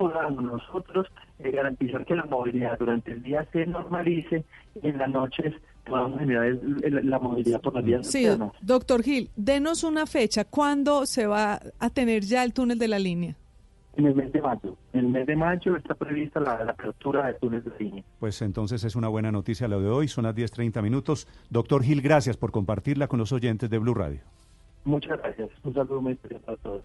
podamos nosotros eh, garantizar que la movilidad durante el día se normalice y en las noches podamos generar la movilidad por las vías Sí, doctor Gil, denos una fecha. ¿Cuándo se va a tener ya el túnel de la línea? En el mes de mayo. En el mes de mayo está prevista la, apertura del túnel de la línea. Pues entonces es una buena noticia lo de hoy. Son las 10.30 minutos. Doctor Gil, gracias por compartirla con los oyentes de Blue Radio. Muchas gracias. Un saludo muy especial para todos.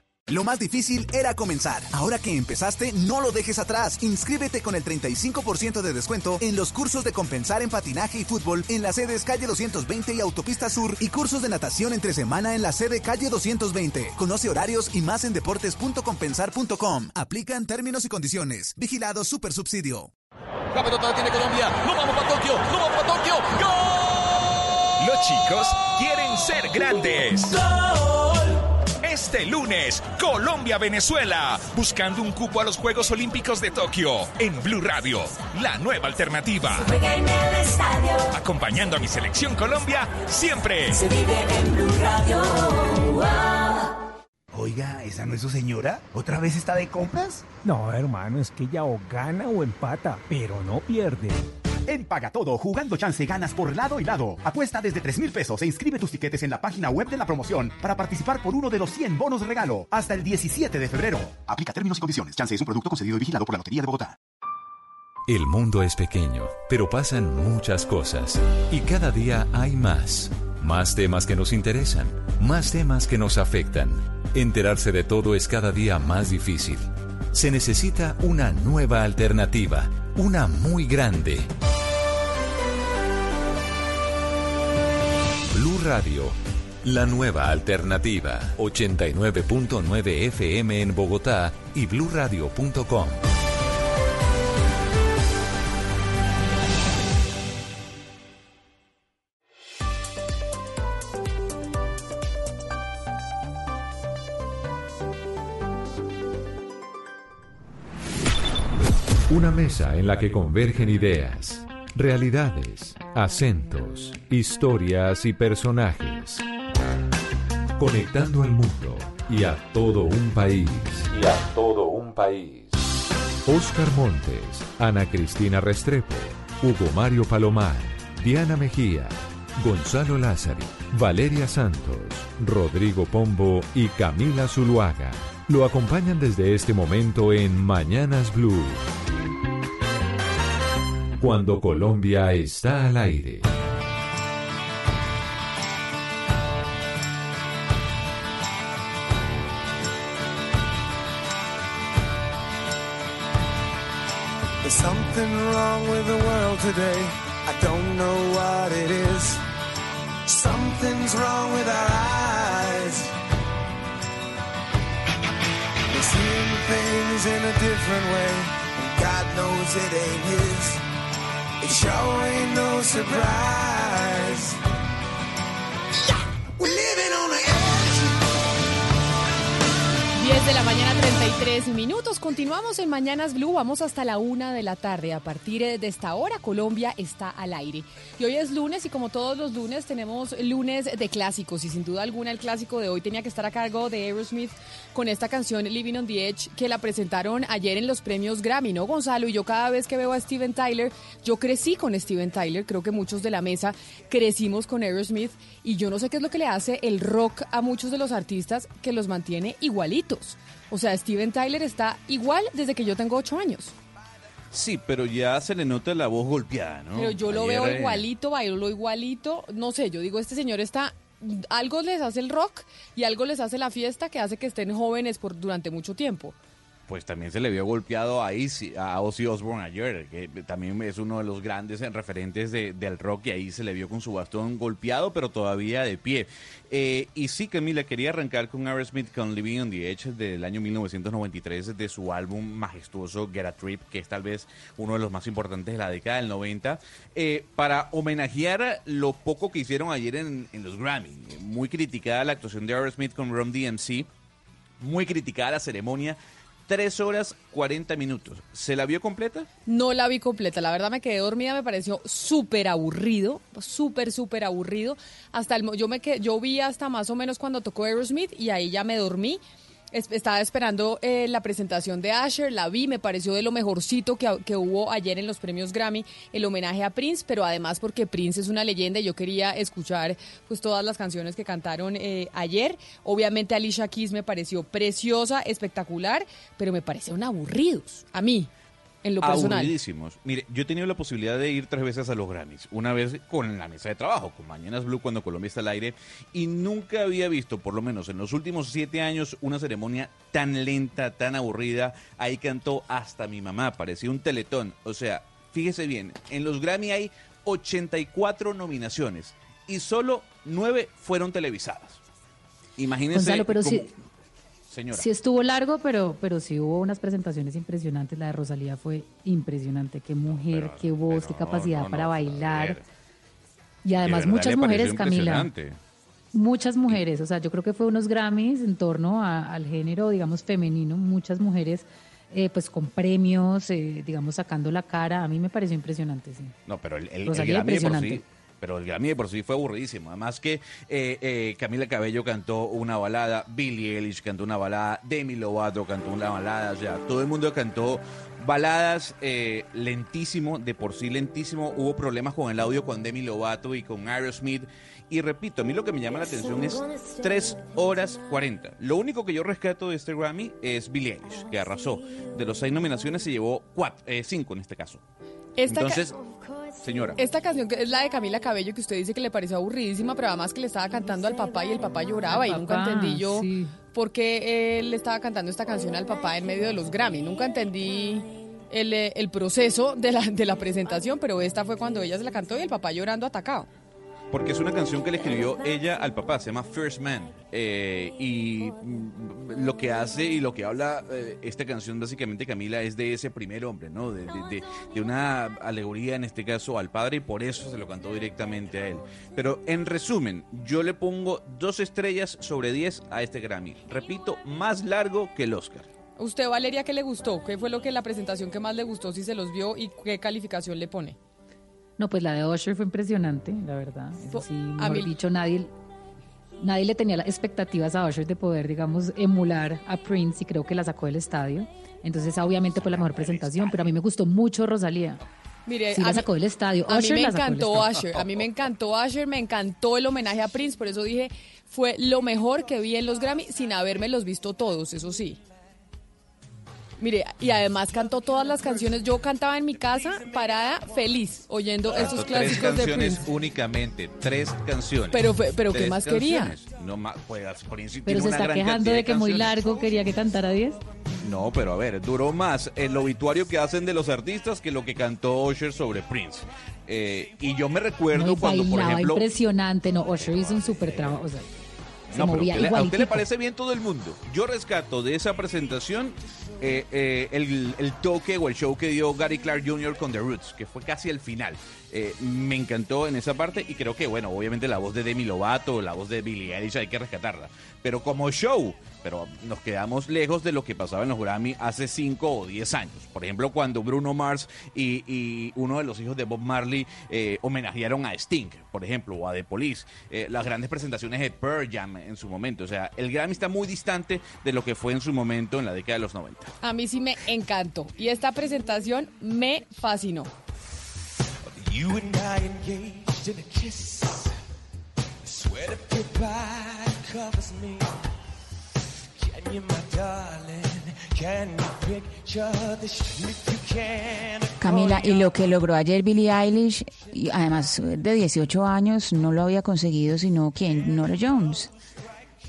Lo más difícil era comenzar. Ahora que empezaste, no lo dejes atrás. Inscríbete con el 35% de descuento en los cursos de compensar en patinaje y fútbol en las sedes calle 220 y Autopista Sur y cursos de natación entre semana en la sede calle 220. Conoce horarios y más en deportes.compensar.com. Aplican términos y condiciones. Vigilado Super Subsidio. La pelota tiene Colombia. No vamos para Tokio. No vamos para Tokio. ¡Gol! Los chicos quieren ser grandes. Este lunes, Colombia-Venezuela, buscando un cupo a los Juegos Olímpicos de Tokio en Blue Radio, la nueva alternativa. Acompañando a mi selección Colombia siempre. Se vive en Blue Radio. Oiga, ¿esa no es su señora? ¿Otra vez está de compras? No, hermano, es que ella o gana o empata, pero no pierde. En Paga Todo, jugando chance ganas por lado y lado. Apuesta desde 3 mil pesos e inscribe tus tiquetes en la página web de la promoción para participar por uno de los 100 bonos de regalo hasta el 17 de febrero. Aplica términos y condiciones. Chance es un producto concedido y vigilado por la Lotería de Bogotá. El mundo es pequeño, pero pasan muchas cosas. Y cada día hay más. Más temas que nos interesan. Más temas que nos afectan. Enterarse de todo es cada día más difícil. Se necesita una nueva alternativa. Una muy grande. Blue Radio, la nueva alternativa. 89.9 FM en Bogotá y bluradio.com. Una mesa en la que convergen ideas realidades, acentos, historias y personajes. Conectando al mundo y a todo un país. Y a todo un país. Oscar Montes, Ana Cristina Restrepo, Hugo Mario Palomar, Diana Mejía, Gonzalo Lázari, Valeria Santos, Rodrigo Pombo y Camila Zuluaga. Lo acompañan desde este momento en Mañanas Blue cuando Colombia está al aire. There's something wrong with the world today. I don't know what it is. Something's wrong with our eyes. We're seeing things in a different way. And God knows it ain't His. It no surprise. We're living on the 10 de la mañana, 33 minutos. Continuamos en Mañanas Blue. Vamos hasta la una de la tarde. A partir de esta hora, Colombia está al aire. Y hoy es lunes y como todos los lunes tenemos lunes de clásicos. Y sin duda alguna el clásico de hoy tenía que estar a cargo de Aerosmith con esta canción Living on the Edge que la presentaron ayer en los premios Grammy, ¿no, Gonzalo? Y yo cada vez que veo a Steven Tyler, yo crecí con Steven Tyler. Creo que muchos de la mesa crecimos con Aerosmith. Y yo no sé qué es lo que le hace el rock a muchos de los artistas que los mantiene igualitos. O sea, Steven Tyler está igual desde que yo tengo ocho años. Sí, pero ya se le nota la voz golpeada, ¿no? Pero yo lo veo igualito, bailo igualito. No sé, yo digo, este señor está. Algo les hace el rock y algo les hace la fiesta que hace que estén jóvenes por durante mucho tiempo. Pues también se le vio golpeado a, Izzy- a Ozzy Osbourne ayer, que también es uno de los grandes referentes de- del rock y ahí se le vio con su bastón golpeado, pero todavía de pie. Eh, y sí, Camila, quería arrancar con Aerosmith con Living on the Edge del año 1993 de su álbum majestuoso Get a Trip, que es tal vez uno de los más importantes de la década del 90, eh, para homenajear lo poco que hicieron ayer en, en los Grammy. Muy criticada la actuación de Aerosmith con Rum DMC, muy criticada la ceremonia. 3 horas 40 minutos. ¿Se la vio completa? No la vi completa, la verdad me quedé dormida, me pareció súper aburrido, súper, súper aburrido. Hasta el, yo me quedé, yo vi hasta más o menos cuando tocó Aerosmith y ahí ya me dormí. Es- estaba esperando eh, la presentación de Asher, la vi, me pareció de lo mejorcito que, que hubo ayer en los premios Grammy, el homenaje a Prince, pero además porque Prince es una leyenda y yo quería escuchar pues todas las canciones que cantaron eh, ayer. Obviamente Alicia Keys me pareció preciosa, espectacular, pero me parecieron aburridos, a mí, en lo personal. Aburridísimos. Mire, yo he tenido la posibilidad de ir tres veces a los Grammys. Una vez con la mesa de trabajo, con Mañanas Blue, cuando Colombia está al aire. Y nunca había visto, por lo menos en los últimos siete años, una ceremonia tan lenta, tan aburrida. Ahí cantó hasta mi mamá, parecía un teletón. O sea, fíjese bien, en los Grammy hay 84 nominaciones y solo nueve fueron televisadas. Imagínense. Gonzalo, pero cómo- sí- Señora. Sí estuvo largo, pero, pero sí hubo unas presentaciones impresionantes. La de Rosalía fue impresionante. Qué mujer, qué voz, qué capacidad no, para no, bailar. Y además muchas mujeres, Camila. impresionante. Muchas mujeres. O sea, yo creo que fue unos Grammys en torno a- al género, digamos, femenino. Muchas mujeres, eh, pues con premios, eh, digamos, sacando la cara. A mí me pareció impresionante, sí. No, pero el, el, el Grammy por sí, pero el Grammy de por sí fue aburridísimo. Además que eh, eh, Camila Cabello cantó una balada, Billie Eilish cantó una balada, Demi Lovato cantó una balada, o sea, todo el mundo cantó baladas eh, lentísimo, de por sí lentísimo. Hubo problemas con el audio con Demi Lovato y con Aerosmith. Y repito, a mí lo que me llama la atención es 3 horas 40. Lo único que yo rescato de este Grammy es Billie Eilish, que arrasó. De los seis nominaciones se llevó 5 en este caso. Esta Entonces, señora. Esta canción que es la de Camila Cabello, que usted dice que le pareció aburridísima, pero además que le estaba cantando al papá y el papá lloraba y nunca entendí yo sí. por qué él le estaba cantando esta canción al papá en medio de los Grammy. Nunca entendí el, eh, el proceso de la, de la presentación, pero esta fue cuando ella se la cantó y el papá llorando atacado. Porque es una canción que le escribió ella al papá, se llama First Man. Eh, y mm, lo que hace y lo que habla eh, esta canción, básicamente, Camila, es de ese primer hombre, ¿no? De, de- de- una alegoría, en este caso, al padre, y por eso se lo cantó directamente a él. Pero en resumen, yo le pongo dos estrellas sobre diez a este Grammy. Repito, más largo que el Oscar. ¿A ¿Usted, Valeria, qué le gustó? ¿Qué fue lo que la presentación que más le gustó si se los vio y qué calificación le pone? No, pues la de Usher fue impresionante, la verdad. Eso sí, a mí- dicho, nadie, nadie le tenía las expectativas a Usher de poder, digamos, emular a Prince y creo que la sacó del estadio. Entonces, obviamente, fue la mejor presentación, pero a mí me gustó mucho Rosalía. Mire, Sí, la mí- sacó del estadio. A mí Usher me sacó del encantó. Usher, a mí me encantó Usher, me encantó el homenaje a Prince, por eso dije, fue lo mejor que vi en los Grammy sin haberme los visto todos, eso sí. Mire, y además cantó todas las canciones, yo cantaba en mi casa parada feliz oyendo esos tres clásicos de canciones Prince. únicamente, tres canciones. Pero fue- pero ¿qué Tres más quería? canciones. No más, pues Prince Pero tiene se una está gran quejando cantidad de que muy canciones. largo quería que cantara 10. No, pero a ver, duró más el obituario que hacen de los artistas que lo que cantó Usher sobre Prince. Eh, y yo me recuerdo y cuando, por bailaba ejemplo... impresionante. No, Usher hizo un súper trabajo. O sea, se No, pero movía ¿qué le- ¿a usted le parece bien todo el mundo? Yo rescato de esa presentación eh, eh, el, el toque o el show que dio Gary Clark Jr. con The Roots, que fue casi el final. Eh, me encantó en esa parte y creo que, bueno, obviamente la voz de Demi Lovato, la voz de Billie Eilish hay que rescatarla. Pero como show, pero nos quedamos lejos de lo que pasaba en los Grammy hace 5 o 10 años. Por ejemplo, cuando Bruno Mars y, uno de los hijos de Bob Marley eh, homenajearon a Sting, por ejemplo, o a The Police. Eh, las grandes presentaciones de Pearl Jam en su momento. O sea, el Grammy está muy distante de lo que fue en su momento en la década de los 90. A mí sí me encantó y esta presentación me fascinó. You and I engaged in a kiss. Sweat of goodbye covers me. Can you, my darling? Can you picture this? If you can, Camila, y lo que logró ayer Billie Eilish, y además de 18 años, no lo había conseguido sino quién, Nora Jones.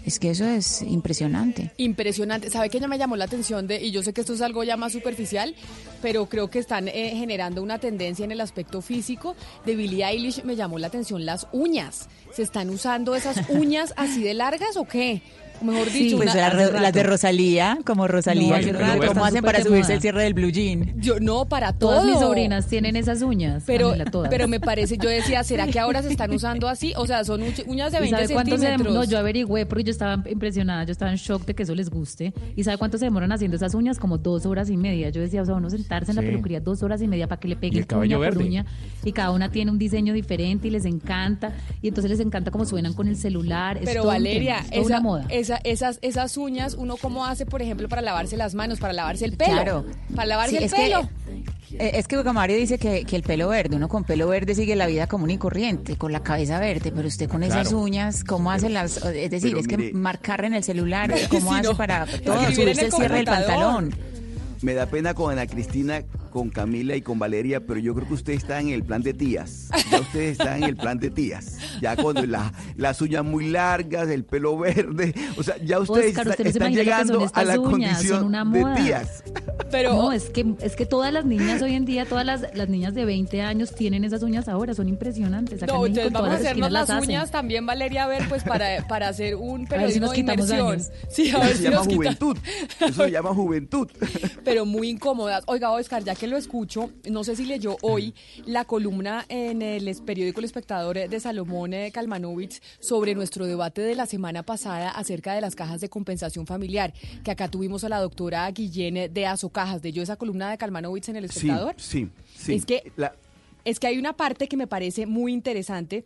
Es que eso es impresionante. Impresionante. ¿Sabe que ya me llamó la atención de, y yo sé que esto es algo ya más superficial, pero creo que están eh, generando una tendencia en el aspecto físico. De Billie Eilish me llamó la atención las uñas. ¿Se están usando esas uñas así de largas o qué? Mejor dicho, pues una- las de Rosalía, como Rosalía, rato, ¿cómo hacen para subirse el cierre del blue jean? Yo no, para todo. Todas mis sobrinas tienen esas uñas. Pero, Camila, todas. pero me parece, yo decía, ¿será que ahora se están usando así? O sea, son uñ- uñas de ¿Y 20 sabe cuánto se centímetros. No, yo averigüé porque yo estaba impresionada, yo estaba en shock de que eso les guste. ¿Y sabe cuánto se demoran haciendo esas uñas? Como dos horas y media. Yo decía, o sea, uno sentarse en la Sí. peluquería dos horas y media para que le Y peguen el cabello uña por uña. Y cada una tiene un diseño diferente y les encanta. Y entonces les encanta cómo suenan con el celular. Es Pero un Valeria, tema, es esa, una moda. esa- esas, esas uñas, ¿uno cómo hace, por ejemplo, para lavarse las manos, para lavarse el pelo? Claro. Para lavarse Sí, el que- pelo. Eh, Es que Hugo Mario dice que, que el pelo verde, uno con pelo verde sigue la vida común y corriente, con la cabeza verde, pero usted con esas uñas, ¿cómo hace las...? Es decir, Pero es que mire- marcar en el celular, ¿cómo hace no. para todo? Subirse el el cierre del pantalón. Me da pena con Ana Cristina, con Camila y con Valeria, pero yo creo que usted está en el plan de tías. Ya ustedes están en el plan de tías. Ya cuando la- las uñas muy largas, el pelo verde. O sea, ya ustedes Oscar, está- usted no se llegando a la uñas, condición son una de moda. tías. Pero no, es que es que todas las niñas hoy en día, todas las, las niñas de 20 años tienen esas uñas ahora, son impresionantes. Acá No, en México, entonces vamos a las hacernos las hacen. uñas también, Valeria, a ver, pues para, para hacer un si periodismo nos de inmersión. años. Sí, a Eso ver se si llama nos quita- juventud. Eso se llama juventud. pero muy incómodas. Oiga, Oscar, ya que lo escucho, no sé si leyó hoy la columna en el periódico El Espectador eh, de Salomón eh, Kalmanovich sobre nuestro debate de la semana pasada acerca de las cajas de compensación familiar, que acá tuvimos a la doctora Guillén de Azocajas. ¿De yo esa columna de Kalmanovich en El Sí, Espectador? sí, sí. Es que- La- Es que hay una parte que me parece muy interesante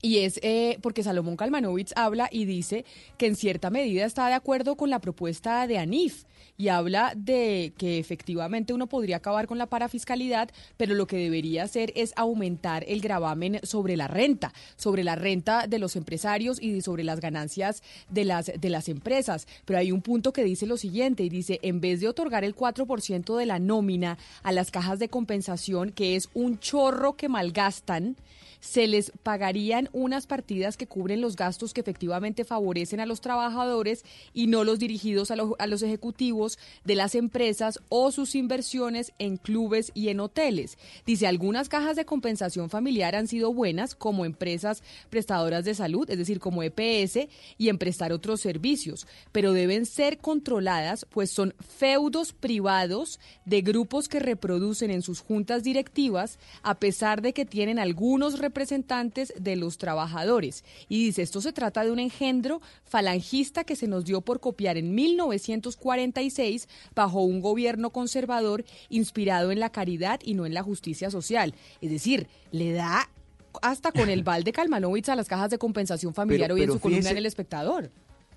y es eh, porque Salomón Kalmanovich habla y dice que en cierta medida está de acuerdo con la propuesta de ANIF y habla de que efectivamente uno podría acabar con la parafiscalidad, pero lo que debería hacer es aumentar el gravamen sobre la renta, sobre la renta de los empresarios y sobre las ganancias de las, de las empresas. Pero hay un punto que dice lo siguiente, y dice, en vez de otorgar el 4% de la nómina a las cajas de compensación, que es un chorro que malgastan, se les pagarían unas partidas que cubren los gastos que efectivamente favorecen a los trabajadores y no los dirigidos a, a los ejecutivos de las empresas o sus inversiones en clubes y en hoteles. Dice, algunas cajas de compensación familiar han sido buenas como empresas prestadoras de salud, es decir, como EPS, y en prestar otros servicios, pero deben ser controladas, pues son feudos privados de grupos que reproducen en sus juntas directivas, a pesar de que tienen algunos representantes de los trabajadores. Y dice, esto se trata de un engendro falangista que se nos dio por copiar en 1946 bajo un gobierno conservador inspirado en la caridad y no en la justicia social. Es decir, le da hasta con el balde Kalmanovich a las cajas de compensación familiar Pero- hoy en su columna en El Espectador.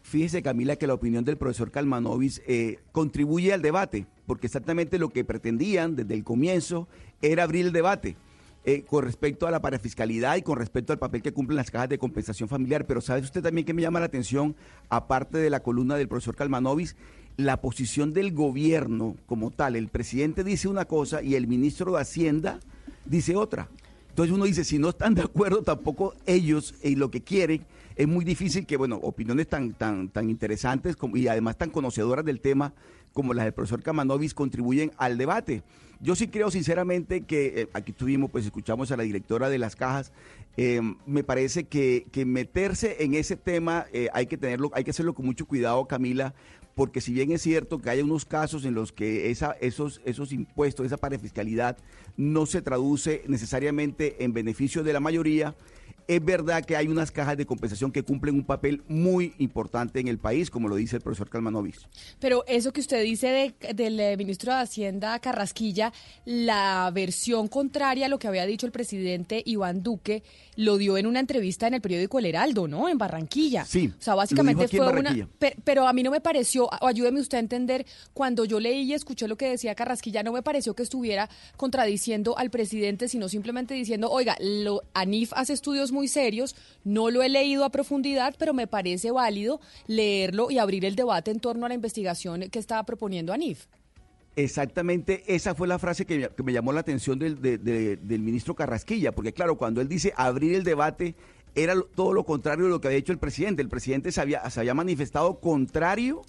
Fíjese, Camila, que la opinión del profesor Kalmanovich eh, contribuye al debate, porque exactamente lo que pretendían desde el comienzo era abrir el debate eh, con respecto a la parafiscalidad y con respecto al papel que cumplen las cajas de compensación familiar. Pero ¿sabe usted también que me llama la atención, aparte de la columna del profesor Kalmanovich? La posición del gobierno como tal. El presidente dice una cosa y el ministro de Hacienda dice otra. Entonces uno dice, si no están de acuerdo tampoco ellos en lo que quieren, es muy difícil que, bueno, opiniones tan, tan, tan interesantes y además tan conocedoras del tema como las del profesor Kamanovis contribuyen al debate. Yo sí creo sinceramente que, eh, aquí tuvimos, pues escuchamos a la directora de las cajas, eh, me parece que, que meterse en ese tema eh, hay que tenerlo, hay que hacerlo con mucho cuidado, Camila, porque si bien es cierto que hay unos casos en los que esa, esos, esos impuestos, esa parafiscalidad no se traduce necesariamente en beneficio de la mayoría, es verdad que hay unas cajas de compensación que cumplen un papel muy importante en el país, como lo dice el profesor Kalmanovich. Pero eso que usted dice de- del eh, ministro de Hacienda Carrasquilla, la versión contraria a lo que había dicho el presidente Iván Duque, lo dio en una entrevista en el periódico El Heraldo, ¿no? En Barranquilla. Sí, O sea, básicamente fue una... Pero a mí no me pareció, o ayúdeme usted a entender, cuando yo leí y escuché lo que decía Carrasquilla, no me pareció que estuviera contradiciendo al presidente, sino simplemente diciendo, oiga, lo, ANIF hace estudios muy serios, no lo he leído a profundidad, pero me parece válido leerlo y abrir el debate en torno a la investigación que estaba proponiendo ANIF. Exactamente, esa fue la frase que, que me llamó la atención del, de- de- del ministro Carrasquilla, porque claro, cuando él dice abrir el debate, era todo lo contrario de lo que había hecho el presidente. El presidente se había, se había manifestado contrario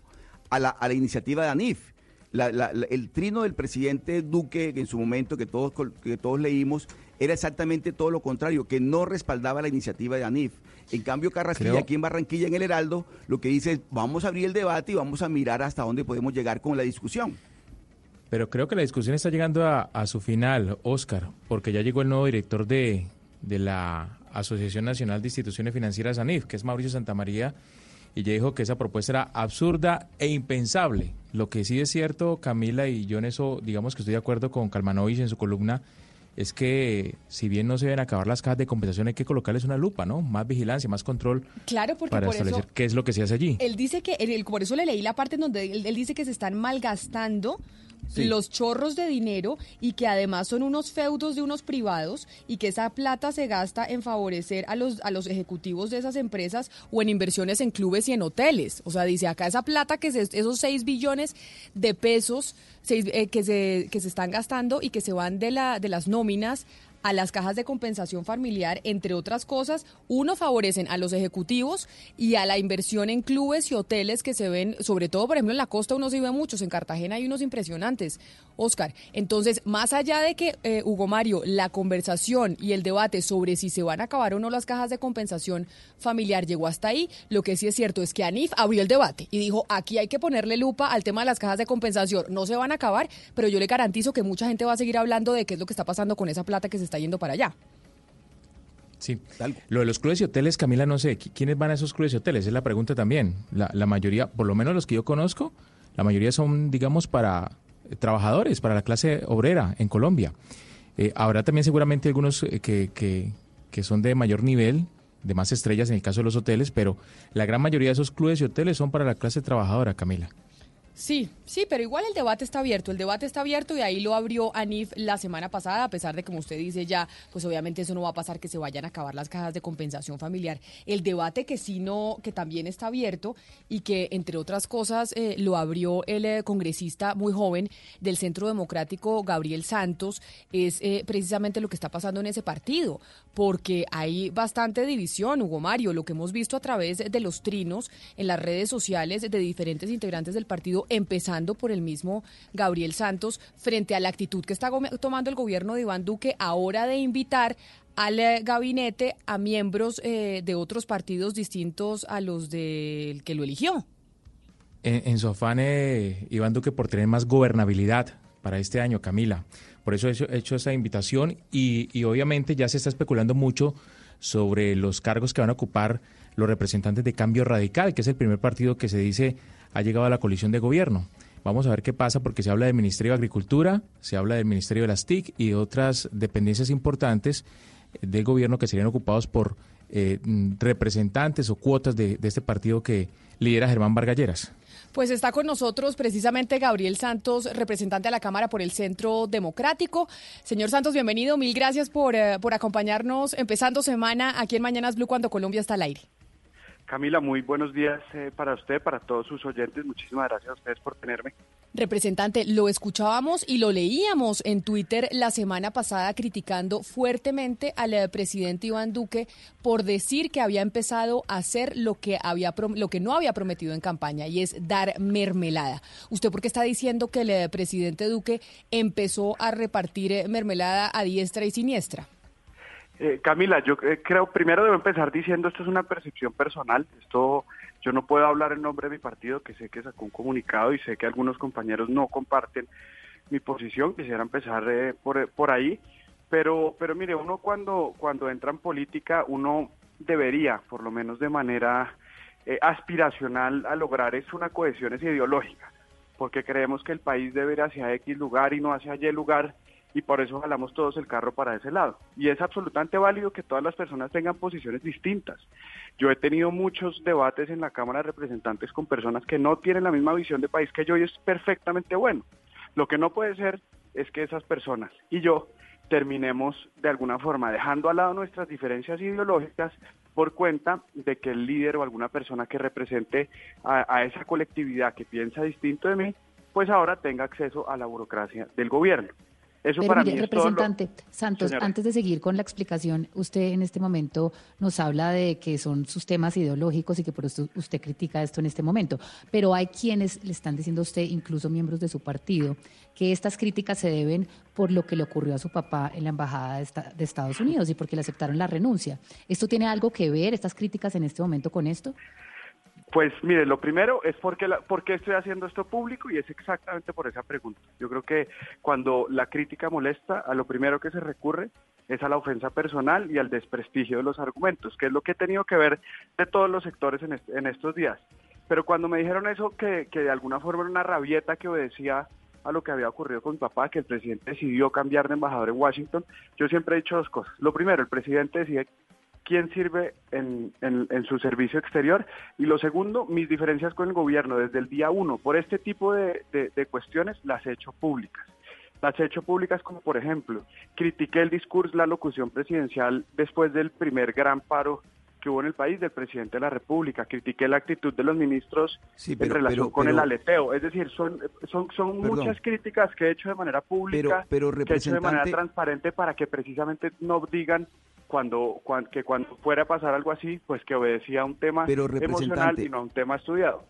a la, a la iniciativa de ANIF. La- la- la- el trino del presidente Duque, que en su momento que todos, que todos leímos, era exactamente todo lo contrario, que no respaldaba la iniciativa de ANIF. En cambio, Carrasquilla, Creo- aquí en Barranquilla, en el Heraldo, lo que dice es, vamos a abrir el debate y vamos a mirar hasta dónde podemos llegar con la discusión. Pero creo que la discusión está llegando a, a su final, Oscar, porque ya llegó el nuevo director de, de la Asociación Nacional de Instituciones Financieras, ANIF, que es Mauricio Santamaría, y ya dijo que esa propuesta era absurda e impensable. Lo que sí es cierto, Camila, y yo en eso, digamos que estoy de acuerdo con Calmanovich en su columna, es que si bien no se deben acabar las cajas de compensación, hay que colocarles una lupa, ¿no? Más vigilancia, más control Claro, porque para por establecer eso qué es lo que se hace allí. Él dice que, él- por eso le leí la parte en donde él, él dice que se están malgastando Los chorros de dinero y que además son unos feudos de unos privados y que esa plata se gasta en favorecer a los, a los ejecutivos de esas empresas o en inversiones en clubes y en hoteles. O sea, dice acá esa plata que se- esos 6 billones de pesos eh, que, se, que se están gastando y que se van de, la, de las nóminas a las cajas de compensación familiar, entre otras cosas, uno favorecen a los ejecutivos y a la inversión en clubes y hoteles que se ven, sobre todo, por ejemplo, en la costa uno se ve muchos, en Cartagena hay unos impresionantes, Oscar. Entonces, más allá de que, eh, Hugo Mario, la conversación y el debate sobre si se van a acabar o no las cajas de compensación familiar llegó hasta ahí, lo que sí es cierto es que ANIF abrió el debate y dijo, aquí hay que ponerle lupa al tema de las cajas de compensación, no se van a acabar, pero yo le garantizo que mucha gente va a seguir hablando de qué es lo que está pasando con esa plata que se está yendo para allá. Sí. Lo de los clubes y hoteles, Camila, no sé, ¿qui- ¿quiénes van a esos clubes y hoteles? Es la pregunta también. La, la mayoría, por lo menos los que yo conozco, la mayoría son, digamos, para eh, trabajadores, para la clase obrera en Colombia. Eh, habrá también seguramente algunos eh, que, que, que son de mayor nivel, de más estrellas en el caso de los hoteles, pero la gran mayoría de esos clubes y hoteles son para la clase trabajadora, Camila. Sí, sí, pero igual el debate está abierto. El debate está abierto y ahí lo abrió ANIF la semana pasada, a pesar de como usted dice ya, pues obviamente eso no va a pasar que se vayan a acabar las cajas de compensación familiar. El debate que sí no, que también está abierto y que, entre otras cosas, eh, lo abrió el eh, congresista muy joven del Centro Democrático, Gabriel Santos, es eh, precisamente lo que está pasando en ese partido, porque hay bastante división, Hugo Mario, lo que hemos visto a través de los trinos en las redes sociales de diferentes integrantes del partido, empezando por el mismo Gabriel Santos, frente a la actitud que está tomando el gobierno de Iván Duque ahora de invitar al eh, gabinete a miembros eh, de otros partidos distintos a los del que lo eligió. En, en su afán, eh, Iván Duque, por tener más gobernabilidad para este año, Camila. Por eso he hecho, he hecho esa invitación y, y obviamente ya se está especulando mucho sobre los cargos que van a ocupar los representantes de Cambio Radical, que es el primer partido que se dice ha llegado a la coalición de gobierno. Vamos a ver qué pasa porque se habla del Ministerio de Agricultura, se habla del Ministerio de las TIC y otras dependencias importantes del gobierno que serían ocupados por eh, representantes o cuotas de, de este partido que lidera Germán Vargalleras. Pues está con nosotros precisamente Gabriel Santos, representante de la Cámara por el Centro Democrático. Señor Santos, bienvenido. Mil gracias por, eh, por acompañarnos empezando semana aquí en Mañanas Blue cuando Colombia está al aire. Camila, muy buenos días eh, para usted, para todos sus oyentes. Muchísimas gracias a ustedes por tenerme. Representante, lo escuchábamos y lo leíamos en Twitter la semana pasada criticando fuertemente al eh, presidente Iván Duque por decir que había empezado a hacer lo que había lo que no había prometido en campaña y es dar mermelada. ¿Usted por qué está diciendo que el eh, presidente Duque empezó a repartir eh, mermelada a diestra y siniestra? Camila, yo creo, primero debo empezar diciendo, esto es una percepción personal, esto yo no puedo hablar en nombre de mi partido, que sé que sacó un comunicado y sé que algunos compañeros no comparten mi posición, quisiera empezar eh, por, por ahí, pero, pero mire, uno cuando, cuando entra en política, uno debería, por lo menos de manera eh, aspiracional, a lograr es una cohesión es ideológica, porque creemos que el país debe ir hacia X lugar y no hacia Y lugar, y por eso jalamos todos el carro para ese lado. Y es absolutamente válido que todas las personas tengan posiciones distintas. Yo he tenido muchos debates en la Cámara de Representantes con personas que no tienen la misma visión de país que yo y es perfectamente bueno. Lo que no puede ser es que esas personas y yo terminemos de alguna forma dejando al lado nuestras diferencias ideológicas por cuenta de que el líder o alguna persona que represente a, a esa colectividad que piensa distinto de mí, pues ahora tenga acceso a la burocracia del gobierno. Eso Pero para mire, mí es todo lo- representante Santos, Señora. antes de seguir con la explicación, usted en este momento nos habla de que son sus temas ideológicos y que por eso usted critica esto en este momento. Pero hay quienes le están diciendo a usted, incluso miembros de su partido, que estas críticas se deben por lo que le ocurrió a su papá en la embajada de Estados Unidos y porque le aceptaron la renuncia. ¿Esto tiene algo que ver, estas críticas en este momento, con esto? Pues mire, lo primero es porque, la, porque estoy haciendo esto público y es exactamente por esa pregunta. Yo creo que cuando la crítica molesta, a lo primero que se recurre es a la ofensa personal y al desprestigio de los argumentos, que es lo que he tenido que ver de todos los sectores en, en estos días. Pero cuando me dijeron eso, que, que de alguna forma era una rabieta que obedecía a lo que había ocurrido con mi papá, que el presidente decidió cambiar de embajador en Washington, yo siempre he dicho dos cosas. Lo primero, el presidente decide quién sirve en, en- en su servicio exterior. Y lo segundo, mis diferencias con el gobierno desde el día uno, por este tipo de, de- de cuestiones, las he hecho públicas. Las he hecho públicas como, por ejemplo, critiqué el discurso, la locución presidencial después del primer gran paro que hubo en el país del presidente de la República. Critiqué la actitud de los ministros Sí, en relación pero- con el aleteo. Es decir, son, son, son Perdón. muchas críticas que he hecho de manera pública, pero que he hecho de manera transparente para que precisamente no digan cuando, cuan- que cuando fuera a pasar algo así, pues que obedecía a un tema Pero, emocional y no a un tema estudiado.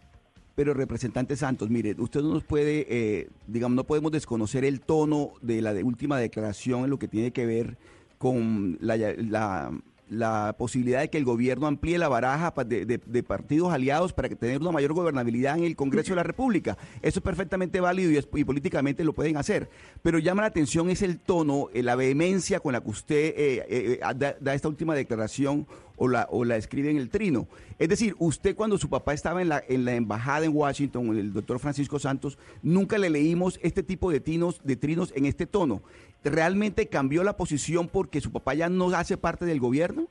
Pero representante Santos, mire, usted no nos puede, eh, digamos, no podemos desconocer el tono de la de- última declaración en lo que tiene que ver con la, la- la posibilidad de que el gobierno amplíe la baraja de, de- partidos aliados para tener una mayor gobernabilidad en el Congreso de la República. Eso es perfectamente válido y, políticamente lo pueden hacer. Pero llama la atención es el tono, eh, la vehemencia con la que usted eh, eh, da, da esta última declaración o la, o la escribe en el trino. Es decir, usted cuando su papá estaba en la, en la embajada en Washington, el doctor Francisco Santos, nunca le leímos este tipo de, tinos, de trinos en este tono. ¿Realmente cambió la posición porque su papá ya no hace parte del gobierno?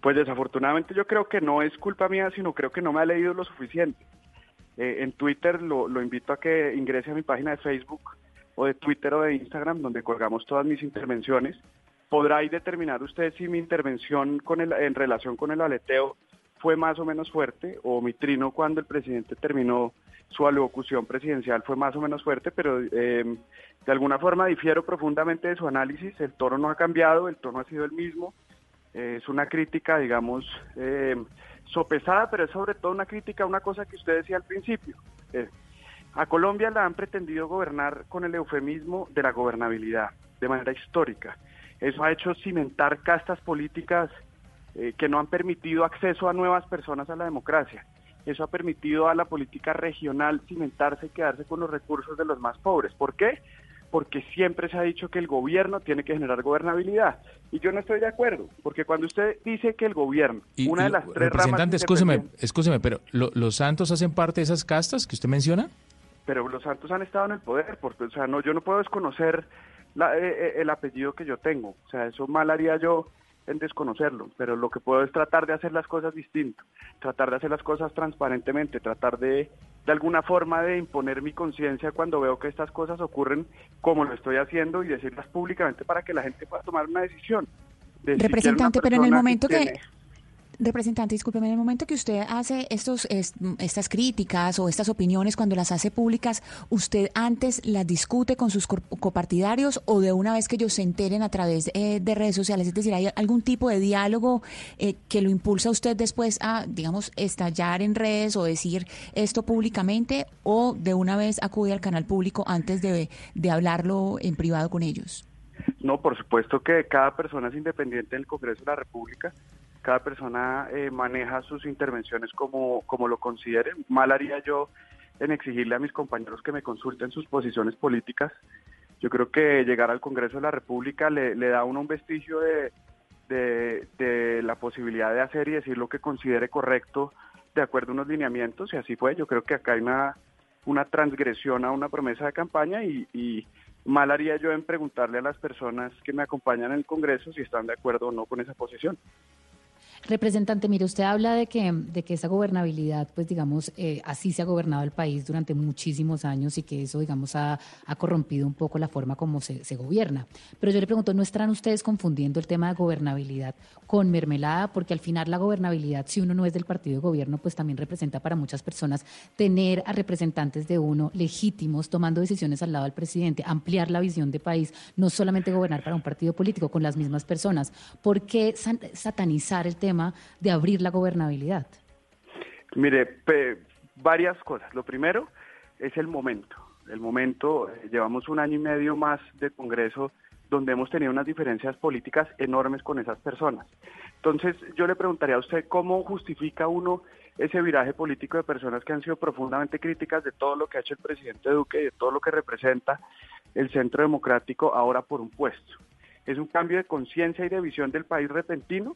Pues desafortunadamente yo creo que no es culpa mía, sino creo que no me ha leído lo suficiente. Eh, en Twitter lo, invito a que ingrese a mi página de Facebook o de Twitter o de Instagram, donde colgamos todas mis intervenciones. Podrá ahí determinar usted si mi intervención con el, en relación con el aleteo fue más o menos fuerte, o mi trino cuando el presidente terminó su alocución presidencial fue más o menos fuerte, pero eh, de alguna forma difiero profundamente de su análisis. El tono no ha cambiado, el tono ha sido el mismo. Eh, es una crítica, digamos, eh, sopesada, pero es sobre todo una crítica a una cosa que usted decía al principio. Eh, a Colombia la han pretendido gobernar con el eufemismo de la gobernabilidad, de manera histórica. Eso ha hecho cimentar castas políticas eh, que no han permitido acceso a nuevas personas a la democracia. Eso ha permitido a la política regional cimentarse y quedarse con los recursos de los más pobres. ¿Por qué? Porque siempre se ha dicho que el gobierno tiene que generar gobernabilidad. Y yo no estoy de acuerdo, porque cuando usted dice que el gobierno, Y, una y de las tres ramas representante, escúcheme, independientes- escúcheme, pero ¿lo- ¿los santos hacen parte de esas castas que usted menciona? pero los santos han estado en el poder, porque, o sea, no, yo no puedo desconocer la- eh, eh, el apellido que yo tengo, o sea, eso mal haría yo en desconocerlo, pero lo que puedo es tratar de hacer las cosas distinto, tratar de hacer las cosas transparentemente, tratar de, de alguna forma de imponer mi conciencia cuando veo que estas cosas ocurren como lo estoy haciendo y decirlas públicamente para que la gente pueda tomar una decisión. de si quiere una Representante, pero en el momento que, tiene- Representante, discúlpeme, en el momento que usted hace estos, es- estas críticas o estas opiniones, cuando las hace públicas, ¿usted antes las discute con sus copartidarios o de una vez que ellos se enteren a través eh, de redes sociales? Es decir, ¿hay algún tipo de diálogo eh, que lo impulsa usted después a, digamos, estallar en redes o decir esto públicamente o de una vez acude al canal público antes de, de hablarlo en privado con ellos? No, por supuesto que cada persona es independiente del Congreso de la República, cada persona eh, maneja sus intervenciones como, como lo considere. Mal haría yo en exigirle a mis compañeros que me consulten sus posiciones políticas. Yo creo que llegar al Congreso de la República le, da a uno un vestigio de, de, la posibilidad de hacer y decir lo que considere correcto de acuerdo a unos lineamientos, y así fue. Yo creo que acá hay una, una transgresión a una promesa de campaña y mal haría yo en preguntarle a las personas que me acompañan en el Congreso si están de acuerdo o no con esa posición. Representante, mire, usted habla de que, de que esa gobernabilidad, pues digamos, eh, así se ha gobernado el país durante muchísimos años y que eso, digamos, ha, corrompido un poco la forma como se, se, gobierna. Pero yo le pregunto, ¿no estarán ustedes confundiendo el tema de gobernabilidad con mermelada? Porque al final la gobernabilidad, si uno no es del partido de gobierno, pues también representa para muchas personas tener a representantes de uno legítimos tomando decisiones al lado del presidente, ampliar la visión de país, no solamente gobernar para un partido político con las mismas personas. ¿Por qué satanizar el tema? De abrir la gobernabilidad? Mire, varias cosas. Lo primero es el momento. El momento, eh, llevamos un año y medio más de Congreso donde hemos tenido unas diferencias políticas enormes con esas personas. Entonces, yo le preguntaría a usted cómo justifica uno ese viraje político de personas que han sido profundamente críticas de todo lo que ha hecho el presidente Duque y de todo lo que representa el centro democrático ahora por un puesto. ¿Es un cambio de conciencia y de visión del país repentino?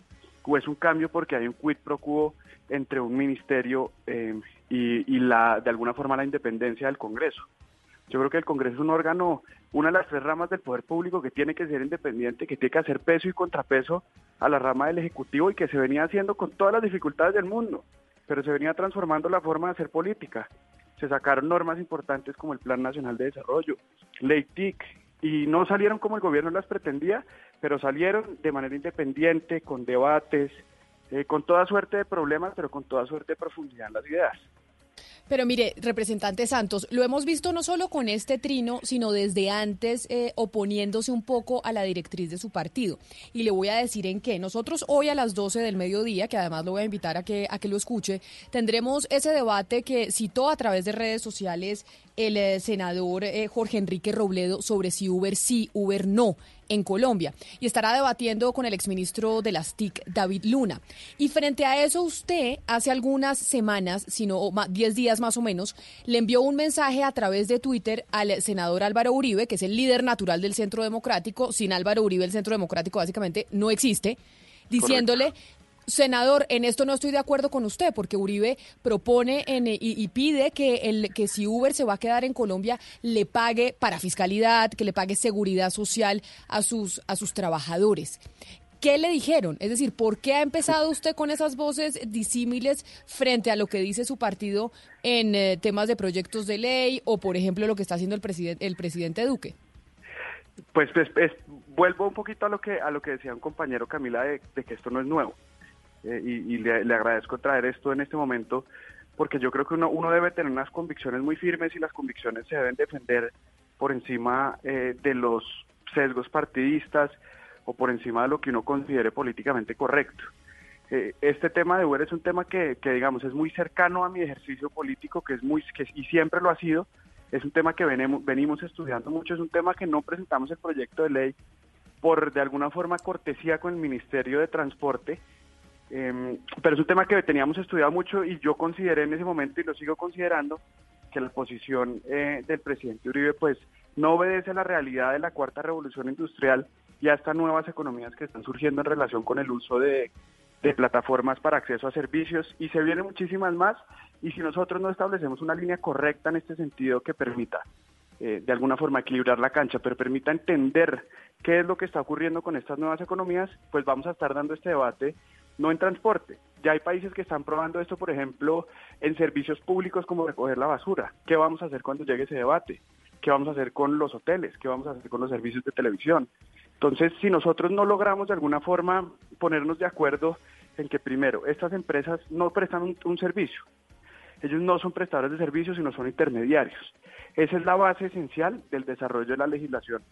O es un cambio porque hay un quid pro quo entre un ministerio eh, y, la, de alguna forma la independencia del Congreso. Yo creo que el Congreso es un órgano, una de las tres ramas del poder público que tiene que ser independiente, que tiene que hacer peso y contrapeso a la rama del Ejecutivo y que se venía haciendo con todas las dificultades del mundo, pero se venía transformando la forma de hacer política. Se sacaron normas importantes como el Plan Nacional de Desarrollo, Ley TIC, y no salieron como el gobierno las pretendía, pero salieron de manera independiente, con debates, eh, con toda suerte de problemas, pero con toda suerte de profundidad en las ideas. Pero mire, representante Santos, lo hemos visto no solo con este trino, sino desde antes eh, oponiéndose un poco a la directriz de su partido. Y le voy a decir en qué. Nosotros hoy a las 12 del mediodía, que además lo voy a invitar a que, a que lo escuche, tendremos ese debate que citó a través de redes sociales el eh, senador eh, Jorge Enrique Robledo sobre si Uber sí, Uber no en Colombia y estará debatiendo con el exministro de las TIC, David Luna. Y frente a eso, usted hace algunas semanas, sino 10 días más o menos, le envió un mensaje a través de Twitter al senador Álvaro Uribe, que es el líder natural del Centro Democrático. Sin Álvaro Uribe, el Centro Democrático básicamente no existe diciéndole Senador, en esto no estoy de acuerdo con usted, porque Uribe propone y, pide que, el, que si Uber se va a quedar en Colombia, le pague para fiscalidad, que le pague seguridad social a sus, a sus trabajadores. ¿Qué le dijeron? Es decir, ¿por qué ha empezado usted con esas voces disímiles frente a lo que dice su partido en eh, temas de proyectos de ley o, por ejemplo, lo que está haciendo el, presidente el presidente Duque? Pues, pues, vuelvo un poquito a lo que a lo que decía un compañero Camila de que esto no es nuevo. Eh, y, le, agradezco traer esto en este momento porque yo creo que uno, uno debe tener unas convicciones muy firmes y las convicciones se deben defender por encima eh, de los sesgos partidistas o por encima de lo que uno considere políticamente correcto. Eh, este tema de Uber es un tema que, que, digamos, es muy cercano a mi ejercicio político, que es muy, que, y siempre lo ha sido. Es un tema que venimos, venimos estudiando mucho, es un tema que no presentamos el proyecto de ley por, de alguna forma, cortesía con el Ministerio de Transporte, Em, pero es un tema que teníamos estudiado mucho y yo consideré en ese momento y lo sigo considerando que la posición eh, del presidente Uribe pues no obedece a la realidad de la cuarta revolución industrial y a estas nuevas economías que están surgiendo en relación con el uso de, plataformas para acceso a servicios. Y se vienen muchísimas más. Y si nosotros no establecemos una línea correcta en este sentido que permita eh, de alguna forma equilibrar la cancha, pero permita entender qué es lo que está ocurriendo con estas nuevas economías, pues vamos a estar dando este debate no en transporte. Ya hay países que están probando esto, por ejemplo, en servicios públicos como recoger la basura. ¿Qué vamos a hacer cuando llegue ese debate? ¿Qué vamos a hacer con los hoteles? ¿Qué vamos a hacer con los servicios de televisión? Entonces, si nosotros no logramos de alguna forma ponernos de acuerdo en que primero, estas empresas no prestan un, servicio, ellos no son prestadores de servicios, sino son intermediarios. Esa es la base esencial del desarrollo de la legislación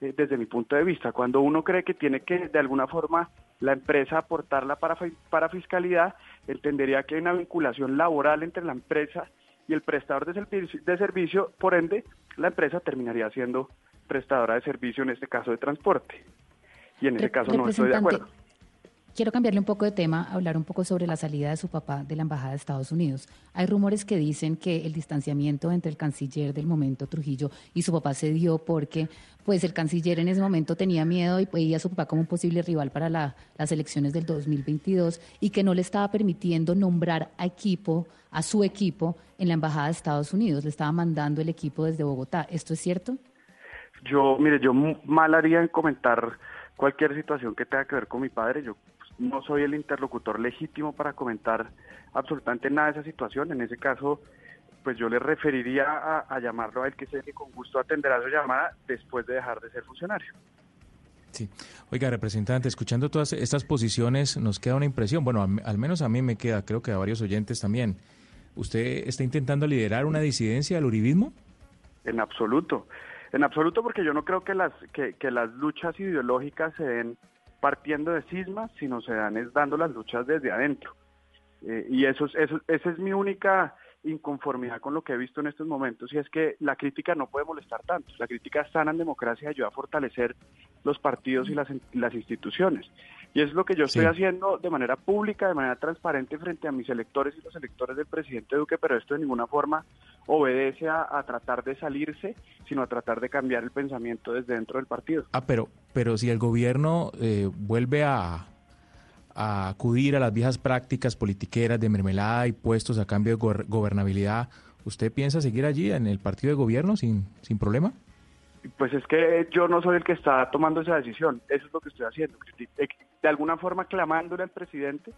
eh, desde mi punto de vista. Cuando uno cree que tiene que de alguna forma la empresa aportarla para, para fiscalidad, entendería que hay una vinculación laboral entre la empresa y el prestador de servicio, de servicio, por ende, la empresa terminaría siendo prestadora de servicio, en este caso de transporte. Y en ese caso no estoy de acuerdo. Quiero cambiarle un poco de tema, hablar un poco sobre la salida de su papá de la Embajada de Estados Unidos. Hay rumores que dicen que el distanciamiento entre el canciller del momento, Trujillo, y su papá se dio porque pues el canciller en ese momento tenía miedo y veía a su papá como un posible rival para las elecciones del 2022 y que no le estaba permitiendo nombrar a equipo, a su equipo, en la Embajada de Estados Unidos. Le estaba mandando el equipo desde Bogotá. ¿Esto es cierto? Yo, mire, yo mal haría en comentar cualquier situación que tenga que ver con mi padre. Yo no soy el interlocutor legítimo para comentar absolutamente nada de esa situación. En ese caso, pues yo le referiría a, a llamarlo a él, que sé que con gusto atenderá su llamada después de dejar de ser funcionario. Sí. Oiga, representante, escuchando todas estas posiciones, nos queda una impresión, bueno, al, al menos a mí me queda, creo que a varios oyentes también. ¿Usted está intentando liderar una disidencia al uribismo? En absoluto, en absoluto porque yo no creo que las, que, que las luchas ideológicas se den partiendo de cismas, sino se dan es dando las luchas desde adentro. Eh, y eso, es- eso, esa es mi única inconformidad con lo que he visto en estos momentos y es que la crítica no puede molestar tanto. La crítica sana en democracia ayuda a fortalecer los partidos y las, las instituciones. Y es lo que yo estoy Sí. haciendo de manera pública, de manera transparente frente a mis electores y los electores del presidente Duque, pero esto de ninguna forma obedece a, a tratar de salirse, sino a tratar de cambiar el pensamiento desde dentro del partido. Ah, pero, pero si el gobierno eh, vuelve a, a acudir a las viejas prácticas politiqueras de mermelada y puestos a cambio de gober- gobernabilidad, ¿usted piensa seguir allí en el partido de gobierno sin, sin problema? Pues es que yo no soy el que está tomando esa decisión, eso es lo que estoy haciendo, eh, de alguna forma clamándole al presidente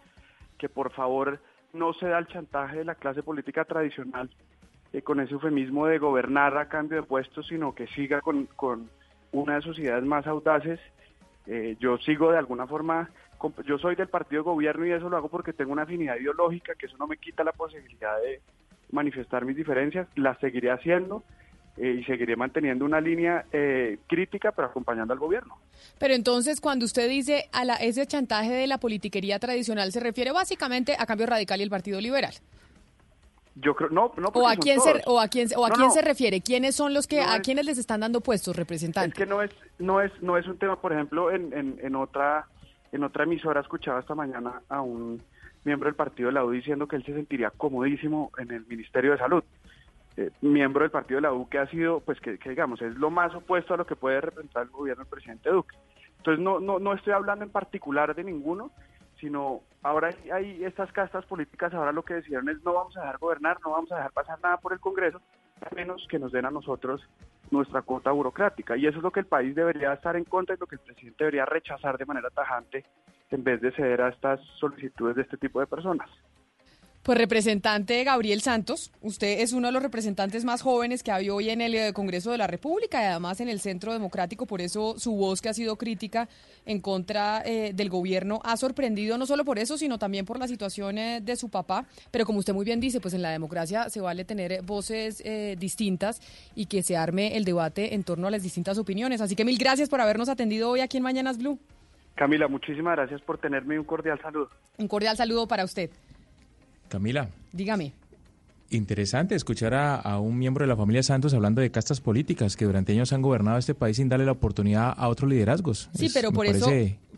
que por favor no se da el chantaje de la clase política tradicional eh, con ese eufemismo de gobernar a cambio de puestos, sino que siga con, con una de sus ideas más audaces. Eh, yo sigo de alguna forma, yo soy del partido de gobierno y eso lo hago porque tengo una afinidad ideológica, que eso no me quita la posibilidad de manifestar mis diferencias, las seguiré haciendo eh, y seguiré manteniendo una línea eh, crítica, pero acompañando al gobierno. Pero entonces, cuando usted dice a la, ese chantaje de la politiquería tradicional, se refiere básicamente a Cambio Radical y el Partido Liberal. Yo creo, no, no, ¿O a quién se, o a quién, o a No, quién no. se refiere? ¿Quiénes son los que, No a es- quiénes les están dando puestos, representantes? Es que no es, no es, no es un tema, por ejemplo, en, en, en otra, en otra emisora escuchaba esta mañana a un miembro del partido de la U diciendo que él se sentiría comodísimo en el Ministerio de Salud. Eh, miembro del partido de la U que ha sido, pues que, que digamos, es lo más opuesto a lo que puede representar el gobierno del presidente Duque. Entonces no, no, no estoy hablando en particular de ninguno, sino ahora hay- estas castas políticas, ahora lo que decidieron es no vamos a dejar gobernar, no vamos a dejar pasar nada por el Congreso, a menos que nos den a nosotros nuestra cuota burocrática. Y eso es lo que el país debería estar en contra y lo que el presidente debería rechazar de manera tajante en vez de ceder a estas solicitudes de este tipo de personas. Pues representante Gabriel Santos, usted es uno de los representantes más jóvenes que hay hoy en el eh, Congreso de la República y además en el Centro Democrático, por eso su voz que ha sido crítica en contra eh, del gobierno ha sorprendido no solo por eso, sino también por la situación eh, de su papá, pero como usted muy bien dice, pues en la democracia se vale tener voces eh, distintas y que se arme el debate en torno a las distintas opiniones. Así que mil gracias por habernos atendido hoy aquí en Mañanas Blue. Camila, muchísimas gracias por tenerme y un cordial saludo. Un cordial saludo para usted. Camila, Dígame. interesante escuchar a, a un miembro de la familia Santos hablando de castas políticas que durante años han gobernado este país sin darle la oportunidad a otros liderazgos. Sí, Es- pero me por eso,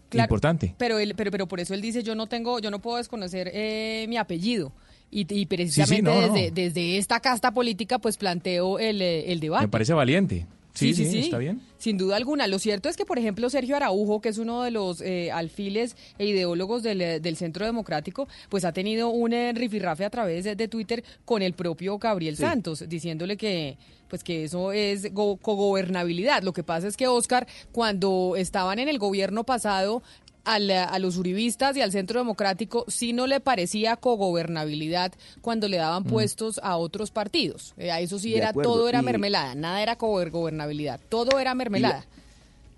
claro, importante. Pero él, pero, pero por eso él dice yo no tengo, yo no puedo desconocer eh, mi apellido. Y, y precisamente no, no. desde, desde esta casta política pues planteo el, eh, el debate. Me parece valiente. Sí, sí, está bien. Sin duda alguna. Lo cierto es que, por ejemplo, Sergio Araujo, que es uno de los eh, alfiles e ideólogos del, eh, del Centro Democrático, pues ha tenido un eh, rifirrafe a través de, de Twitter con el propio Gabriel Sí. Santos, diciéndole que pues que eso es go- cogobernabilidad. Lo que pasa es que Oscar, cuando estaban en el gobierno pasado, al- a los uribistas y al Centro Democrático sí no le parecía cogobernabilidad cuando le daban Mm. puestos a otros partidos. Eh, a eso sí De era, acuerdo, todo era y- mermelada, nada era cogobernabilidad, todo era mermelada.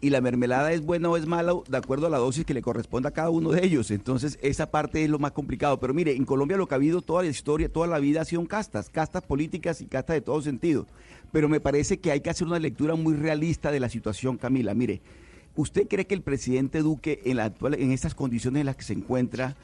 y la mermelada es buena o es mala de acuerdo a la dosis que le corresponda a cada uno de ellos. Entonces, esa parte es lo más complicado. Pero mire, en Colombia lo que ha habido toda la historia, toda la vida ha sido castas, castas políticas y castas de todo sentido. Pero me parece que hay que hacer una lectura muy realista de la situación, Camila. Mire, ¿usted cree que el presidente Duque, en, la actual, en estas condiciones en las que se encuentra,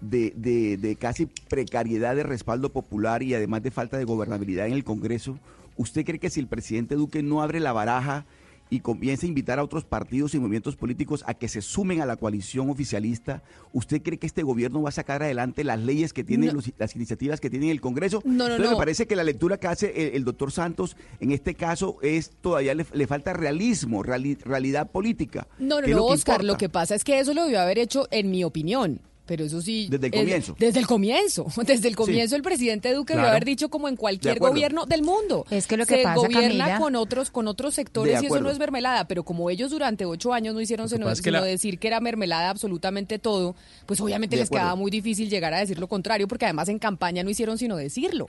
de, de- de casi precariedad de respaldo popular y además de falta de gobernabilidad en el Congreso, ¿usted cree que si el presidente Duque no abre la baraja y comienza a invitar a otros partidos y movimientos políticos a que se sumen a la coalición oficialista, ¿usted cree que este gobierno va a sacar adelante las leyes que tiene, No. los- las iniciativas que tiene el Congreso? No, no, Entonces no. me parece que la lectura que hace el, el doctor Santos en este caso es todavía le, le falta realismo, reali- realidad política. No, no, no, lo Oscar, importa. lo que pasa es que eso lo debió haber hecho, en mi opinión, Pero eso sí. Desde el es- comienzo. desde el comienzo. Desde el comienzo el presidente Duque Claro. debió haber dicho como en cualquier gobierno del mundo. Es que lo que Se pasa, gobierna Camila- con otros, con otros sectores y eso no es mermelada. Pero como ellos durante ocho años no hicieron sino, pasa es que sino la- decir que era mermelada absolutamente todo, pues obviamente De les quedaba muy difícil llegar a decir lo contrario, porque además en campaña no hicieron sino decirlo.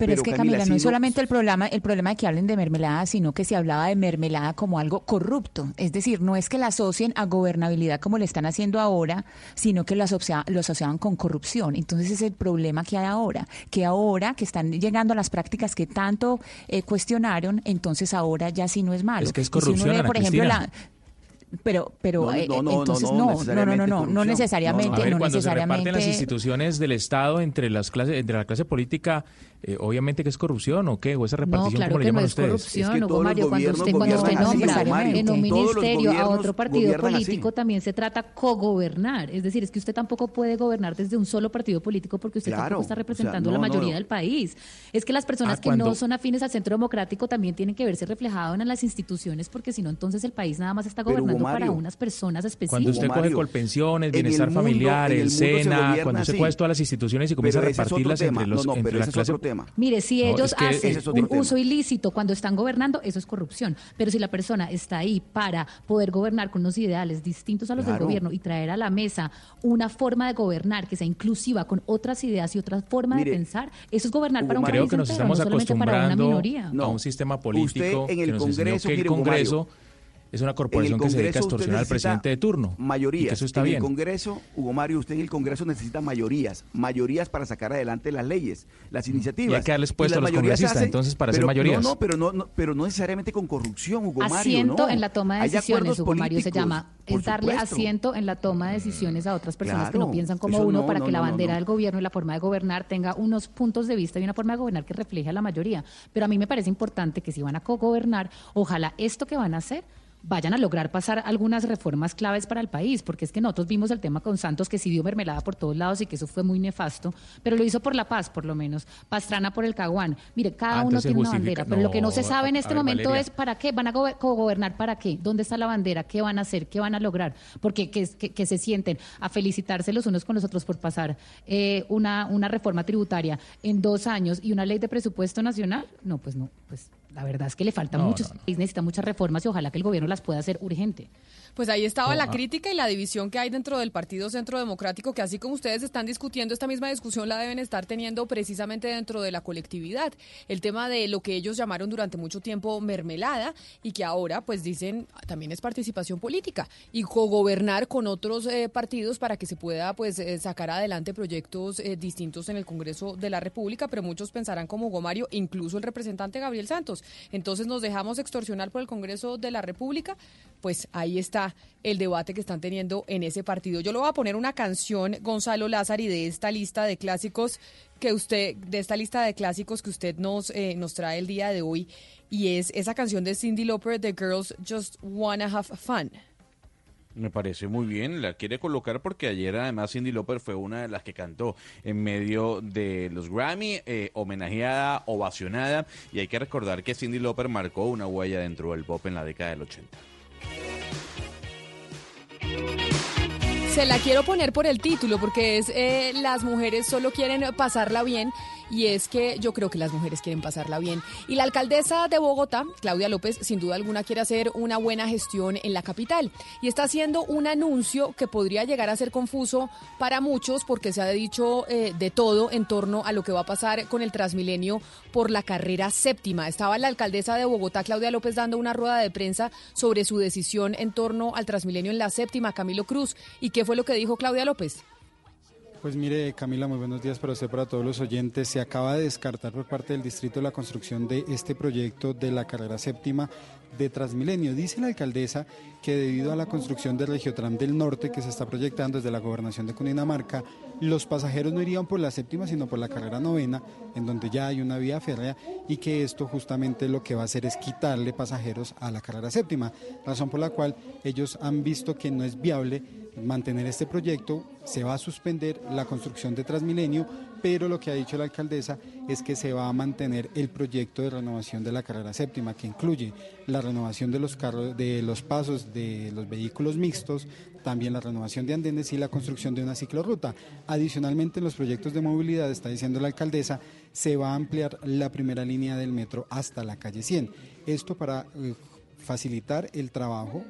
Pero, es que Camila, no es solamente el problema, el problema de que hablen de mermelada, sino que se hablaba de mermelada como algo corrupto. Es decir, no es que la asocien a gobernabilidad como le están haciendo ahora, sino que lo, asocia- lo asociaban con corrupción. Entonces es el problema que hay ahora, que ahora que están llegando a las prácticas que tanto eh, cuestionaron, entonces ahora ya sí no es malo. Es que es Y si uno corrupción, Ana por ejemplo, Cristina. la pero pero No, eh, no, no, no, entonces no, no, no, no, no, necesariamente no, no necesariamente, ver, no cuando se reparten las necesariamente instituciones del Estado entre las clases, entre la clase política, eh, obviamente que es corrupción o qué, o esa No, repartición, claro ¿cómo le que no llaman es ustedes? corrupción, Es que Hugo Mario. Cuando usted, cuando usted así, nombra Mario. en un ministerio a otro partido gobiernan así. político, también se trata cogobernar. Es decir, es que usted tampoco puede gobernar desde un solo partido político porque usted Claro, tampoco está o sea, representando no, la no, mayoría no. del país. Es que las personas Ah, que no cuando- son afines al centro democrático también tienen que verse reflejado en las instituciones porque si no, entonces el país nada más está Pero, Para unas personas específicas. Cuando usted coge colpensiones, en el bienestar mundo- familiar, el se SENA, gobierna cuando usted coge todas las instituciones y comienza a Pero es repartirlas entre los No, no, entre pero ese es clase otro tema. Mire, si No, ellos es que hacen es un tema. uso ilícito cuando están gobernando, eso es corrupción. Pero si la persona está ahí para poder gobernar con unos ideales distintos a los Claro. del gobierno y traer a la mesa una forma de gobernar que sea inclusiva con otras ideas y otra forma Mire, de pensar, eso es gobernar para un Mario, Creo país que nos entero, estamos no solamente para una acostumbrando minoría. No. a un sistema político Usted en el que nos Congreso, que el Congreso Mario, es una corporación que se dedica a extorsionar al presidente de turno. y Mayorías. eso está en bien. el Congreso, Hugo Mario, usted en el Congreso necesita mayorías. Mayorías para sacar adelante las leyes, las iniciativas. Y hay que darles puesto las a los congresistas, hacen- entonces, para pero- ser mayorías. No, no, pero no, no, pero no necesariamente con corrupción, Hugo Mario. Asiento no. en la toma de decisiones, Hugo Mario se llama, es darle supuesto. asiento en la toma de decisiones a otras personas que no piensan como uno no, para no, que la bandera no. del gobierno y la forma de gobernar tenga unos puntos de vista y una forma de gobernar que refleje a la mayoría. Pero a mí me parece importante que si van a cogobernar, ojalá esto que van a hacer vayan a lograr pasar algunas reformas claves para el país, porque es que nosotros vimos el tema con Santos que sí dio mermelada por todos lados y que eso fue muy nefasto, pero lo hizo por la paz, por lo menos. Pastrana por el Caguán. Mire, cada Ah, uno tiene una bandera, pero lo que no se sabe en este ver, momento Valeria. es ¿Para qué? ¿Van a go- cogobernar para qué? ¿Dónde está la bandera? ¿Qué van a hacer? ¿Qué van a lograr? Porque que, que- que se sienten a felicitarse los unos con los otros por pasar eh, una, una reforma tributaria en dos años y una ley de presupuesto nacional. No, pues no, pues la verdad es que le falta No, mucho. no, no. Necesita muchas reformas y ojalá que el gobierno las pueda hacer urgente. Pues ahí estaba la ah. crítica y la división que hay dentro del Partido Centro Democrático, que así como ustedes están discutiendo, esta misma discusión la deben estar teniendo precisamente dentro de la colectividad. El tema de lo que ellos llamaron durante mucho tiempo mermelada y que ahora pues dicen también es participación política y cogobernar con otros eh, partidos para que se pueda pues eh, sacar adelante proyectos eh, distintos en el Congreso de la República, pero muchos pensarán como Hugo Mario, incluso el representante Gabriel Santos. Entonces nos dejamos extorsionar por el Congreso de la República, pues ahí está el debate que están teniendo en ese partido. Yo le voy a poner una canción, Gonzalo Lázari, de esta lista de clásicos que usted, de esta lista de clásicos que usted nos, eh, nos trae el día de hoy, y es esa canción de Cindy Lauper, The Girls Just Wanna Have Fun. Me parece muy bien, la quiere colocar porque ayer además Cindy Lauper fue una de las que cantó en medio de los Grammy, eh, homenajeada, ovacionada, y hay que recordar que Cindy Lauper marcó una huella dentro del pop en la década del 80. Se la quiero poner por el título porque es eh, Las mujeres solo quieren pasarla bien y es que yo creo que las mujeres quieren pasarla bien. Y la alcaldesa de Bogotá, Claudia López, sin duda alguna quiere hacer una buena gestión en la capital y está haciendo un anuncio que podría llegar a ser confuso para muchos porque se ha dicho eh, de todo en torno a lo que va a pasar con el Transmilenio por la carrera séptima. Estaba la alcaldesa de Bogotá, Claudia López, dando una rueda de prensa sobre su decisión en torno al Transmilenio en la séptima, Camilo Cruz. ¿Y qué fue lo que dijo Claudia López? Pues mire, Camila, muy buenos días para usted, para todos los oyentes. Se acaba de descartar por parte del distrito la construcción de este proyecto de la carrera séptima de Transmilenio. Dice la alcaldesa que debido a la construcción del Regiotram del Norte que se está proyectando desde la gobernación de Cundinamarca, los pasajeros no irían por la séptima, sino por la carrera novena, en donde ya hay una vía férrea, y que esto justamente lo que va a hacer es quitarle pasajeros a la carrera séptima, razón por la cual ellos han visto que no es viable mantener este proyecto, se va a suspender la construcción de Transmilenio, pero lo que ha dicho la alcaldesa es que se va a mantener el proyecto de renovación de la carrera séptima, que incluye la renovación de los carros, de los pasos de los vehículos mixtos, también la renovación de andenes y la construcción de una ciclorruta. Adicionalmente, en los proyectos de movilidad, está diciendo la alcaldesa, se va a ampliar la primera línea del metro hasta la calle 100. Esto para eh, facilitar el trabajo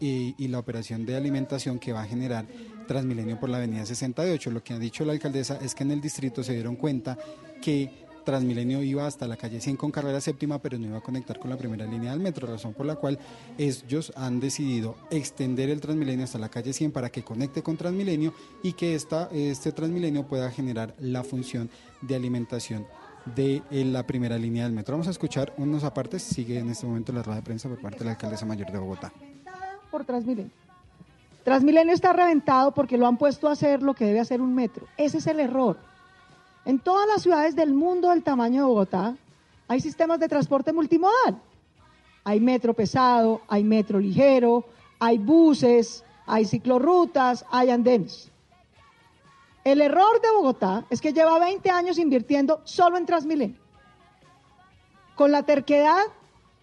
y, y, la operación de alimentación que va a generar Transmilenio por la avenida 68. Lo que ha dicho la alcaldesa es que en el distrito se dieron cuenta que Transmilenio iba hasta la calle 100 con carrera séptima, pero no iba a conectar con la primera línea del metro, razón por la cual ellos han decidido extender el Transmilenio hasta la calle 100 para que conecte con Transmilenio y que esta, este Transmilenio pueda generar la función de alimentación de la primera línea del metro. Vamos a escuchar unos apartes, sigue en este momento la rueda de prensa por parte de la alcaldesa mayor de Bogotá. Por Transmilenio. Transmilenio está reventado porque lo han puesto a hacer lo que debe hacer un metro. Ese es el error. En todas las ciudades del mundo del tamaño de Bogotá hay sistemas de transporte multimodal. Hay metro pesado, hay metro ligero, hay buses, hay ciclorrutas, hay andenes. El error de Bogotá es que lleva 20 años invirtiendo solo en Transmilenio, con la terquedad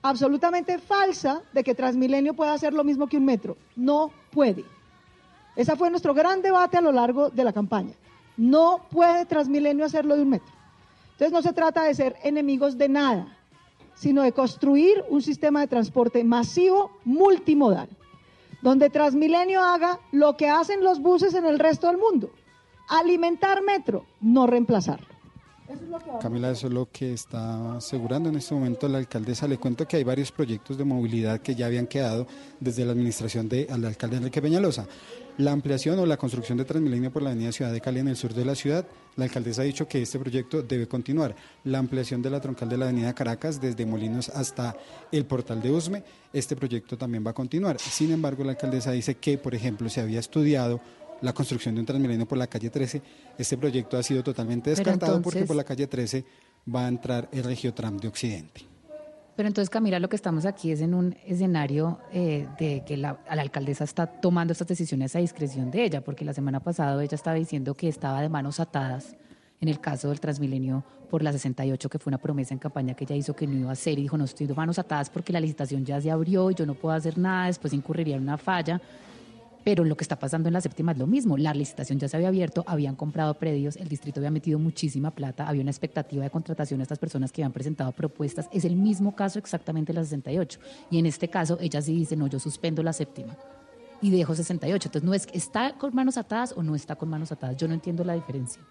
absolutamente falsa de que Transmilenio pueda hacer lo mismo que un metro. No puede. Ese fue nuestro gran debate a lo largo de la campaña. No puede Transmilenio hacerlo de un metro. Entonces no se trata de ser enemigos de nada, sino de construir un sistema de transporte masivo multimodal, donde Transmilenio haga lo que hacen los buses en el resto del mundo, alimentar metro, no reemplazarlo. Camila, eso es lo que está asegurando en este momento la alcaldesa. Le cuento que hay varios proyectos de movilidad que ya habían quedado desde la administración del de, alcalde Enrique Peñalosa. La ampliación o la construcción de Transmilenio por la avenida Ciudad de Cali en el sur de la ciudad, la alcaldesa ha dicho que este proyecto debe continuar. La ampliación de la troncal de la avenida Caracas desde Molinos hasta el portal de Usme, este proyecto también va a continuar. Sin embargo, la alcaldesa dice que, por ejemplo, se había estudiado la construcción de un Transmilenio por la calle 13. Este proyecto ha sido totalmente descartado entonces... porque por la calle 13 va a entrar el Regiotram de Occidente. Pero entonces, Camila, lo que estamos aquí es en un escenario eh, de que la, la, alcaldesa está tomando estas decisiones a discreción de ella, porque la semana pasada ella estaba diciendo que estaba de manos atadas en el caso del Transmilenio por la 68, que fue una promesa en campaña que ella hizo que no iba a hacer, y dijo, no estoy de manos atadas porque la licitación ya se abrió y yo no puedo hacer nada, después incurriría en una falla. Pero lo que está pasando en la séptima es lo mismo. La licitación ya se había abierto, habían comprado predios, el distrito había metido muchísima plata, había una expectativa de contratación a estas personas que habían presentado propuestas. Es el mismo caso exactamente la 68. Y en este caso, ella sí dice, no, yo suspendo la séptima y dejo 68. Entonces, no es está con manos atadas o no está con manos atadas. Yo no entiendo la diferencia.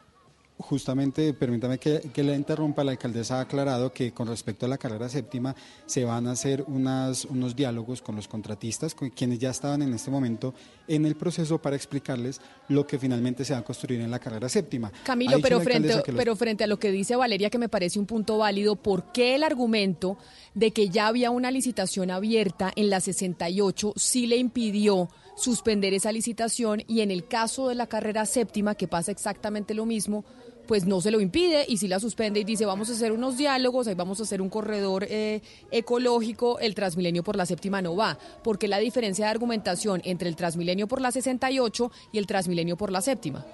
Justamente, permítame que, que la interrumpa, la alcaldesa ha aclarado que con respecto a la carrera séptima se van a hacer unas, unos diálogos con los contratistas, con quienes ya estaban en este momento en el proceso para explicarles lo que finalmente se va a construir en la carrera séptima. Camilo, pero frente, los... pero frente a lo que dice Valeria, que me parece un punto válido, ¿por qué el argumento de que ya había una licitación abierta en la 68 sí le impidió suspender esa licitación y en el caso de la carrera séptima, que pasa exactamente lo mismo, pues no se lo impide y si la suspende y dice vamos a hacer unos diálogos, ahí vamos a hacer un corredor eh, ecológico, el Transmilenio por la séptima no va, porque la diferencia de argumentación entre el Transmilenio por la 68 y el Transmilenio por la séptima.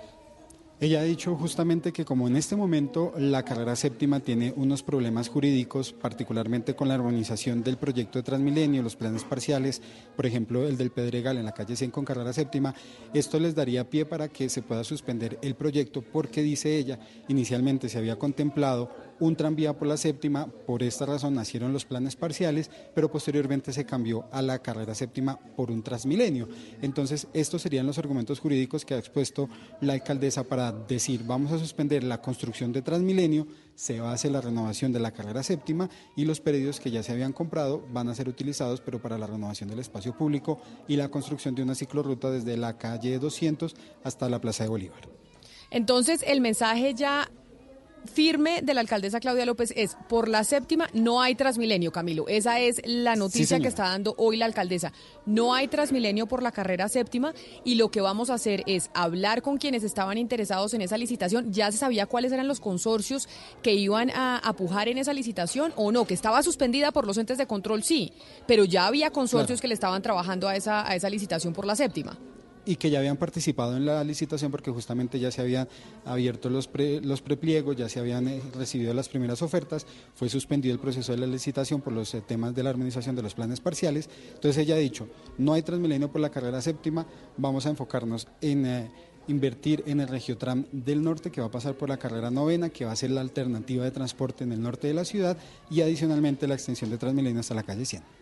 Ella ha dicho justamente que como en este momento la carrera séptima tiene unos problemas jurídicos, particularmente con la organización del proyecto de Transmilenio, los planes parciales, por ejemplo el del Pedregal en la calle 100 con carrera séptima, esto les daría pie para que se pueda suspender el proyecto porque dice ella, inicialmente se había contemplado un tranvía por la séptima, por esta razón nacieron los planes parciales, pero posteriormente se cambió a la carrera séptima por un transmilenio. Entonces, estos serían los argumentos jurídicos que ha expuesto la alcaldesa para decir, vamos a suspender la construcción de transmilenio, se va a hacer la renovación de la carrera séptima y los predios que ya se habían comprado van a ser utilizados, pero para la renovación del espacio público y la construcción de una ciclorruta desde la calle 200 hasta la Plaza de Bolívar. Entonces, el mensaje ya firme de la alcaldesa Claudia López es por la séptima no hay Transmilenio, Camilo. Esa es la noticia sí, que está dando hoy la alcaldesa. No hay Transmilenio por la carrera séptima y lo que vamos a hacer es hablar con quienes estaban interesados en esa licitación. Ya se sabía cuáles eran los consorcios que iban a apujar en esa licitación o no, que estaba suspendida por los entes de control, sí, pero ya había consorcios claro. que le estaban trabajando a esa, a esa licitación por la séptima. Y que ya habían participado en la licitación porque justamente ya se habían abierto los, los prepliegos, ya se habían eh, recibido las primeras ofertas, fue suspendido el proceso de la licitación por los eh, temas de la armonización de los planes parciales. Entonces ella ha dicho, no hay Transmilenio por la carrera séptima, vamos a enfocarnos en... Eh, invertir en el Regiotram del Norte, que va a pasar por la carrera novena, que va a ser la alternativa de transporte en el norte de la ciudad, y adicionalmente la extensión de Transmilenio hasta la calle 100.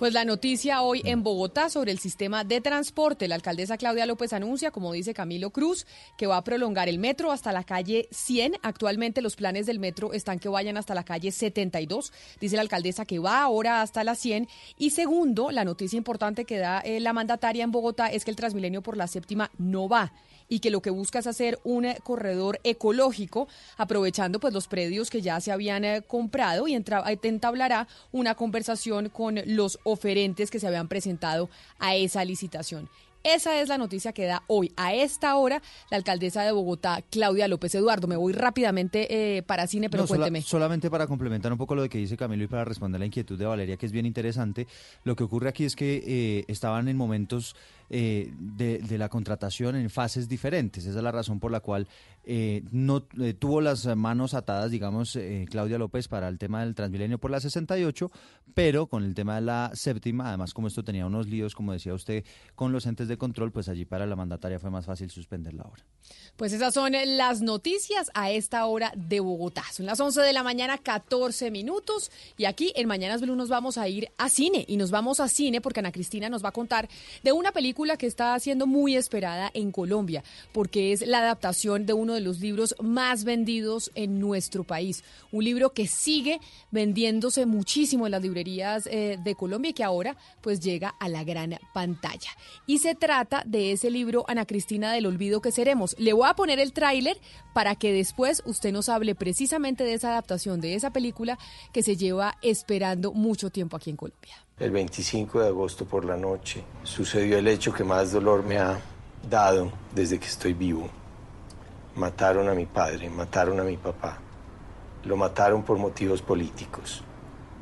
Pues la noticia hoy en Bogotá sobre el sistema de transporte. La alcaldesa Claudia López anuncia, como dice Camilo Cruz, que va a prolongar el metro hasta la calle 100. Actualmente los planes del metro están que vayan hasta la calle 72. Dice la alcaldesa que va ahora hasta la 100. Y segundo, la noticia importante que da eh, la mandataria en Bogotá es que el Transmilenio por la séptima no va y que lo que busca es hacer un eh, corredor ecológico, aprovechando pues los predios que ya se habían eh, comprado y eh, entablará una conversación con los oferentes que se habían presentado a esa licitación. Esa es la noticia que da hoy, a esta hora, la alcaldesa de Bogotá, Claudia López Eduardo. Me voy rápidamente para cine, pero cuénteme. solamente para complementar un poco lo que dice Camilo y para responder la inquietud de Valeria, que es bien interesante. Lo que ocurre aquí es que estaban en momentos eh, de, la contratación en fases diferentes. Esa es la razón por la cual eh, no eh, tuvo las manos atadas, digamos, Claudia López para el tema del Transmilenio por la 68, pero con el tema de la séptima, además como esto tenía unos líos, como decía usted, con los entes de control, pues allí para la mandataria fue más fácil suspender la hora. Pues esas son las noticias a esta hora de Bogotá. Son las 11 de la mañana, 14 minutos, y aquí en Mañanas Blue nos vamos a ir a cine, y nos vamos a cine porque Ana Cristina nos va a contar de una película que está siendo muy esperada en Colombia, porque es la adaptación de uno de los libros más vendidos en nuestro país. Un libro que sigue vendiéndose muchísimo en las librerías eh, de Colombia y que ahora pues llega a la gran pantalla. Y se trata de ese libro Ana Cristina del Olvido que seremos. Le voy a poner el tráiler para que después usted nos hable precisamente de esa adaptación de esa película que se lleva esperando mucho tiempo aquí en Colombia. El 25 de agosto por la noche sucedió el hecho que más dolor me ha dado desde que estoy vivo. Mataron a mi padre, mataron a mi papá. Lo mataron por motivos políticos.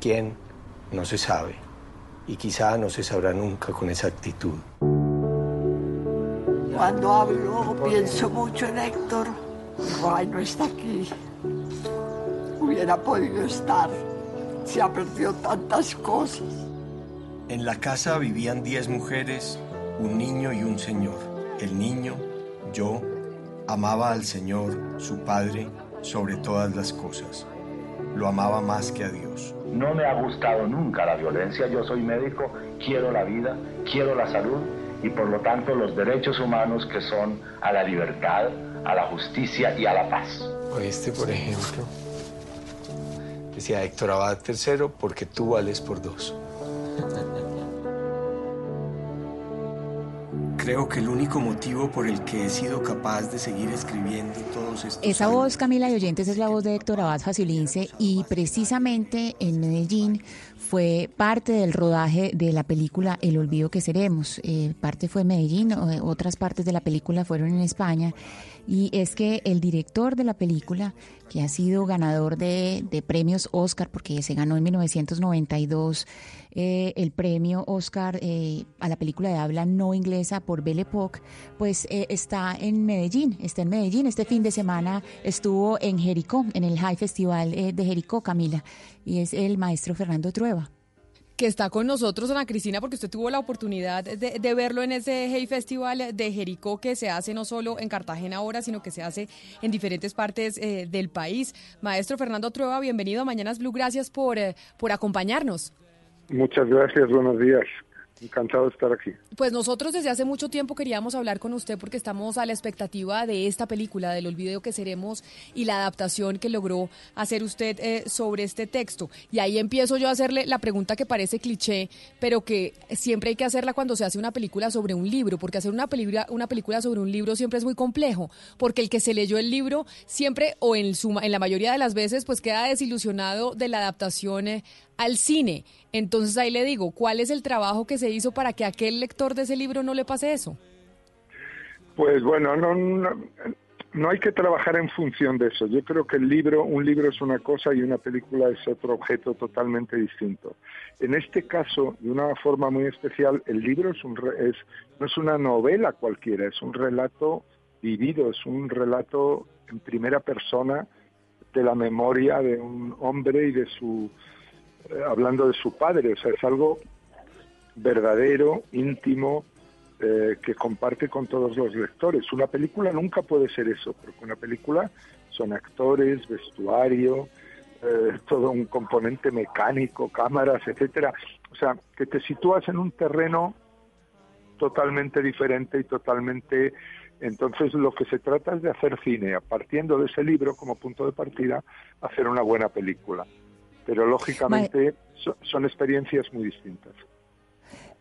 ¿Quién? No se sabe. Y quizá no se sabrá nunca con exactitud. Cuando hablo pienso mucho en Héctor. Ay, no está aquí. Hubiera podido estar. Se ha perdido tantas cosas. En la casa vivían diez mujeres, un niño y un señor. El niño, yo, amaba al Señor, su Padre, sobre todas las cosas. Lo amaba más que a Dios. No me ha gustado nunca la violencia. Yo soy médico, quiero la vida, quiero la salud y por lo tanto los derechos humanos que son a la libertad, a la justicia y a la paz. Este, por ejemplo, decía Héctor Abad III, porque tú vales por dos. Creo que el único motivo por el que he sido capaz de seguir escribiendo todos estos Esa voz, Camila y oyentes, es la voz de Héctor Abad Facilince y precisamente en Medellín fue parte del rodaje de la película El olvido que seremos. Eh, parte fue en Medellín, otras partes de la película fueron en España. Y es que el director de la película, que ha sido ganador de, de premios Oscar, porque se ganó en 1992 eh, el premio Oscar eh, a la película de habla no inglesa por Belle Époque, pues eh, está en Medellín, está en Medellín. Este fin de semana estuvo en Jericó, en el High Festival de Jericó, Camila, y es el maestro Fernando Trueba que está con nosotros, Ana Cristina, porque usted tuvo la oportunidad de, verlo en ese Hey Festival de Jericó que se hace no solo en Cartagena ahora, sino que se hace en diferentes partes del país. Maestro Fernando Trueba, bienvenido a Mañanas Blue, gracias por, por acompañarnos. Muchas gracias, buenos días. Encantado de estar aquí. Pues nosotros desde hace mucho tiempo queríamos hablar con usted porque estamos a la expectativa de esta película, del olvido que seremos y la adaptación que logró hacer usted eh, sobre este texto. Y ahí empiezo yo a hacerle la pregunta que parece cliché, pero que siempre hay que hacerla cuando se hace una película sobre un libro, porque hacer una película, una película sobre un libro siempre es muy complejo, porque el que se leyó el libro siempre o en, suma, en la mayoría de las veces pues queda desilusionado de la adaptación eh, al cine. Entonces ahí le digo, ¿cuál es el trabajo que se hizo para que aquel lector de ese libro no le pase eso? Pues bueno, no, no hay que trabajar en función de eso. Yo creo que el libro, un libro es una cosa y una película es otro objeto totalmente distinto. En este caso, de una forma muy especial, el libro es un es, no es una novela cualquiera, es un relato vivido, es un relato en primera persona de la memoria de un hombre y de su, hablando de su padre, o sea, es algo verdadero, íntimo, eh, que comparte con todos los lectores. Una película nunca puede ser eso, porque una película son actores, vestuario, eh, todo un componente mecánico, cámaras, etcétera. O sea, que te sitúas en un terreno totalmente diferente y totalmente entonces lo que se trata es de hacer cine, partiendo de ese libro como punto de partida, hacer una buena película. Pero lógicamente son experiencias muy distintas.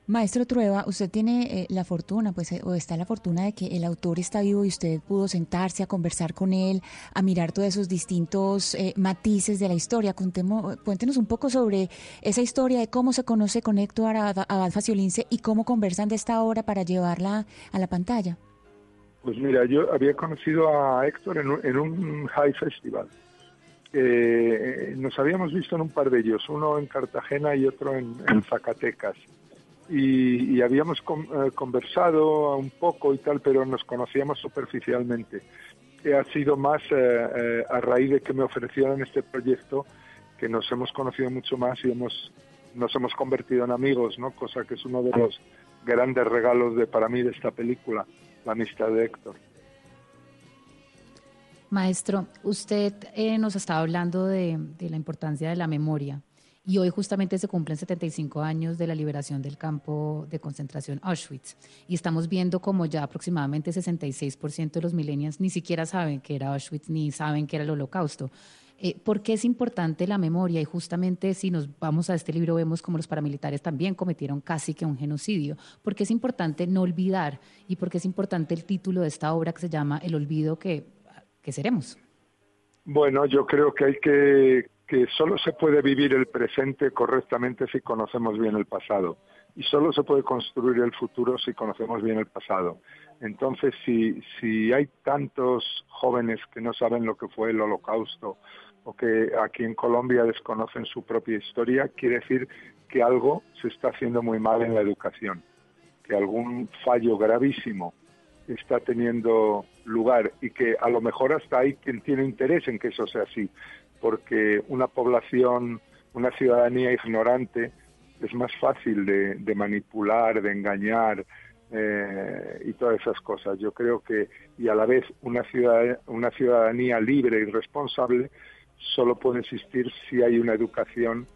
Maestro Trueba, usted tiene eh, la fortuna, pues, eh, o está la fortuna de que el autor está vivo y usted pudo sentarse a conversar con él, a mirar todos esos distintos eh, matices de la historia. cuéntenos un poco sobre esa historia de cómo se conoce con Héctor Abad Faciolince y cómo conversan de esta obra para llevarla a la pantalla. Pues mira, yo había conocido a Héctor en un, high festival. Nos habíamos visto en un par de ellos, uno en Cartagena y otro en Zacatecas y, habíamos eh, conversado un poco y tal, pero nos conocíamos superficialmente. ha sido más eh, eh, a raíz de que me ofrecieron este proyecto que nos hemos conocido mucho más y hemos nos hemos convertido en amigos, ¿no? Cosa que es uno de los grandes regalos de para mí de esta película, la amistad de Héctor. Maestro, usted nos estaba hablando de la importancia de la memoria y hoy justamente se cumplen 75 años de la liberación del campo de concentración Auschwitz. Y estamos viendo como ya aproximadamente 66% de los millennials ni siquiera saben que era Auschwitz ni saben que era el holocausto. Eh, ¿Por qué es importante la memoria? Y justamente si nos vamos a este libro vemos como los paramilitares también cometieron casi que un genocidio. ¿Por qué es importante no olvidar? ¿Y por qué es importante el título de esta obra que se llama El olvido que, que seremos? Bueno, yo creo que hay que que solo se puede vivir el presente correctamente si conocemos bien el pasado y solo se puede construir el futuro si conocemos bien el pasado. Entonces, si, si hay tantos jóvenes que no saben lo que fue el holocausto o que aquí en Colombia desconocen su propia historia, quiere decir que algo se está haciendo muy mal en la educación, que algún fallo gravísimo está teniendo lugar y que a lo mejor hasta hay quien tiene interés en que eso sea así, porque una población, una ciudadanía ignorante es más fácil de, manipular, de engañar eh, y todas esas cosas. Yo creo que, y a la vez, una, ciudad, una ciudadanía libre y responsable solo puede existir si hay una educación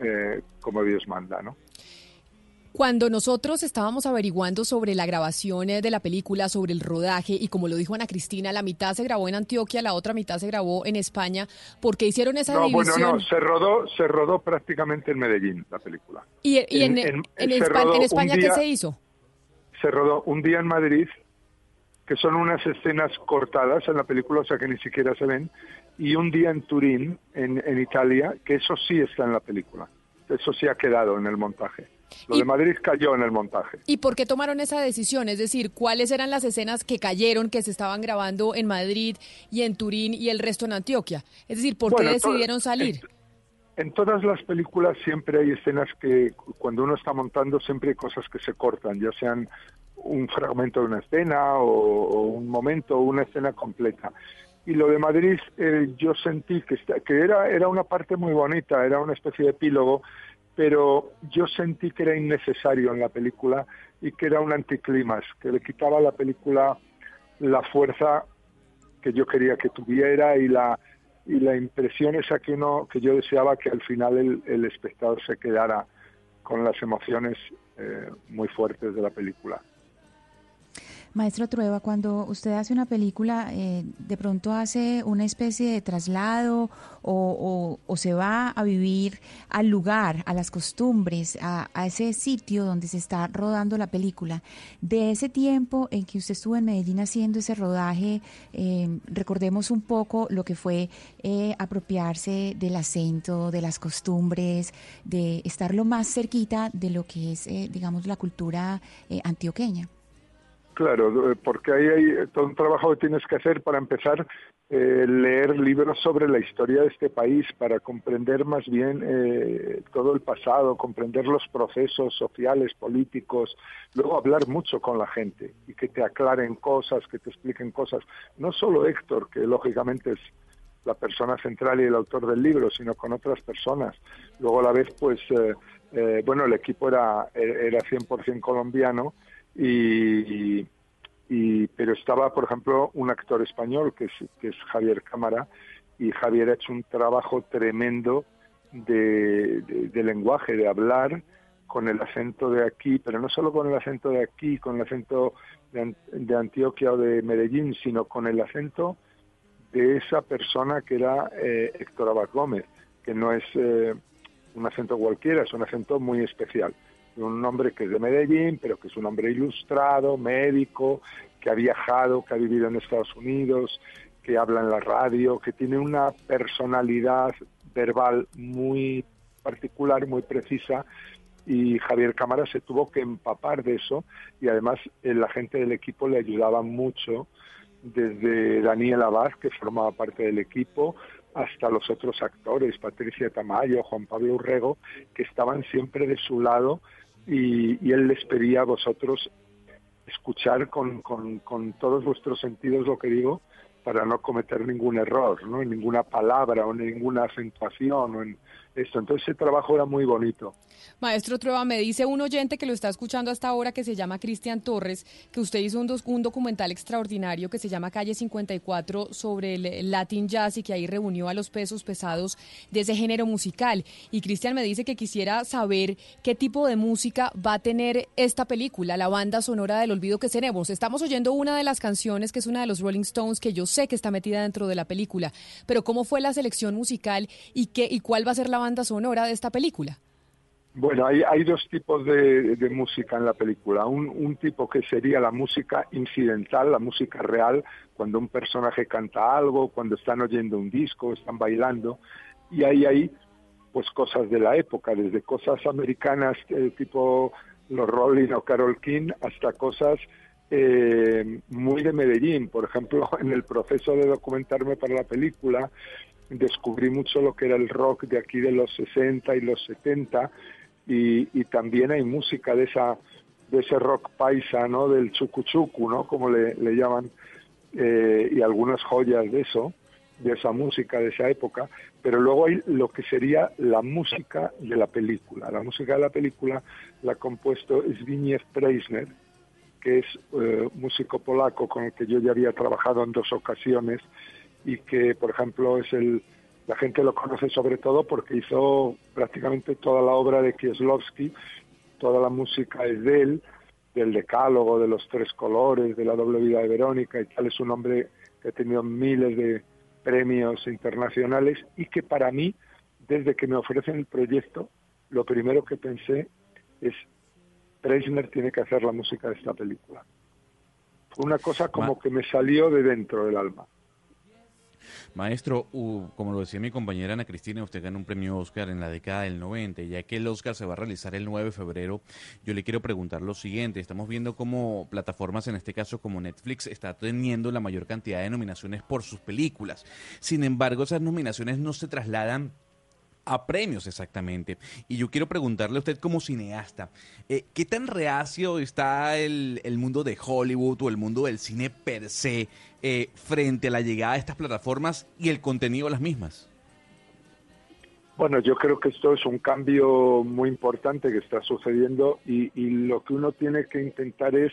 eh, como Dios manda, ¿no? Cuando nosotros estábamos averiguando sobre la grabación eh, de la película, sobre el rodaje, y como lo dijo Ana Cristina, la mitad se grabó en Antioquia, la otra mitad se grabó en España, ¿por qué hicieron esa no, división? Bueno, no, se rodó, se rodó prácticamente en Medellín la película. ¿Y, en, en, España, qué se hizo? Se rodó un día en Madrid, que son unas escenas cortadas en la película, o sea que ni siquiera se ven, y un día en Turín, en Italia, que eso sí está en la película. Eso sí ha quedado en el montaje. Lo de Madrid cayó en el montaje. ¿Y por qué tomaron esa decisión? Es decir, ¿cuáles eran las escenas que cayeron, que se estaban grabando en Madrid y en Turín y el resto en Antioquia? Es decir, ¿por qué decidieron salir? En, todas las películas siempre hay escenas que cuando uno está montando siempre hay cosas que se cortan, ya sean un fragmento de una escena o, un momento o una escena completa. Y lo de Madrid eh, yo sentí que, que era, era una parte muy bonita, era una especie de epílogo pero yo sentí que era innecesario en la película y que era un anticlimax, que le quitaba a la película la fuerza que yo quería que tuviera y la y la impresión esa que uno que yo deseaba que al final el, el espectador se quedara con las emociones eh, muy fuertes de la película. Maestro Trueba, cuando usted hace una película, eh, ¿de pronto hace una especie de traslado o, se va a vivir al lugar, a las costumbres, a, ese sitio donde se está rodando la película? De ese tiempo en que usted estuvo en Medellín haciendo ese rodaje, eh, recordemos un poco lo que fue eh, apropiarse del acento, de las costumbres, de estar lo más cerquita de lo que es, digamos, la cultura antioqueña. Claro, porque ahí hay todo un trabajo que tienes que hacer para empezar eh, leer libros sobre la historia de este país, para comprender más bien eh, todo el pasado, comprender los procesos sociales, políticos, luego hablar mucho con la gente y que te aclaren cosas, que te expliquen cosas. No solo Héctor, que lógicamente es la persona central y el autor del libro, sino con otras personas. Luego a la vez, pues, eh, eh, bueno, el equipo era, era 100% colombiano y, y, pero estaba, por ejemplo, un actor español que es, que es Javier Cámara y Javier ha hecho un trabajo tremendo de, lenguaje, de hablar con el acento de aquí, pero no solo con el acento de aquí, con el acento de, de Antioquia o de Medellín, sino con el acento de esa persona que era eh, Héctor Abad Gómez, que no es eh, un acento cualquiera, es un acento muy especial. Un hombre que es de Medellín, pero que es un hombre ilustrado, médico, que ha viajado, que ha vivido en Estados Unidos, que habla en la radio, que tiene una personalidad verbal muy particular, muy precisa, y Javier Cámara se tuvo que empapar de eso y además la gente del equipo le ayudaba mucho desde Daniel Abad, que formaba parte del equipo, hasta los otros actores, Patricia Tamayo, Juan Pablo Urrego, que estaban siempre de su lado y, él les pedía a vosotros escuchar con, con, con, todos vuestros sentidos lo que digo para no cometer ningún error, ¿no? en ninguna palabra o en ninguna acentuación o en esto. Entonces ese trabajo era muy bonito. Maestro Trueba, me dice un oyente que lo está escuchando hasta ahora que se llama Cristian Torres, que usted hizo un, un, documental extraordinario que se llama Calle 54 sobre el Latin Jazz y que ahí reunió a los pesos pesados de ese género musical. Y Cristian me dice que quisiera saber qué tipo de música va a tener esta película, la banda sonora del olvido que tenemos. Estamos oyendo una de las canciones que es una de los Rolling Stones que yo sé que está metida dentro de la película, pero ¿cómo fue la selección musical y, qué, y cuál va a ser la banda sonora de esta película? Bueno, hay, hay dos tipos de, música en la película. Un, un, tipo que sería la música incidental, la música real, cuando un personaje canta algo, cuando están oyendo un disco, están bailando. Y ahí hay pues cosas de la época, desde cosas americanas eh, tipo los Rolling o Carol King hasta cosas eh, muy de Medellín. Por ejemplo, en el proceso de documentarme para la película, descubrí mucho lo que era el rock de aquí de los 60 y los 70 y, también hay música de esa de ese rock paisa, ¿no? Del chucuchucu, ¿no? Como le, llaman, eh, y algunas joyas de eso, de esa música de esa época, pero luego hay lo que sería la música de la película. La música de la película la ha compuesto Zbigniew Preisner, que es eh, músico polaco con el que yo ya había trabajado en dos ocasiones y que, por ejemplo, es el la gente lo conoce sobre todo porque hizo prácticamente toda la obra de Kieslowski, toda la música es de él, del Decálogo, de los Tres Colores, de la Doble Vida de Verónica y tal. Es un hombre que ha tenido miles de premios internacionales y que para mí, desde que me ofrecen el proyecto, lo primero que pensé es, Preisner tiene que hacer la música de esta película. Fue una cosa como que me salió de dentro del alma. Maestro, como lo decía mi compañera Ana Cristina, usted ganó un premio Oscar en la década del 90, ya que el Oscar se va a realizar el 9 de febrero, yo le quiero preguntar lo siguiente, estamos viendo cómo plataformas, en este caso como Netflix, está teniendo la mayor cantidad de nominaciones por sus películas. Sin embargo, esas nominaciones no se trasladan a premios exactamente. Y yo quiero preguntarle a usted como cineasta, eh, ¿qué tan reacio está el, el, mundo de Hollywood o el mundo del cine per se eh, frente a la llegada de estas plataformas y el contenido de las mismas? Bueno, yo creo que esto es un cambio muy importante que está sucediendo y, y lo que uno tiene que intentar es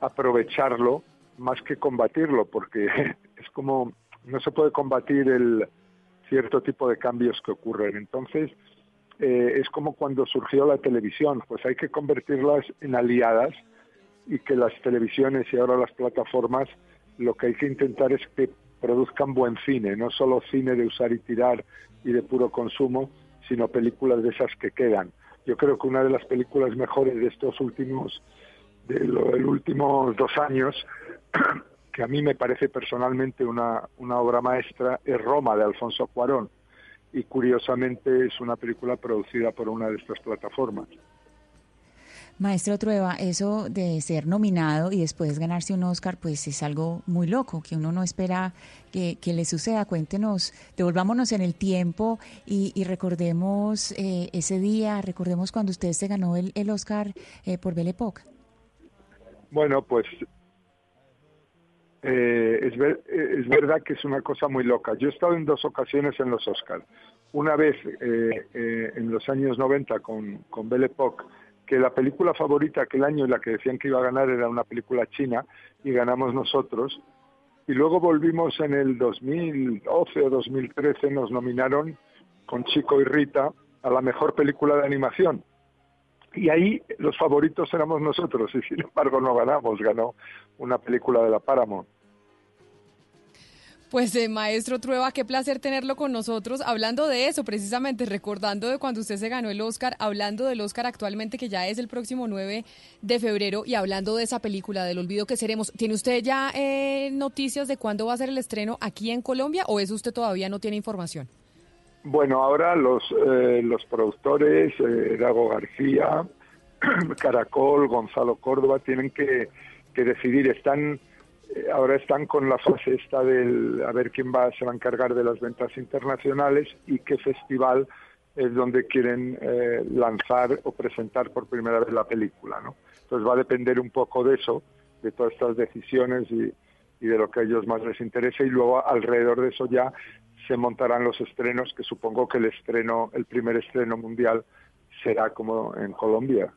aprovecharlo más que combatirlo, porque es como no se puede combatir el, cierto tipo de cambios que ocurren. Entonces, eh, es como cuando surgió la televisión, pues hay que convertirlas en aliadas y que las televisiones y ahora las plataformas lo que hay que intentar es que produzcan buen cine, no solo cine de usar y tirar y de puro consumo, sino películas de esas que quedan. Yo creo que una de las películas mejores de estos últimos, de los últimos dos años, que a mí me parece personalmente una, una obra maestra, es Roma de Alfonso Cuarón. Y curiosamente es una película producida por una de estas plataformas. Maestro Trueba, eso de ser nominado y después ganarse un Oscar, pues es algo muy loco, que uno no espera que, que le suceda. Cuéntenos, devolvámonos en el tiempo y, y recordemos eh, ese día, recordemos cuando usted se ganó el, el Oscar eh, por Belle Époque. Bueno, pues eh, es, ver- eh, es verdad que es una cosa muy loca. Yo he estado en dos ocasiones en los Oscars. Una vez eh, eh, en los años 90 con, con Belle Époque, que la película favorita aquel año, la que decían que iba a ganar, era una película china, y ganamos nosotros. Y luego volvimos en el 2012 o 2013, nos nominaron con Chico y Rita a la mejor película de animación. Y ahí los favoritos éramos nosotros, y sin embargo no ganamos, ganó una película de la Paramount. Pues eh, maestro Trueba, qué placer tenerlo con nosotros, hablando de eso, precisamente recordando de cuando usted se ganó el Oscar, hablando del Oscar actualmente que ya es el próximo 9 de febrero y hablando de esa película del olvido que seremos. ¿Tiene usted ya eh, noticias de cuándo va a ser el estreno aquí en Colombia o eso usted todavía no tiene información? Bueno, ahora los, eh, los productores, eh, Dago García, Caracol, Gonzalo Córdoba, tienen que, que decidir. Están ahora están con la fase esta del a ver quién va se va a encargar de las ventas internacionales y qué festival es donde quieren eh, lanzar o presentar por primera vez la película, ¿no? Entonces va a depender un poco de eso, de todas estas decisiones y, de lo que a ellos más les interesa y luego alrededor de eso ya se montarán los estrenos, que supongo que el estreno, el primer estreno mundial será como en Colombia.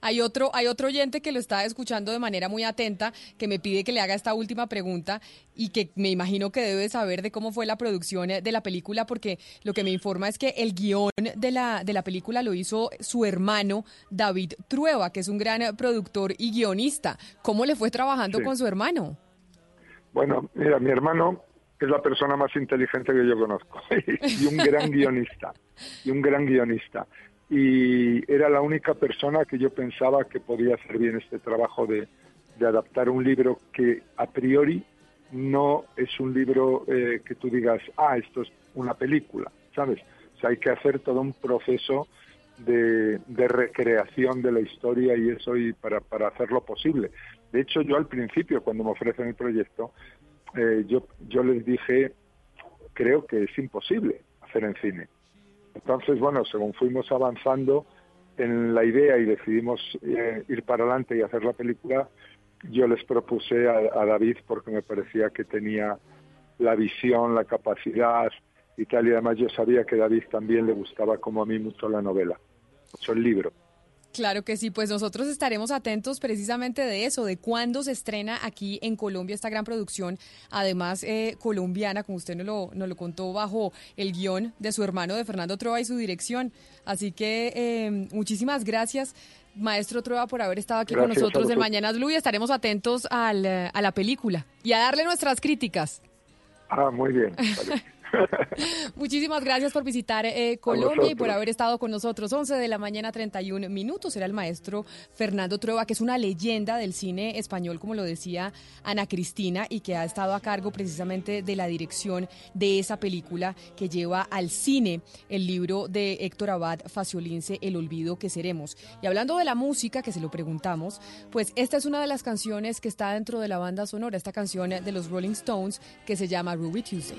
Hay otro, hay otro oyente que lo está escuchando de manera muy atenta, que me pide que le haga esta última pregunta y que me imagino que debe saber de cómo fue la producción eh, de la película, porque lo que me informa es que el guion de la, de la película lo hizo su hermano David Trueba, que es un gran productor y guionista. ¿Cómo le fue trabajando Sí. con su hermano? Bueno, mira, mi hermano es la persona más inteligente que yo conozco y un gran guionista, y un gran guionista. Y era la única persona que yo pensaba que podía hacer bien este trabajo de, de adaptar un libro que a priori no es un libro eh, que tú digas, ah, esto es una película, ¿sabes? O sea, hay que hacer todo un proceso de, de recreación de la historia y eso y para, para hacerlo posible. De hecho, yo al principio, cuando me ofrecen el proyecto, eh, yo, yo les dije, creo que es imposible hacer en cine. Entonces, bueno, según fuimos avanzando en la idea y decidimos eh, ir para adelante y hacer la película, yo les propuse a, a David porque me parecía que tenía la visión, la capacidad y tal, y además yo sabía que David también le gustaba como a mí mucho la novela, mucho el libro. Claro que sí, pues nosotros estaremos atentos precisamente de eso, de cuándo se estrena aquí en Colombia esta gran producción, además eh, colombiana, como usted nos lo, nos lo contó, bajo el guion de su hermano de Fernando Trova y su dirección. Así que eh, muchísimas gracias, maestro Trova, por haber estado aquí con Gracias nosotros en. Mañanas Blue y estaremos atentos al, a la película y a darle nuestras críticas. Ah, muy bien. vale. Muchísimas gracias por visitar eh, Colombia y por haber estado con nosotros. 11 de la mañana, 31 minutos. Era el maestro Fernando Trueba, que es una leyenda del cine español, como lo decía Ana Cristina, y que ha estado a cargo precisamente de la dirección de esa película que lleva al cine el libro de Héctor Abad Faciolince, El olvido que seremos. Y hablando de la música, que se lo preguntamos, pues esta es una de las canciones que está dentro de la banda sonora, esta canción de los Rolling Stones que se llama Ruby Tuesday.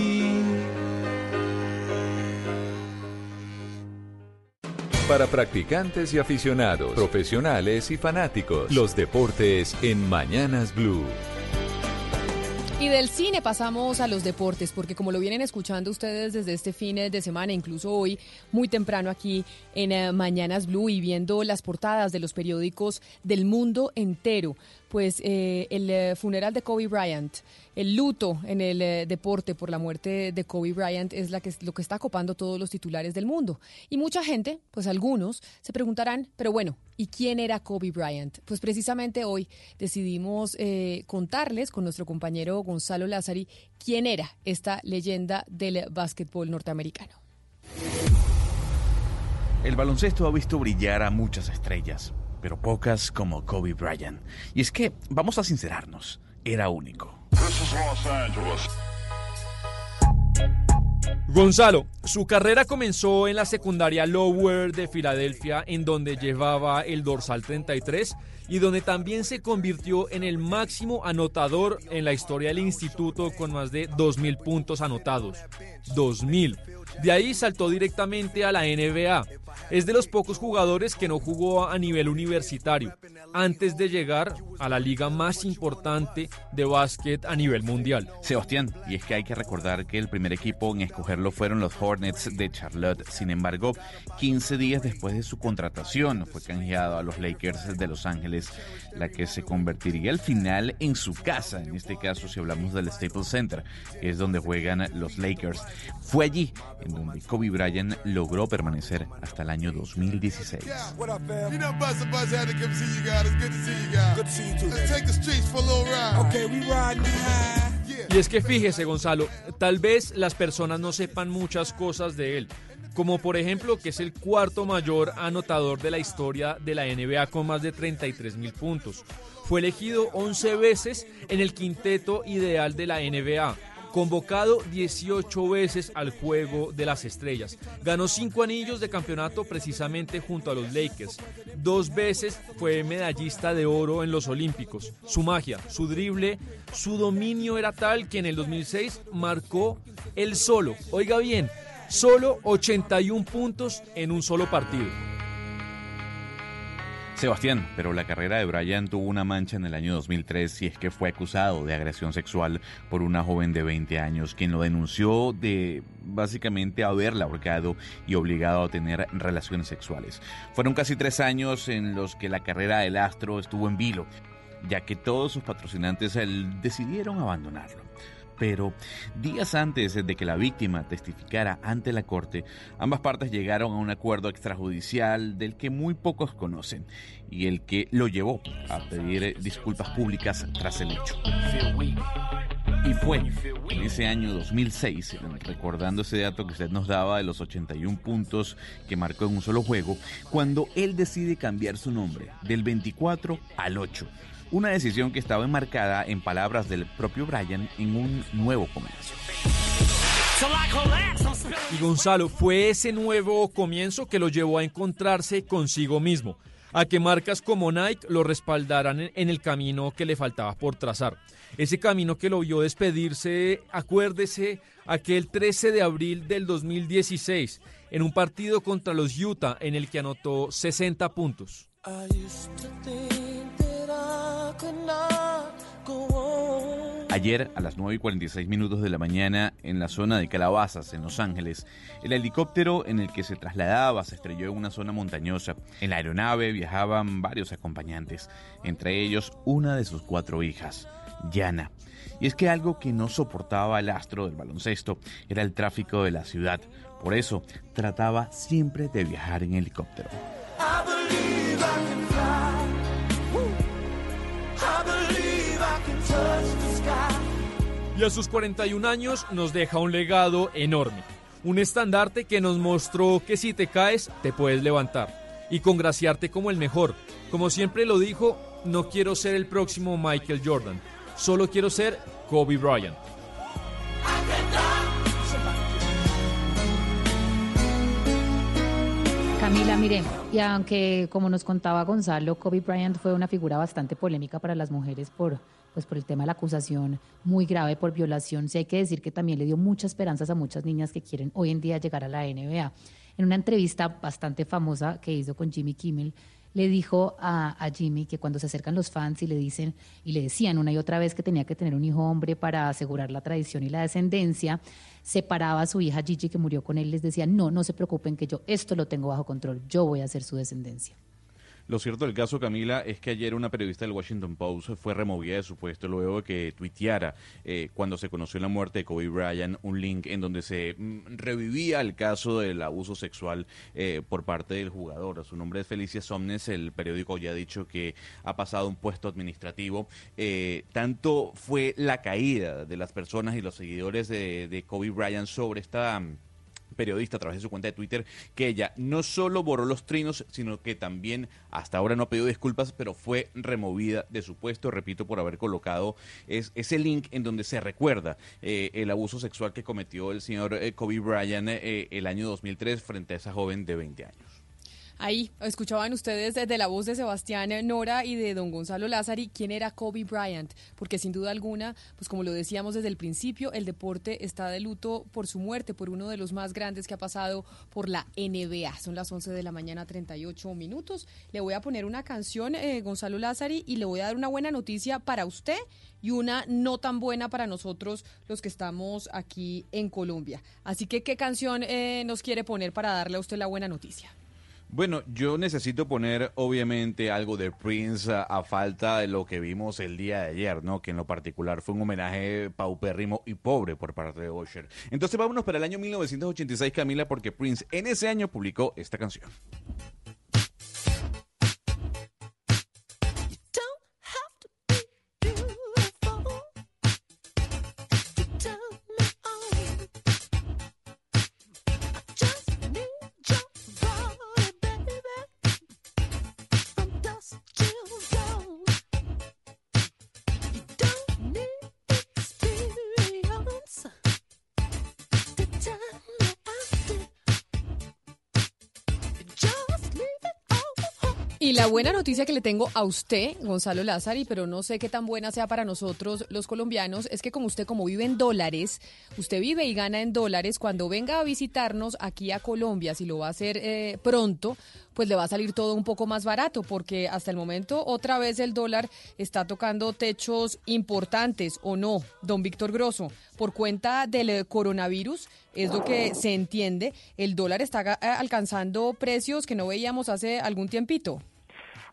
Para practicantes y aficionados, profesionales y fanáticos, los deportes en Mañanas Blue. Y del cine pasamos a los deportes, porque como lo vienen escuchando ustedes desde este fin de semana, incluso hoy, muy temprano aquí en eh, Mañanas Blue y viendo las portadas de los periódicos del mundo entero, pues eh, el eh, funeral de Kobe Bryant, el luto en el eh, deporte por la muerte de Kobe Bryant es la que, lo que está copando todos los titulares del mundo. Y mucha gente, pues algunos, se preguntarán, pero bueno, ¿y quién era Kobe Bryant? Pues precisamente hoy decidimos contarles con nuestro compañero Gonzalo Lázari quién era esta leyenda del básquetbol norteamericano. El baloncesto ha visto brillar a muchas estrellas, pero pocas como Kobe Bryant. Y es que, vamos a sincerarnos, era único. Gonzalo, su carrera comenzó en la secundaria Lower de Filadelfia, en donde llevaba el dorsal 33 y donde también se convirtió en el máximo anotador en la historia del instituto con más de 2.000 puntos anotados. 2.000. De ahí saltó directamente a la NBA. Es de los pocos jugadores que no jugó a nivel universitario, antes de llegar a la liga más importante de básquet a nivel mundial. Sebastián, y es que hay que recordar que el primer equipo en escogerlo fueron los Hornets de Charlotte. Sin embargo, 15 días después de su contratación, fue canjeado a los Lakers de Los Ángeles, la que se convertiría al final en su casa. En este caso, si hablamos del Staples Center, que es donde juegan los Lakers. Fue allí en donde Kobe Bryant logró permanecer hasta el año 2016. What up, fam? You know, Buzz Buzz had to come see you guys. It's good to see you guys. Good to see you too. Let's take the streets for a little ride. Okay, we riding high. Y es que fíjese, Gonzalo, tal vez las personas no sepan muchas cosas de él, como por ejemplo que es el cuarto mayor anotador de la historia de la NBA con más de 33 mil puntos. Fue elegido 11 veces en el quinteto ideal de la NBA. Convocado 18 veces al Juego de las Estrellas. Ganó 5 anillos de campeonato precisamente junto a los Lakers. Dos veces fue medallista de oro en los Olímpicos. Su magia, su drible, su dominio era tal que en el 2006 marcó el solo, oiga bien, solo 81 puntos en un solo partido. Sebastián, pero la carrera de Bryant tuvo una mancha en el año 2003 y es que fue acusado de agresión sexual por una joven de 20 años, quien lo denunció de básicamente haberla ahorcado y obligado a tener relaciones sexuales. Fueron casi tres años en los que la carrera del astro estuvo en vilo, ya que todos sus patrocinantes él, decidieron abandonarlo pero días antes de que la víctima testificara ante la corte, ambas partes llegaron a un acuerdo extrajudicial del que muy pocos conocen y el que lo llevó a pedir disculpas públicas tras el hecho. Y fue en ese año 2006, recordando ese dato que usted nos daba de los 81 puntos que marcó en un solo juego, cuando él decide cambiar su nombre del 24 al 8 una decisión que estaba enmarcada, en palabras del propio Brian, en un nuevo comienzo. Y Gonzalo, fue ese nuevo comienzo que lo llevó a encontrarse consigo mismo, a que marcas como Nike lo respaldaran en el camino que le faltaba por trazar. Ese camino que lo vio despedirse, acuérdese, aquel 13 de abril del 2016, en un partido contra los Utah en el que anotó 60 puntos. Ayer, a las 9 y 46 minutos de la mañana, en la zona de Calabazas, en Los Ángeles, el helicóptero en el que se trasladaba se estrelló en una zona montañosa. En la aeronave viajaban varios acompañantes, entre ellos una de sus cuatro hijas, Yana. Y es que algo que no soportaba el astro del baloncesto era el tráfico de la ciudad. Por eso, trataba siempre de viajar en helicóptero. Y a sus 41 años nos deja un legado enorme. Un estandarte que nos mostró que si te caes, te puedes levantar y congraciarte como el mejor. Como siempre lo dijo, no quiero ser el próximo Michael Jordan, solo quiero ser Kobe Bryant. Camila, mire, y aunque como nos contaba Gonzalo, Kobe Bryant fue una figura bastante polémica para las mujeres por, pues por el tema de la acusación muy grave por violación, sí hay que decir que también le dio muchas esperanzas a muchas niñas que quieren hoy en día llegar a la NBA. En una entrevista bastante famosa que hizo con Jimmy Kimmel, le dijo a, Jimmy que cuando se acercan los fans y le dicen y le decían una y otra vez que tenía que tener un hijo hombre para asegurar la tradición y la descendencia, separaba a su hija Gigi que murió con él, les decía, no, no se preocupen que yo esto lo tengo bajo control, yo voy a ser su descendencia. Lo cierto del caso, Camila, es que ayer una periodista del Washington Post fue removida de su puesto luego de que tuiteara, eh, cuando se conoció la muerte de Kobe Bryant, un link en donde se mm, revivía el caso del abuso sexual eh, por parte del jugador. Su nombre es Felicia Somnes, el periódico ya ha dicho que ha pasado un puesto administrativo. Eh, tanto fue la caída de las personas y los seguidores de, Kobe Bryant sobre esta mm, periodista a través de su cuenta de Twitter que ella no solo borró los trinos, sino que también hasta ahora no ha pedido disculpas, pero fue removida de su puesto, repito, por haber colocado es, ese link en donde se recuerda eh, el abuso sexual que cometió el señor eh, Kobe Bryant eh, el año 2003 frente a esa joven de 20 años. Ahí escuchaban ustedes desde la voz de Sebastián Nora y de don Gonzalo Lázari quién era Kobe Bryant, porque sin duda alguna, pues como lo decíamos desde el principio, el deporte está de luto por su muerte, por uno de los más grandes que ha pasado por la NBA. Son las 11 de la mañana, 38 minutos. Le voy a poner una canción, eh, Gonzalo Lázari, y le voy a dar una buena noticia para usted y una no tan buena para nosotros los que estamos aquí en Colombia. Así que, ¿qué canción eh, nos quiere poner para darle a usted la buena noticia? Bueno, yo necesito poner obviamente algo de Prince a, falta de lo que vimos el día de ayer, ¿no? Que en lo particular fue un homenaje paupérrimo y pobre por parte de Usher. Entonces vámonos para el año 1986, Camila, porque Prince en ese año publicó esta canción. La buena noticia que le tengo a usted, Gonzalo Lázari, pero no sé qué tan buena sea para nosotros los colombianos, es que como usted como vive en dólares, usted vive y gana en dólares, cuando venga a visitarnos aquí a Colombia, si lo va a hacer eh, pronto, pues le va a salir todo un poco más barato, porque hasta el momento otra vez el dólar está tocando techos importantes, ¿o no, don Víctor Grosso? Por cuenta del coronavirus, es lo que se entiende, el dólar está alcanzando precios que no veíamos hace algún tiempito.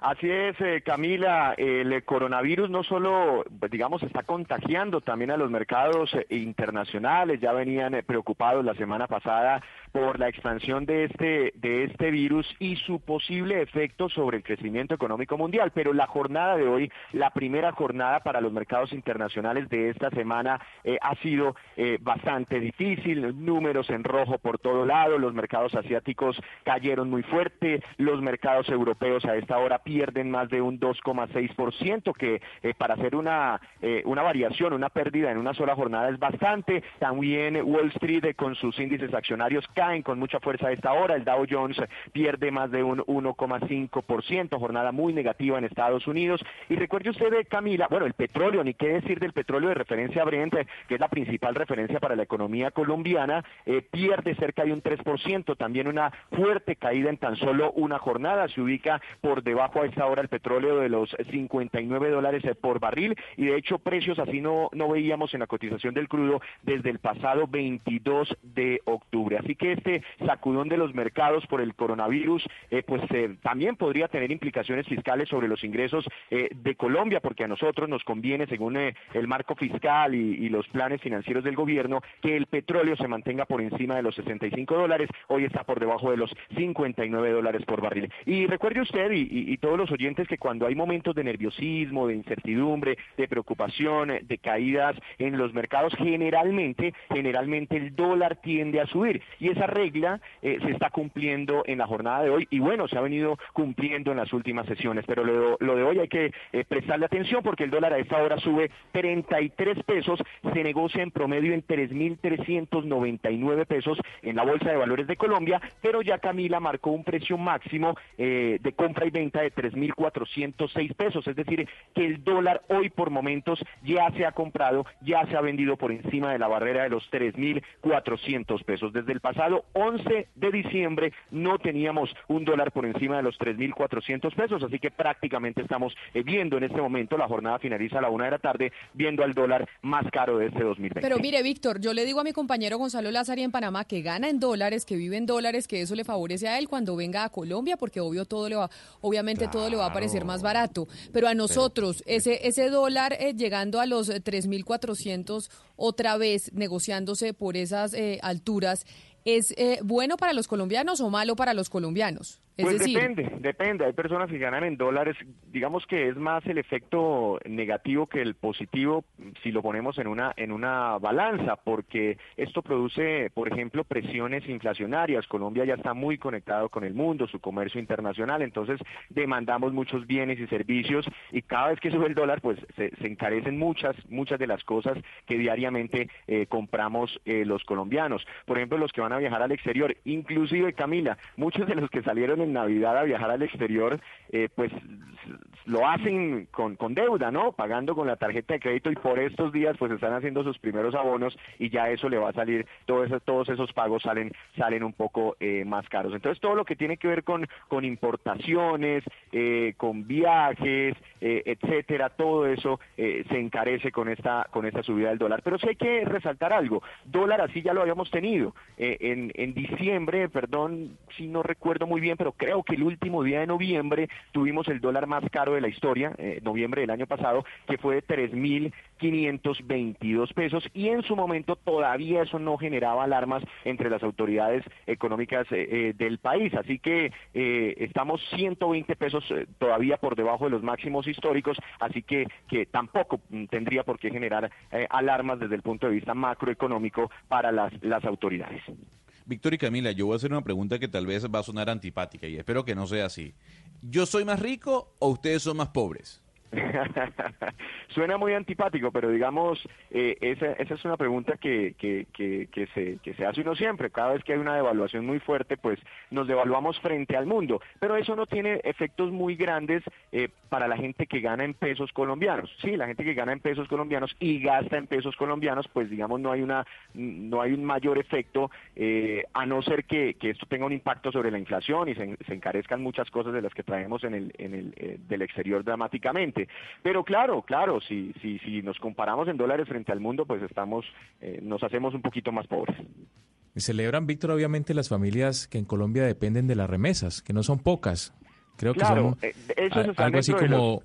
Así es, eh, Camila, el coronavirus no solo, pues, digamos, está contagiando también a los mercados eh, internacionales, ya venían eh, preocupados la semana pasada por la expansión de este, de este virus y su posible efecto sobre el crecimiento económico mundial. Pero la jornada de hoy, la primera jornada para los mercados internacionales de esta semana, eh, ha sido eh, bastante difícil, números en rojo por todo lado, los mercados asiáticos cayeron muy fuerte, los mercados europeos a esta hora pierden más de un 2,6%, que eh, para hacer una, eh, una variación, una pérdida en una sola jornada es bastante. También Wall Street con sus índices accionarios caen con mucha fuerza a esta hora. El Dow Jones pierde más de un 1,5%, jornada muy negativa en Estados Unidos. Y recuerde usted, Camila, bueno, el petróleo, ni qué decir del petróleo de referencia Brent, que es la principal referencia para la economía colombiana, eh, pierde cerca de un 3%, también una fuerte caída en tan solo una jornada, se ubica por debajo a esta hora el petróleo de los 59 dólares por barril y de hecho precios así no, no veíamos en la cotización del crudo desde el pasado 22 de octubre. Así que este sacudón de los mercados por el coronavirus eh, pues eh, también podría tener implicaciones fiscales sobre los ingresos eh, de Colombia porque a nosotros nos conviene según el marco fiscal y, los planes financieros del gobierno que el petróleo se mantenga por encima de los 65 dólares, hoy está por debajo de los 59 dólares por barril. Y recuerde usted y, todos los oyentes que cuando hay momentos de nerviosismo, de incertidumbre, de preocupación, de caídas en los mercados, generalmente, generalmente el dólar tiende a subir y esa regla eh, se está cumpliendo en la jornada de hoy y bueno, se ha venido cumpliendo en las últimas sesiones, pero lo, lo de hoy hay que eh, prestarle atención porque el dólar a esta hora sube 33 pesos, se negocia en promedio en 3.399 pesos en la Bolsa de Valores de Colombia, pero ya Camila marcó un precio máximo eh, de compra y venta de 3.406 pesos, es decir, que el dólar hoy por momentos ya se ha comprado, ya se ha vendido por encima de la barrera de los 3.400 pesos. Desde el pasado 11 de diciembre no teníamos un dólar por encima de los 3.400 pesos, así que prácticamente estamos eh, viendo en este momento, la jornada finaliza a la una de la tarde, viendo al dólar más caro de este 2020. Pero mire, Víctor, yo le digo a mi compañero Gonzalo Lázari en Panamá que gana en dólares, que vive en dólares, que eso le favorece a él cuando venga a Colombia, porque obvio todo le va, obviamente todo le va a parecer más barato. Pero a nosotros, ese, ese dólar eh, llegando a los eh, 3.400 otra vez, negociándose por esas eh, alturas, ¿es eh, bueno para los colombianos o malo para los colombianos? Es Pues decir, depende, depende. Hay personas que ganan en dólares. Digamos que es más el efecto negativo que el positivo si lo ponemos en una en una balanza, porque esto produce, por ejemplo, presiones inflacionarias. Colombia ya está muy conectado con el mundo, su comercio internacional, entonces demandamos muchos bienes y servicios y cada vez que sube el dólar, pues se, se encarecen muchas muchas de las cosas que diariamente eh, compramos eh, los colombianos. Por ejemplo, los que van a viajar al exterior, inclusive Camila, muchos de los que salieron en Navidad a viajar al exterior, eh, pues lo hacen con, con deuda, ¿no? Pagando con la tarjeta de crédito y por estos días pues están haciendo sus primeros abonos y ya eso le va a salir, todos esos, todos esos pagos salen, salen un poco eh, más caros. Entonces todo lo que tiene que ver con, con importaciones, eh, con viajes, eh, etcétera, todo eso eh, se encarece con esta, con esta subida del dólar. Pero sí hay que resaltar algo, dólar así ya lo habíamos tenido. Eh, en, en diciembre, perdón si no recuerdo muy bien, pero creo que el último día de noviembre tuvimos el dólar más caro de la historia, eh, noviembre del año pasado, que fue de 3.522 pesos y en su momento todavía eso no generaba alarmas entre las autoridades económicas eh, eh, del país. Así que estamos 120 pesos todavía por debajo de los máximos históricos, así que, que tampoco mm, tendría por qué generar alarmas desde el punto de vista macroeconómico para las, las autoridades. Víctor y Camila, yo voy a hacer una pregunta que tal vez va a sonar antipática y espero que no sea así. ¿Yo soy más rico o ustedes son más pobres? Suena muy antipático, pero digamos, eh, esa, es una pregunta que, que, que, que se, que se hace uno siempre. Cada vez que hay una devaluación muy fuerte, pues nos devaluamos frente al mundo. Pero eso no tiene efectos muy grandes eh, para la gente que gana en pesos colombianos. Sí, la gente que gana en pesos colombianos y gasta en pesos colombianos, pues digamos, no hay, una, no hay un mayor efecto, eh, a no ser que, que esto tenga un impacto sobre la inflación y se, se encarezcan muchas cosas de las que traemos en el, en el, eh, del exterior dramáticamente. Pero claro, claro, si, si, si nos comparamos en dólares frente al mundo, pues estamos, eh, nos hacemos un poquito más pobres. Celebran, Víctor, obviamente las familias que en Colombia dependen de las remesas, que no son pocas. Creo que son eh, algo así como...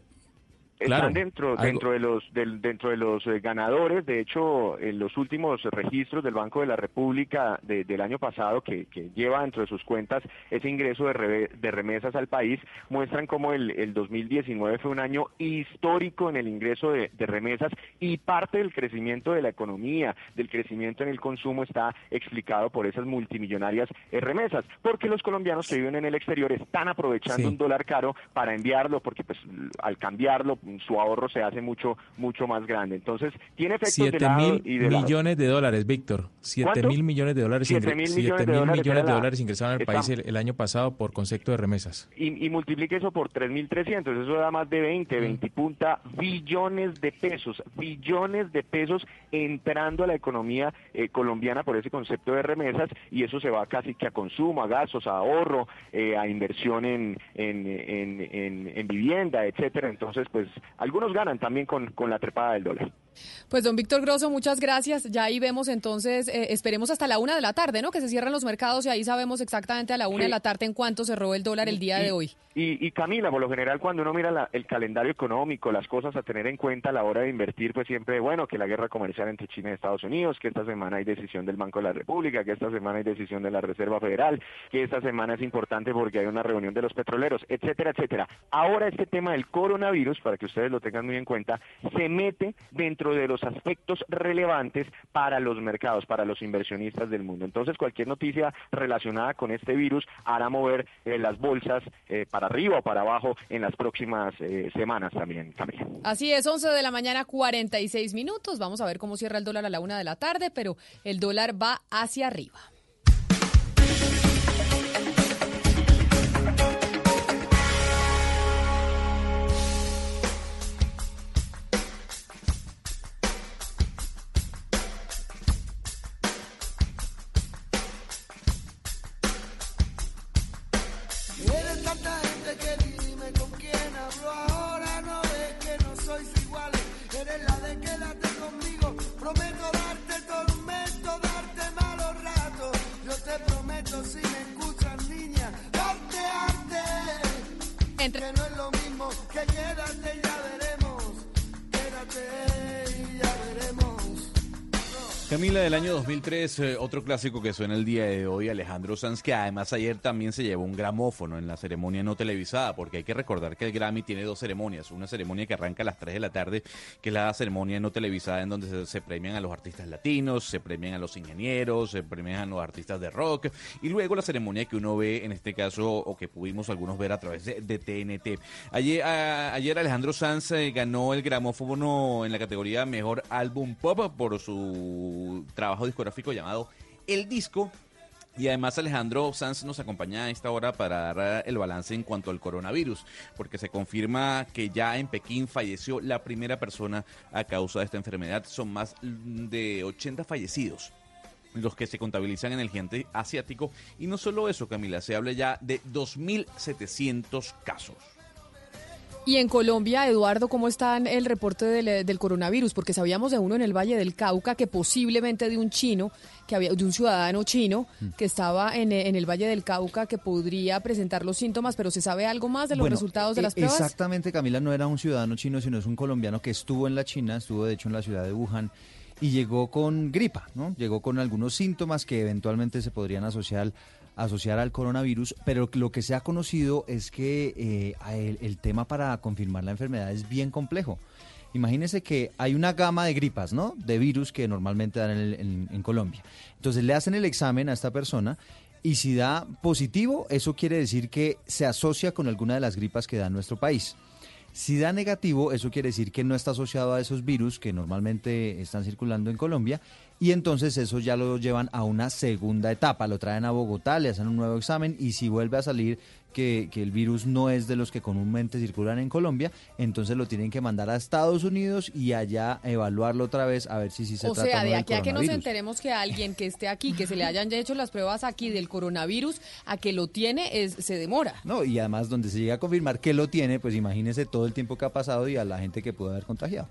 Claro, están dentro algo- dentro de los del- dentro de los eh, ganadores de hecho en los últimos registros del Banco de la República de- del año pasado que, que lleva dentro de sus cuentas ese ingreso de, reve- de remesas al país muestran como el, el 2019 fue un año histórico en el ingreso de, de remesas y parte del crecimiento de la economía del crecimiento en el consumo está explicado por esas multimillonarias eh, remesas porque los colombianos que viven en el exterior están aprovechando Sí. un dólar caro para enviarlo porque pues al cambiarlo su ahorro se hace mucho mucho más grande entonces tiene efectos de 7 lado mil y de lado. millones de dólares, Víctor. 7 ¿Cuánto? mil millones de dólares, 7 ingre- mil 7 millones de mil dólares millones de la- dólares ingresaron al país el, el año pasado por concepto de remesas. y, y multiplique eso por 3.300, eso da más de 20, 20 punta billones de pesos, billones de pesos entrando a la economía eh, colombiana por ese concepto de remesas y eso se va casi que a consumo, a gastos, a ahorro, eh, a inversión en, en, en, en- en vivienda, etcétera. Entonces, pues algunos ganan también con, con la trepada del dólar. Pues don Víctor Grosso, muchas gracias. Ya ahí vemos entonces, eh, esperemos hasta la una de la tarde, ¿no? Que se cierran los mercados y ahí sabemos exactamente a la una Sí. de la tarde en cuánto cerró el dólar el día Y- de hoy. Y, y Camila, por lo general cuando uno mira la- el calendario económico, las cosas a tener en cuenta a la hora de invertir, pues siempre, bueno, que la guerra comercial entre China y Estados Unidos, que esta semana hay decisión del Banco de la República, que esta semana hay decisión de la Reserva Federal, que esta semana es importante porque hay una reunión de los petroleros, etcétera, etcétera. Ahora este tema del coronavirus, para que ustedes lo tengan muy en cuenta, se mete dentro de los aspectos relevantes para los mercados, para los inversionistas del mundo. Entonces cualquier noticia relacionada con este virus hará mover eh, las bolsas eh, para arriba o para abajo en las próximas eh, semanas también, Camila. Así es, 11 de la mañana, 46 minutos. Vamos a ver cómo cierra el dólar a la una de la tarde, pero el dólar va hacia arriba. Entre... Que no es lo mismo. Camila, del año 2003, eh, otro clásico que suena el día de hoy, Alejandro Sanz, que además ayer también se llevó un gramófono en la ceremonia no televisada, porque hay que recordar que el Grammy tiene dos ceremonias, una ceremonia que arranca a las 3 de la tarde, que es la ceremonia no televisada en donde se, premian a los artistas latinos, se premian a los ingenieros, se premian a los artistas de rock, y luego la ceremonia que uno ve, en este caso, o que pudimos algunos ver a través de, TNT. Ayer, ayer Alejandro Sanz eh, ganó el gramófono en la categoría Mejor Álbum Pop por su trabajo discográfico llamado El Disco. Y además Alejandro Sanz nos acompaña a esta hora para dar el balance en cuanto al coronavirus, porque se confirma que ya en Pekín falleció la primera persona a causa de esta enfermedad. Son más de 80 fallecidos los que se contabilizan en el gigante asiático. Y no solo eso, Camila, se habla ya de 2.700 casos. Y en Colombia, Eduardo, ¿cómo está el reporte del, del coronavirus? Porque sabíamos de uno en el Valle del Cauca que posiblemente de un chino, que había, de un ciudadano chino Mm. que estaba en, en el Valle del Cauca que podría presentar los síntomas, pero ¿se sabe algo más de los Bueno, resultados de e- las pruebas? Exactamente, Camila, no era un ciudadano chino, sino es un colombiano que estuvo en la China, estuvo de hecho en la ciudad de Wuhan y llegó con gripa, ¿no? Llegó con algunos síntomas que eventualmente se podrían asociar asociar al coronavirus, pero lo que se ha conocido es que eh, el, tema para confirmar la enfermedad es bien complejo. Imagínense que hay una gama de gripas, ¿no? De virus que normalmente dan en- en Colombia. Entonces le hacen el examen a esta persona y si da positivo, eso quiere decir que se asocia con alguna de las gripas que da en nuestro país. Si da negativo, eso quiere decir que no está asociado a esos virus que normalmente están circulando en Colombia y entonces eso ya lo llevan a una segunda etapa, lo traen a Bogotá, le hacen un nuevo examen y si vuelve a salir que, que el virus no es de los que comúnmente circulan en Colombia, entonces lo tienen que mandar a Estados Unidos y allá evaluarlo otra vez a ver si sí se o trata sea, de del aquí a que nos enteremos que alguien que esté aquí, que se le hayan hecho las pruebas aquí del coronavirus, a que lo tiene, es, se demora. No, y además donde se llega a confirmar que lo tiene, pues imagínese todo el tiempo que ha pasado y a la gente que pudo haber contagiado.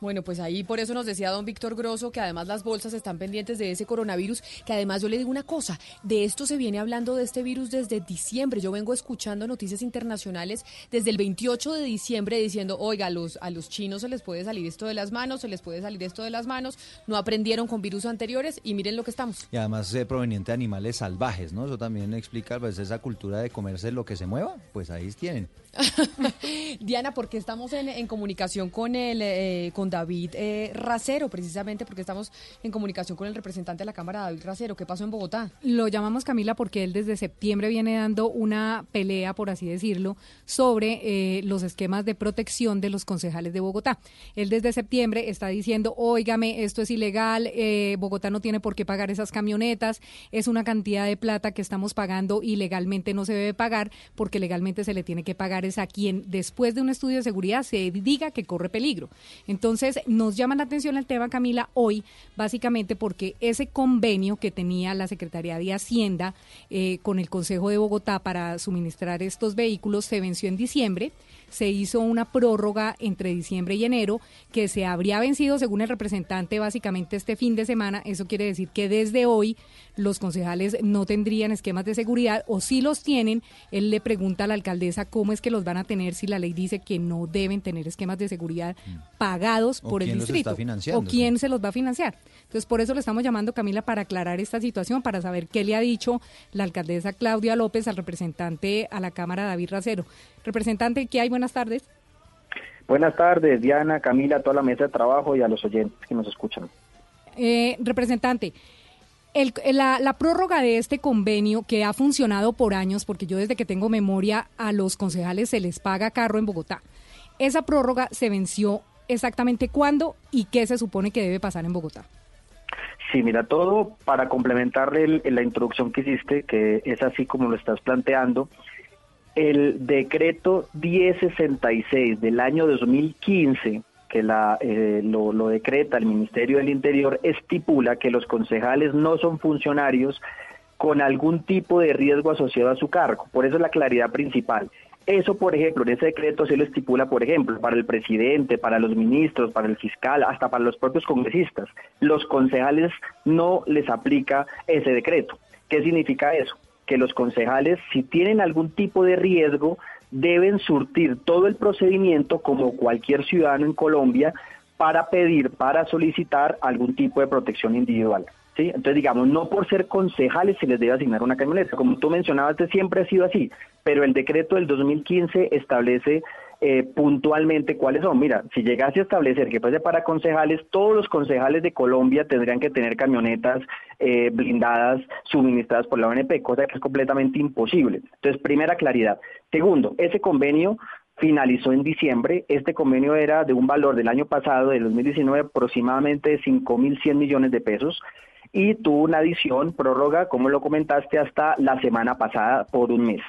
Bueno, pues ahí por eso nos decía don Víctor Grosso que además las bolsas están pendientes de ese coronavirus, que además yo le digo una cosa, de esto se viene hablando de este virus desde diciembre. Yo vengo escuchando noticias internacionales desde el 28 de diciembre diciendo, oiga, a los, a los chinos se les puede salir esto de las manos, se les puede salir esto de las manos, no aprendieron con virus anteriores y miren lo que estamos. Y además eh, proveniente de animales salvajes, ¿no? Eso también explica pues esa cultura de comerse lo que se mueva, pues ahí tienen. Diana, porque estamos en, comunicación con el eh, con David eh, Racero, precisamente porque estamos en comunicación con el representante de la Cámara, David Racero. ¿Qué pasó en Bogotá? Lo llamamos Camila porque él desde septiembre viene dando una pelea, por así decirlo, sobre eh, los esquemas de protección de los concejales de Bogotá. Él desde septiembre está diciendo, óigame, esto es ilegal, Bogotá no tiene por qué pagar esas camionetas, es una cantidad de plata que estamos pagando y legalmente no se debe pagar porque legalmente se le tiene que pagar a quien después de un estudio de seguridad se diga que corre peligro. Entonces nos llama la atención el tema, Camila, hoy, básicamente porque ese convenio que tenía la Secretaría de Hacienda eh, con el Consejo de Bogotá para suministrar estos vehículos se venció en diciembre. Se hizo una prórroga entre diciembre y enero que se habría vencido, según el representante, básicamente este fin de semana. Eso quiere decir que desde hoy los concejales no tendrían esquemas de seguridad o si los tienen, él le pregunta a la alcaldesa cómo es que los van a tener si la ley dice que no deben tener esquemas de seguridad pagados O por el distrito. o quién se los va a financiar. Entonces, por eso le estamos llamando, Camila, para aclarar esta situación, para saber qué le ha dicho la alcaldesa Claudia López al representante a la Cámara, David Racero. Representante, ¿qué hay? Buenas tardes. Buenas tardes, Diana, Camila, a toda la mesa de trabajo y a los oyentes que nos escuchan. Eh, representante, el- la, la prórroga de este convenio que ha funcionado por años, porque yo desde que tengo memoria a los concejales se les paga carro en Bogotá, esa prórroga se venció exactamente cuándo y qué se supone que debe pasar en Bogotá. Sí, mira, todo para complementar el- la introducción que hiciste, que es así como lo estás planteando, el decreto 1066 del año 2015, que la, eh, lo, lo decreta el Ministerio del Interior, estipula que los concejales no son funcionarios con algún tipo de riesgo asociado a su cargo. Por eso es la claridad principal. Eso, por ejemplo, en ese decreto se lo estipula, por ejemplo, para el presidente, para los ministros, para el fiscal, hasta para los propios congresistas. Los concejales no les aplica ese decreto. ¿Qué significa eso? Que los concejales, si tienen algún tipo de riesgo, deben surtir todo el procedimiento como cualquier ciudadano en Colombia para pedir, para solicitar algún tipo de protección individual. Entonces, digamos, no por ser concejales se les debe asignar una camioneta. Como tú mencionabas, este siempre ha sido así, pero el decreto del 2015 establece eh, puntualmente cuáles son. Mira, si llegase a establecer que fuese para concejales, todos los concejales de Colombia tendrían que tener camionetas eh, blindadas suministradas por la ONP, cosa que es completamente imposible. Entonces, primera claridad. Segundo, ese convenio finalizó en diciembre. Este convenio era de un valor del año pasado, del 2019, aproximadamente de 5.100 millones de pesos y tuvo una adición, prórroga, como lo comentaste, hasta la semana pasada por un mes.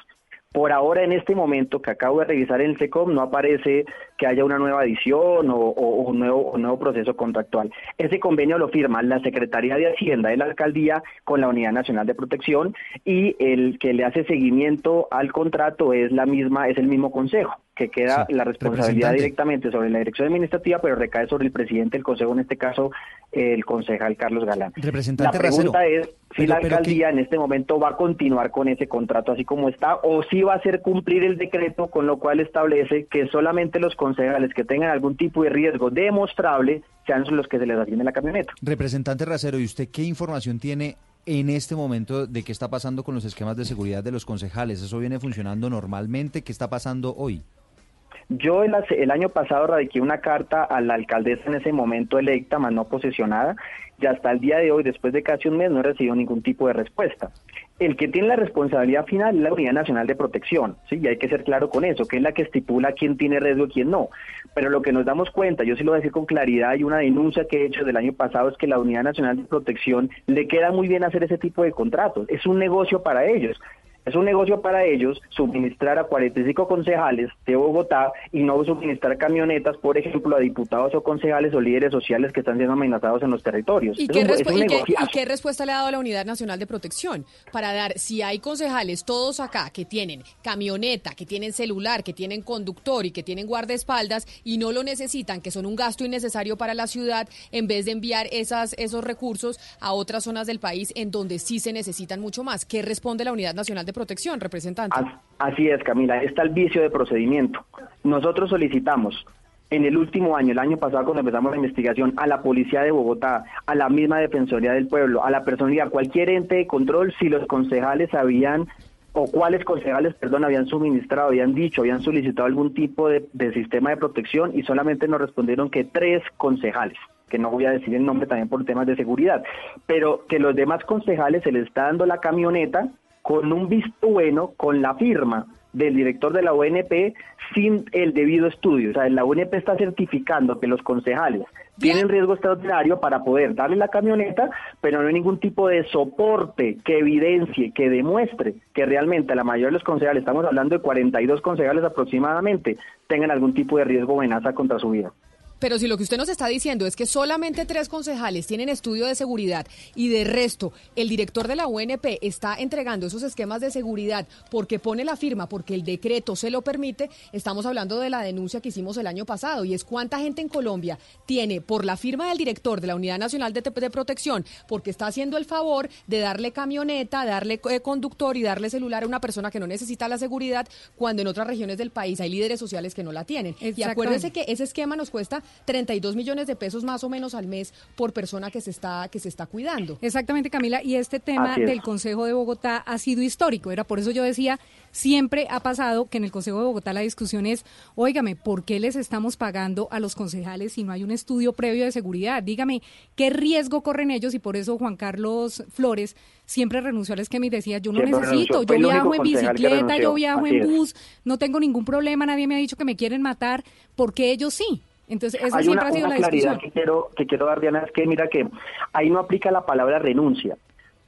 Por ahora, en este momento que acabo de revisar el SECOM, no aparece que haya una nueva adición o, un, nuevo, un nuevo proceso contractual. Ese convenio lo firma la Secretaría de Hacienda de la Alcaldía con la Unidad Nacional de Protección y el que le hace seguimiento al contrato es la misma, es el mismo consejo que queda la responsabilidad directamente sobre la dirección administrativa, pero recae sobre el presidente del consejo, en este caso el concejal Carlos Galán. Representante la pregunta Racero, es si pero- la alcaldía en este momento va a continuar con ese contrato así como está o si va a hacer cumplir el decreto con lo cual establece que solamente los concejales que tengan algún tipo de riesgo demostrable sean los que se les asigne la camioneta. Representante Racero, ¿y usted qué información tiene en este momento de qué está pasando con los esquemas de seguridad de los concejales? ¿Eso viene funcionando normalmente? ¿Qué está pasando hoy? Yo el, el año pasado radiqué una carta a la alcaldesa en ese momento electa, más no posesionada, y hasta el día de hoy, después de casi un mes, no he recibido ningún tipo de respuesta. El que tiene la responsabilidad final es la Unidad Nacional de Protección, ¿sí? y hay que ser claro con eso, que es la que estipula quién tiene riesgo y quién no. Pero lo que nos damos cuenta, yo sí lo voy a decir con claridad, y una denuncia que he hecho del año pasado es que la Unidad Nacional de Protección le queda muy bien hacer ese tipo de contratos. Es un negocio para ellos. Es un negocio para ellos suministrar a 45 concejales de Bogotá y no suministrar camionetas, por ejemplo, a diputados o concejales o líderes sociales que están siendo amenazados en los territorios. ¿Y un- qué respuesta le ha dado la Unidad Nacional de Protección? Para dar, si hay concejales todos acá que tienen camioneta, que tienen celular, que tienen conductor y que tienen guardaespaldas y no lo necesitan, que son un gasto innecesario para la ciudad, en vez de enviar esas, esos recursos a otras zonas del país en donde sí se necesitan mucho más. ¿Qué responde la Unidad Nacional de Protección, representante? As- Así es, Camila, está el vicio de procedimiento. Nosotros solicitamos en el último año, el año pasado cuando empezamos la investigación, a la Policía de Bogotá, a la misma Defensoría del Pueblo, a la personalidad, cualquier ente de control, si los concejales habían o cuáles concejales, perdón, habían suministrado, habían dicho, habían solicitado algún tipo de, de sistema de protección y solamente nos respondieron que tres concejales que no voy a decir el nombre también por temas de seguridad, pero que los demás concejales se les está dando la camioneta con un visto bueno, con la firma del director de la ONP sin el debido estudio. O sea, la ONP está certificando que los concejales tienen riesgo extraordinario para poder darle la camioneta, pero no hay ningún tipo de soporte que evidencie, que demuestre que realmente la mayoría de los concejales, estamos hablando de 42 concejales aproximadamente, tengan algún tipo de riesgo o amenaza contra su vida. Pero si lo que usted nos está diciendo es que solamente tres concejales tienen estudio de seguridad y de resto el director de la UNP está entregando esos esquemas de seguridad porque pone la firma, porque el decreto se lo permite, estamos hablando de la denuncia que hicimos el año pasado y es cuánta gente en Colombia tiene por la firma del director de la Unidad Nacional de, de Protección, porque está haciendo el favor de darle camioneta, darle eh, conductor y darle celular a una persona que no necesita la seguridad cuando en otras regiones del país hay líderes sociales que no la tienen. Y acuérdese que ese esquema nos cuesta 32 millones de pesos más o menos al mes por persona que se está que se está cuidando. Exactamente, Camila. Y este tema es. del Consejo de Bogotá ha sido histórico. Era por eso yo decía, siempre ha pasado que en el Consejo de Bogotá la discusión es, óigame, ¿por qué les estamos pagando a los concejales si no hay un estudio previo de seguridad? Dígame, ¿qué riesgo corren ellos? Y por eso Juan Carlos Flores siempre renunció al esquema y decía, yo no Siempre necesito, renunció. Yo viajo en bicicleta, yo viajo Así en es. bus, no tengo ningún problema, nadie me ha dicho que me quieren matar, porque ellos sí. Entonces, esa hay siempre una, ha sido una la claridad discusión. que quiero, que quiero dar, Diana, es que mira que ahí no aplica la palabra renuncia.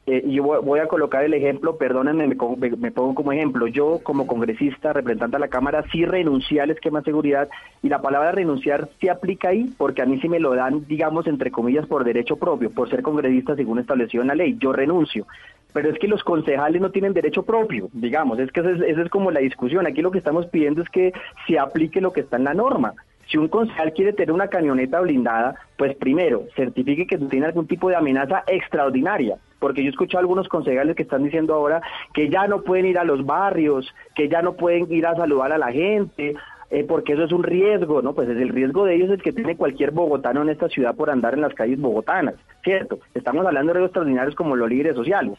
Eh, y yo voy, a colocar el ejemplo, perdónenme, me, co- me- me pongo como ejemplo. Yo, como congresista, representante a la Cámara, sí renuncié al esquema de seguridad y la palabra renunciar sí aplica ahí porque a mí sí me lo dan, digamos, entre comillas, por derecho propio, por ser congresista según establecido en la ley. Yo renuncio. Pero es que los concejales no tienen derecho propio, digamos, es que esa es, esa es como la discusión. Aquí lo que estamos pidiendo es que se aplique lo que está en la norma. Si un concejal quiere tener una camioneta blindada, pues primero, certifique que tiene algún tipo de amenaza extraordinaria. Porque yo he escuchado a algunos concejales que están diciendo ahora que ya no pueden ir a los barrios, que ya no pueden ir a saludar a la gente. eh, porque eso es un riesgo, ¿no? Pues es el riesgo de ellos el que tiene cualquier bogotano en esta ciudad por andar en las calles bogotanas, ¿cierto? Estamos hablando de riesgos extraordinarios como los líderes sociales.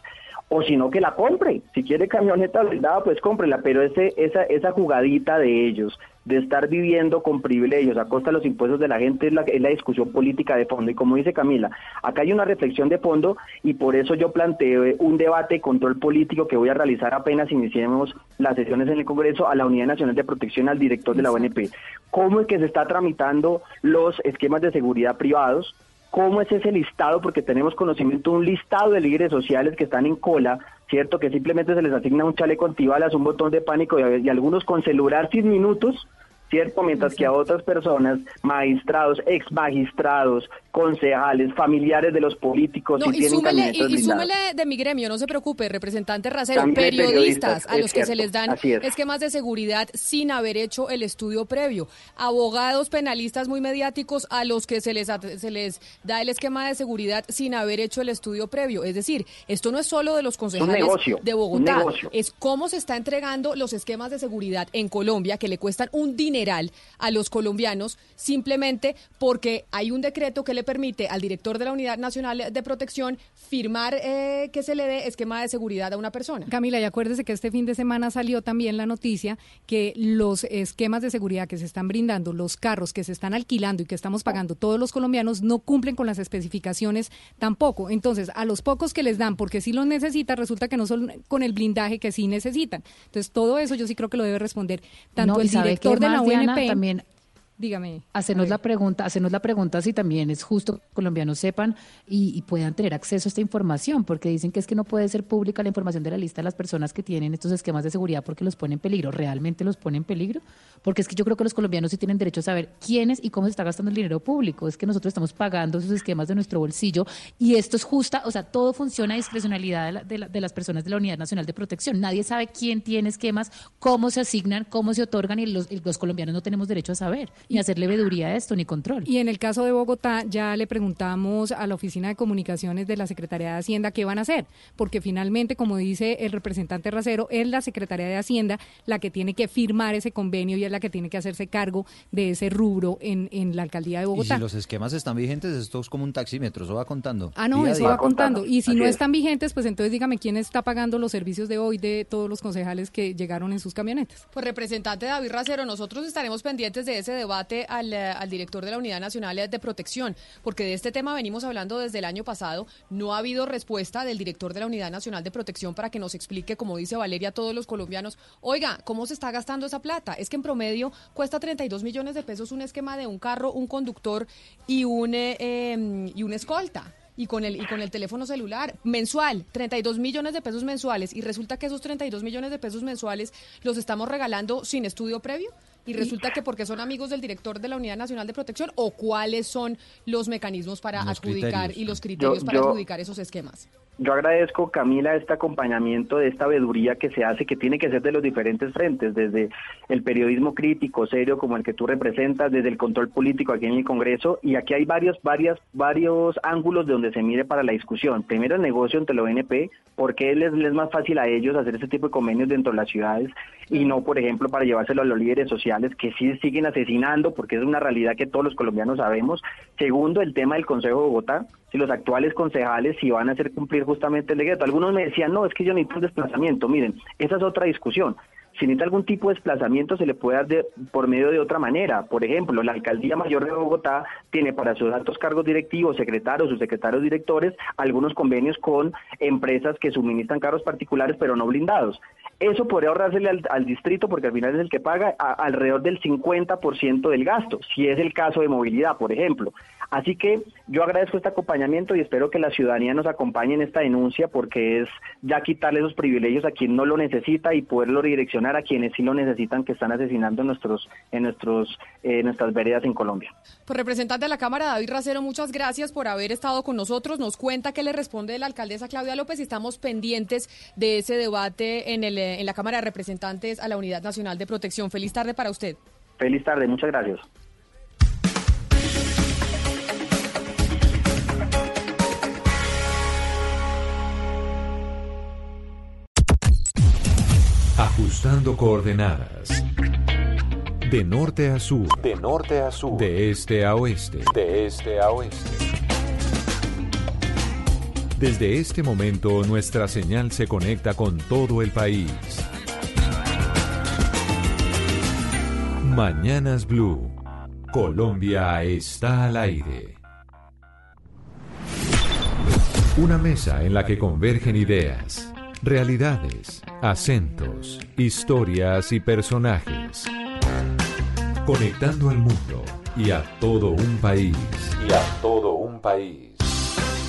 O si no, que la compre. Si quiere camioneta blindada, pues cómprela. Pero ese, esa, esa jugadita de ellos, de estar viviendo con privilegios a costa de los impuestos de la gente, es la, es la discusión política de fondo. Y como dice Camila, acá hay una reflexión de fondo y por eso yo planteo un debate de control político que voy a realizar apenas iniciemos las sesiones en el Congreso a la Unidad Nacional de Protección, al director de la ONP. ¿Cómo es que se está tramitando los esquemas de seguridad privados? Cómo es ese listado, porque tenemos conocimiento de un listado de líderes sociales que están en cola, ¿cierto? Que simplemente se les asigna un chaleco antibalas, un botón de pánico y, y algunos con celular sin minutos, ¿cierto? Mientras que a otras personas, magistrados, ex magistrados, concejales, familiares de los políticos, No, sí y tienen súmele, y, y súmele de mi gremio, no se preocupe, representante Racero, periodistas, periodistas, a los que se les dan esquemas de seguridad sin haber hecho el estudio previo, abogados penalistas muy mediáticos a los que se les, se les da el esquema de seguridad sin haber hecho el estudio previo. Es decir, esto no es solo de los concejales negocio, de Bogotá, es cómo se está entregando los esquemas de seguridad en Colombia que le cuestan un a los colombianos simplemente porque hay un decreto que le permite al director de la Unidad Nacional de Protección firmar eh, que se le dé esquema de seguridad a una persona. Camila, y acuérdese que este fin de semana salió también la noticia que los esquemas de seguridad que se están brindando, los carros que se están alquilando y que estamos pagando todos los colombianos no cumplen con las especificaciones tampoco. Entonces, a los pocos que les dan porque sí los necesitan, resulta que no son con el blindaje que sí necesitan. Entonces, todo eso yo sí creo que lo debe responder tanto No, el ¿sabe director de la UNP. También Dígame. Hacernos la pregunta, hacernos la pregunta si también es justo que los colombianos sepan y, y puedan tener acceso a esta información, porque dicen que es que no puede ser pública la información de la lista de las personas que tienen estos esquemas de seguridad porque los pone en peligro. ¿Realmente los pone en peligro? Porque es que yo creo que los colombianos sí tienen derecho a saber quiénes y cómo se está gastando el dinero público. Es que nosotros estamos pagando esos esquemas de nuestro bolsillo y esto es justa, o sea, todo funciona a discrecionalidad de, la- de la- de las personas de la Unidad Nacional de Protección. Nadie sabe quién tiene esquemas, cómo se asignan, cómo se otorgan y los, y los colombianos no tenemos derecho a saber ni a hacerle veeduría a esto ni control. Y en el caso de Bogotá, ya le preguntamos a la Oficina de Comunicaciones de la Secretaría de Hacienda qué van a hacer, porque finalmente, como dice el representante Racero, es la Secretaría de Hacienda la que tiene que firmar ese convenio y es la que tiene que hacerse cargo de ese rubro en, en la alcaldía de Y Bogotá. si los esquemas están vigentes, esto es como un taxímetro, eso va contando. Ah, no, día eso día. va contando. Y si Así no es. están vigentes, pues entonces dígame quién está pagando los servicios de hoy de todos los concejales que llegaron en sus camionetas. Pues representante David Racero, nosotros estaremos pendientes de ese debate al, eh, al director de la Unidad Nacional de Protección, porque de este tema venimos hablando desde el año pasado. No ha habido respuesta del director de la Unidad Nacional de Protección para que nos explique, como dice Valeria, a todos los colombianos, oiga, ¿cómo se está gastando esa plata? Es que en promedio cuesta 32 millones de pesos un esquema de un carro, un conductor y un, eh, eh, y una escolta. Y con, el, y con el teléfono celular mensual, 32 millones de pesos mensuales. Y resulta que esos 32 millones de pesos mensuales los estamos regalando sin estudio previo. Y resulta que porque son amigos del director de la Unidad Nacional de Protección o cuáles son los mecanismos para Los adjudicar criterios. y los criterios Yo- para yo- adjudicar esos esquemas. Yo agradezco, Camila, este acompañamiento de esta veeduría que se hace, que tiene que ser de los diferentes frentes, desde el periodismo crítico, serio, como el que tú representas, desde el control político aquí en el Congreso, y aquí hay varios, varias, varios ángulos de donde se mire para la discusión. Primero, el negocio entre la ONP, porque les, les es más fácil a ellos hacer ese tipo de convenios dentro de las ciudades y no, por ejemplo, para llevárselo a los líderes sociales que sí siguen asesinando, porque es una realidad que todos los colombianos sabemos. Segundo, el tema del Consejo de Bogotá, si los actuales concejales si van a hacer cumplir justamente el decreto. Algunos me decían, no, es que yo necesito un desplazamiento. Miren, esa es otra discusión. Si necesita algún tipo de desplazamiento, se le puede dar de- por medio de otra manera. Por ejemplo, la Alcaldía Mayor de Bogotá tiene para sus altos cargos directivos, secretarios, sus secretarios directores, algunos convenios con empresas que suministran carros particulares, pero no blindados. Eso podría ahorrársele al, al distrito, porque al final es el que paga alrededor del 50% del gasto, si es el caso de movilidad, por ejemplo. Así que yo agradezco este acompañamiento y espero que la ciudadanía nos acompañe en esta denuncia, porque es ya quitarle esos privilegios a quien no lo necesita y poderlo redireccionar a quienes sí lo necesitan, que están asesinando en nuestros, en nuestros, eh, nuestras veredas en Colombia. Pues representante de la Cámara, David Racero, muchas gracias por haber estado con nosotros. Nos cuenta qué le responde la alcaldesa Claudia López y estamos pendientes de ese debate en, el, eh, en la Cámara de Representantes a la Unidad Nacional de Protección. Feliz tarde para usted. Feliz tarde, muchas gracias. Ajustando coordenadas. De norte a sur. De norte a sur. De este a oeste. De este a oeste. Desde este momento nuestra señal se conecta con todo el país. Mañanas Blue. Colombia está al aire. Una mesa en la que convergen ideas, realidades, acentos, historias y personajes. Conectando al mundo y a todo un país. Y a todo un país.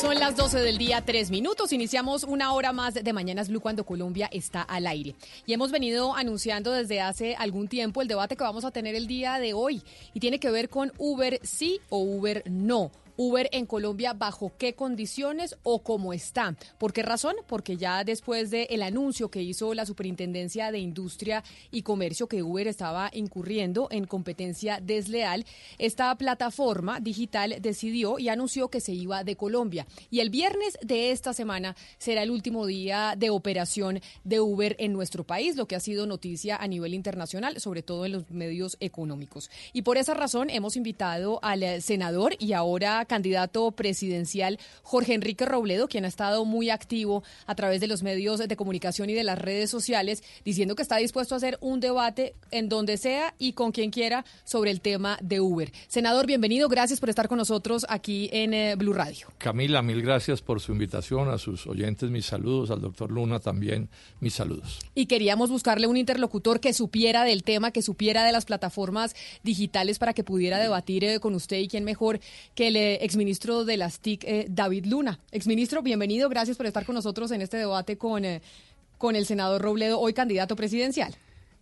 Son las 12 del día, tres minutos. Iniciamos una hora más de Mañanas Blue cuando Colombia está al aire. Y hemos venido anunciando desde hace algún tiempo el debate que vamos a tener el día de hoy. Y tiene que ver con Uber sí o Uber no. Uber en Colombia bajo qué condiciones o cómo está. ¿Por qué razón? Porque ya después del el anuncio que hizo la Superintendencia de Industria y Comercio que Uber estaba incurriendo en competencia desleal, esta plataforma digital decidió y anunció que se iba de Colombia. Y el viernes de esta semana será el último día de operación de Uber en nuestro país, lo que ha sido noticia a nivel internacional, sobre todo en los medios económicos. Y por esa razón hemos invitado al senador y ahora candidato presidencial Jorge Enrique Robledo, quien ha estado muy activo a través de los medios de comunicación y de las redes sociales, diciendo que está dispuesto a hacer un debate en donde sea y con quien quiera sobre el tema de Uber. Senador, bienvenido, gracias por estar con nosotros aquí en eh, Blue Radio. Camila, mil gracias por su invitación, a sus oyentes mis saludos, al doctor Luna también mis saludos. Y queríamos buscarle un interlocutor que supiera del tema, que supiera de las plataformas digitales para que pudiera debatir eh, con usted y quién mejor que el eh, exministro de las TIC, eh, David Luna. Exministro, bienvenido, gracias por estar con nosotros en este debate con, eh, con el senador Robledo, hoy candidato presidencial.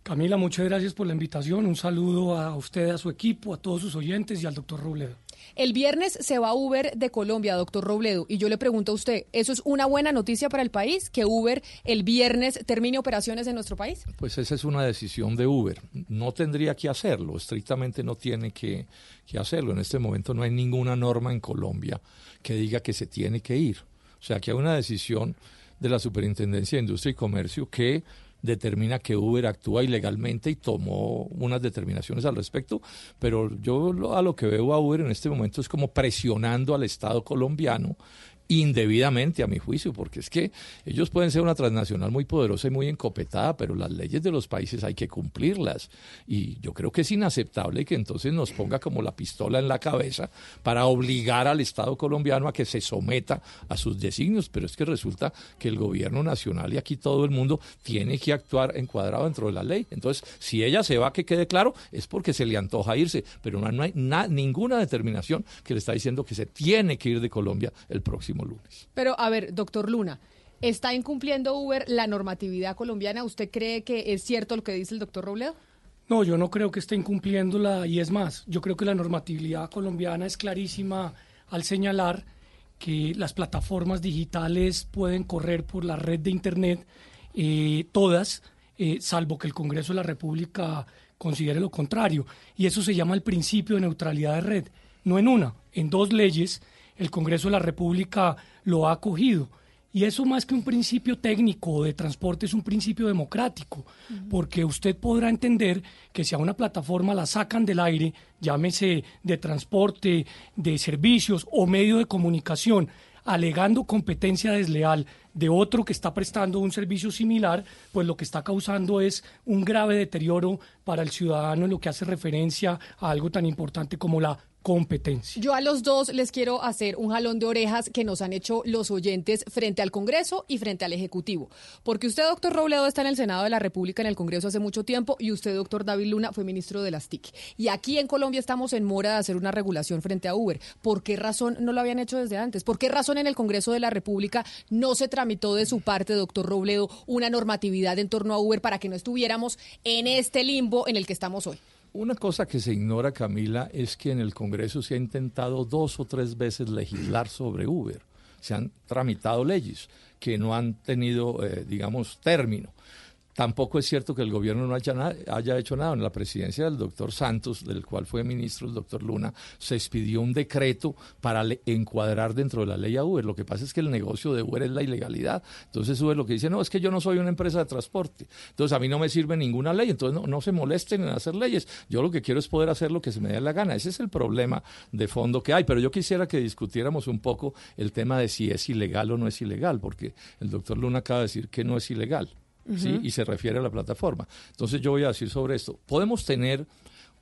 Camila, muchas gracias por la invitación. Un saludo a usted, a su equipo, a todos sus oyentes y al doctor Robledo. El viernes se va Uber de Colombia, doctor Robledo, y yo le pregunto a usted, ¿eso es una buena noticia para el país que Uber el viernes termine operaciones en nuestro país? Pues esa es una decisión de Uber. No tendría que hacerlo, estrictamente no tiene que, hacerlo. En este momento no hay ninguna norma en Colombia que diga que se tiene que ir. O sea, que hay una decisión de la Superintendencia de Industria y Comercio que determina que Uber actúa ilegalmente y tomó unas determinaciones al respecto, pero yo lo- a lo que veo a Uber en este momento es como presionando al Estado colombiano indebidamente a mi juicio, porque es que ellos pueden ser una transnacional muy poderosa y muy encopetada, pero las leyes de los países hay que cumplirlas. Y yo creo que es inaceptable que entonces nos ponga como la pistola en la cabeza para obligar al Estado colombiano a que se someta a sus designios, pero es que resulta que el gobierno nacional y aquí todo el mundo tiene que actuar encuadrado dentro de la ley. Entonces, si ella se va, que quede claro, es porque se le antoja irse, pero no, hay na- ninguna determinación que le está diciendo que se tiene que ir de Colombia el próximo lunes. Pero, a ver, doctor Luna, ¿está incumpliendo Uber la normatividad colombiana? ¿Usted cree que es cierto lo que dice el doctor Robledo? No, yo no creo que esté incumpliéndola y es más, yo creo que la normatividad colombiana es clarísima al señalar que las plataformas digitales pueden correr por la red de Internet, eh, todas, eh, salvo que el Congreso de la República considere lo contrario. Y eso se llama el principio de neutralidad de red. No en una, en dos leyes el Congreso de la República lo ha acogido. Y eso más que un principio técnico de transporte es un principio democrático, porque usted podrá entender que si a una plataforma la sacan del aire, llámese de transporte, de servicios o medio de comunicación, alegando competencia desleal de otro que está prestando un servicio similar, pues lo que está causando es un grave deterioro para el ciudadano en lo que hace referencia a algo tan importante como la Yo a los dos les quiero hacer un jalón de orejas que nos han hecho los oyentes frente al Congreso y frente al Ejecutivo. Porque usted, doctor Robledo, está en el Senado de la República, en el Congreso hace mucho tiempo, y usted, doctor David Luna, fue ministro de las TIC. Y aquí en Colombia estamos en mora de hacer una regulación frente a Uber. ¿Por qué razón no lo habían hecho desde antes? ¿Por qué razón en el Congreso de la República no se tramitó de su parte, doctor Robledo, una normatividad en torno a Uber para que no estuviéramos en este limbo en el que estamos hoy? Una cosa que se ignora, Camila, es que en el Congreso se ha intentado dos o tres veces legislar sobre Uber. se han tramitado leyes que no han tenido, eh, digamos, término. Tampoco es cierto que el gobierno no haya, na- haya hecho nada. En la presidencia del doctor Santos, del cual fue ministro el doctor Luna, se expidió un decreto para encuadrar dentro de la ley a Uber. Lo que pasa es que el negocio de Uber es la ilegalidad. Entonces Uber lo que dice, no, es que yo no soy una empresa de transporte. Entonces a mí no me sirve ninguna ley. Entonces no, no se molesten en hacer leyes. Yo lo que quiero es poder hacer lo que se me dé la gana. Ese es el problema de fondo que hay. Pero yo quisiera que discutiéramos un poco el tema de si es ilegal o no es ilegal, porque el doctor Luna acaba de decir que no es ilegal. ¿Sí? Y se refiere a la plataforma. Entonces yo voy a decir sobre esto. Podemos tener,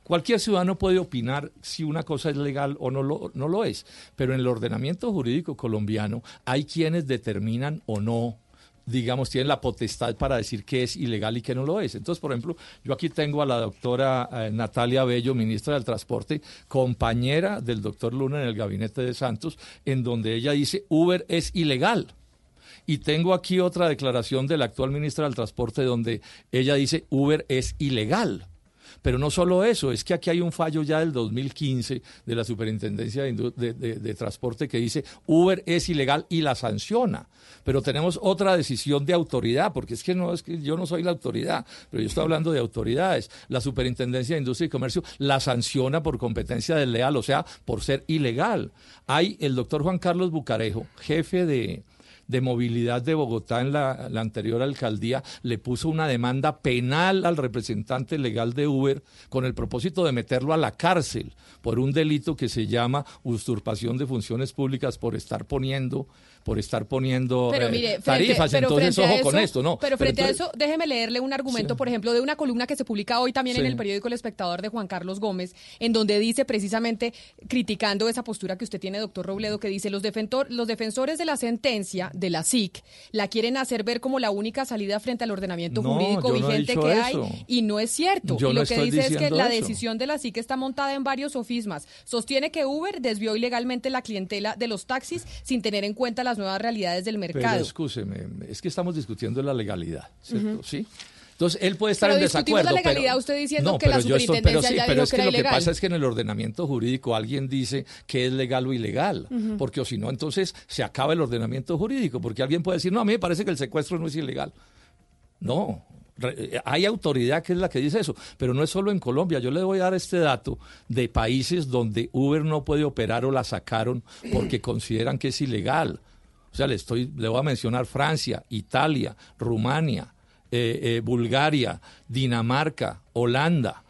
cualquier ciudadano puede opinar si una cosa es legal o no lo, no lo es, pero en el ordenamiento jurídico colombiano hay quienes determinan o no digamos, tienen la potestad para decir qué es ilegal y qué no lo es. Entonces, por ejemplo, yo aquí tengo a la doctora eh, Natalia Bello, ministra del Transporte, compañera del doctor Luna en el gabinete de Santos, en donde ella dice Uber es ilegal. Y tengo aquí otra declaración de la actual ministra del Transporte donde ella dice Uber es ilegal. Pero no solo eso, es que aquí hay un fallo ya del 2015 de la Superintendencia de, Transporte que dice Uber es ilegal y la sanciona. Pero tenemos otra decisión de autoridad, porque es que no es que yo no soy la autoridad, pero yo estoy hablando de autoridades. La Superintendencia de Industria y Comercio la sanciona por competencia desleal, o sea, por ser ilegal. Hay el doctor Juan Carlos Bucarejo, jefe de, de movilidad de Bogotá en la, la anterior alcaldía le puso una demanda penal al representante legal de Uber con el propósito de meterlo a la cárcel por un delito que se llama usurpación de funciones públicas por estar poniendo por estar poniendo Pero eh, mire, tarifas. Entonces, ojo con esto, ¿no? Pero frente a entonces- eso, déjeme leerle un argumento, por ejemplo, de una columna que se publica hoy también en el periódico El Espectador de Juan Carlos Gómez, en donde dice precisamente, criticando esa postura que usted tiene, doctor Robledo, que dice, los, defensor- los defensores de la sentencia de la SIC la quieren hacer ver como la única salida frente al ordenamiento No, jurídico no vigente que hay, y no es cierto. Yo y no lo que dice es que la eso. decisión de la SIC está montada en varios sofismas. Sostiene que Uber desvió ilegalmente la clientela de los taxis sin tener en cuenta las nuevas realidades del Pero mercado. escúcheme, es que estamos discutiendo la legalidad, ¿cierto? Entonces, él puede estar Pero en desacuerdo. la legalidad, pero- usted diciendo No, que la pero yo estoy- superintendencia pero sí, ya pero dijo es que que era lo que pasa es que en el ordenamiento jurídico alguien dice que es legal o ilegal, porque o si no, entonces se acaba el ordenamiento jurídico, porque alguien puede decir, no, a mí me parece que el secuestro no es ilegal. No, eh, hay autoridad que es la que dice eso, pero no es solo en Colombia. Yo le voy a dar este dato de países donde Uber no puede operar o la sacaron porque consideran que es ilegal. O sea, le, estoy, le voy a mencionar Francia, Italia, Rumania, eh, eh, Bulgaria, Dinamarca, Holanda.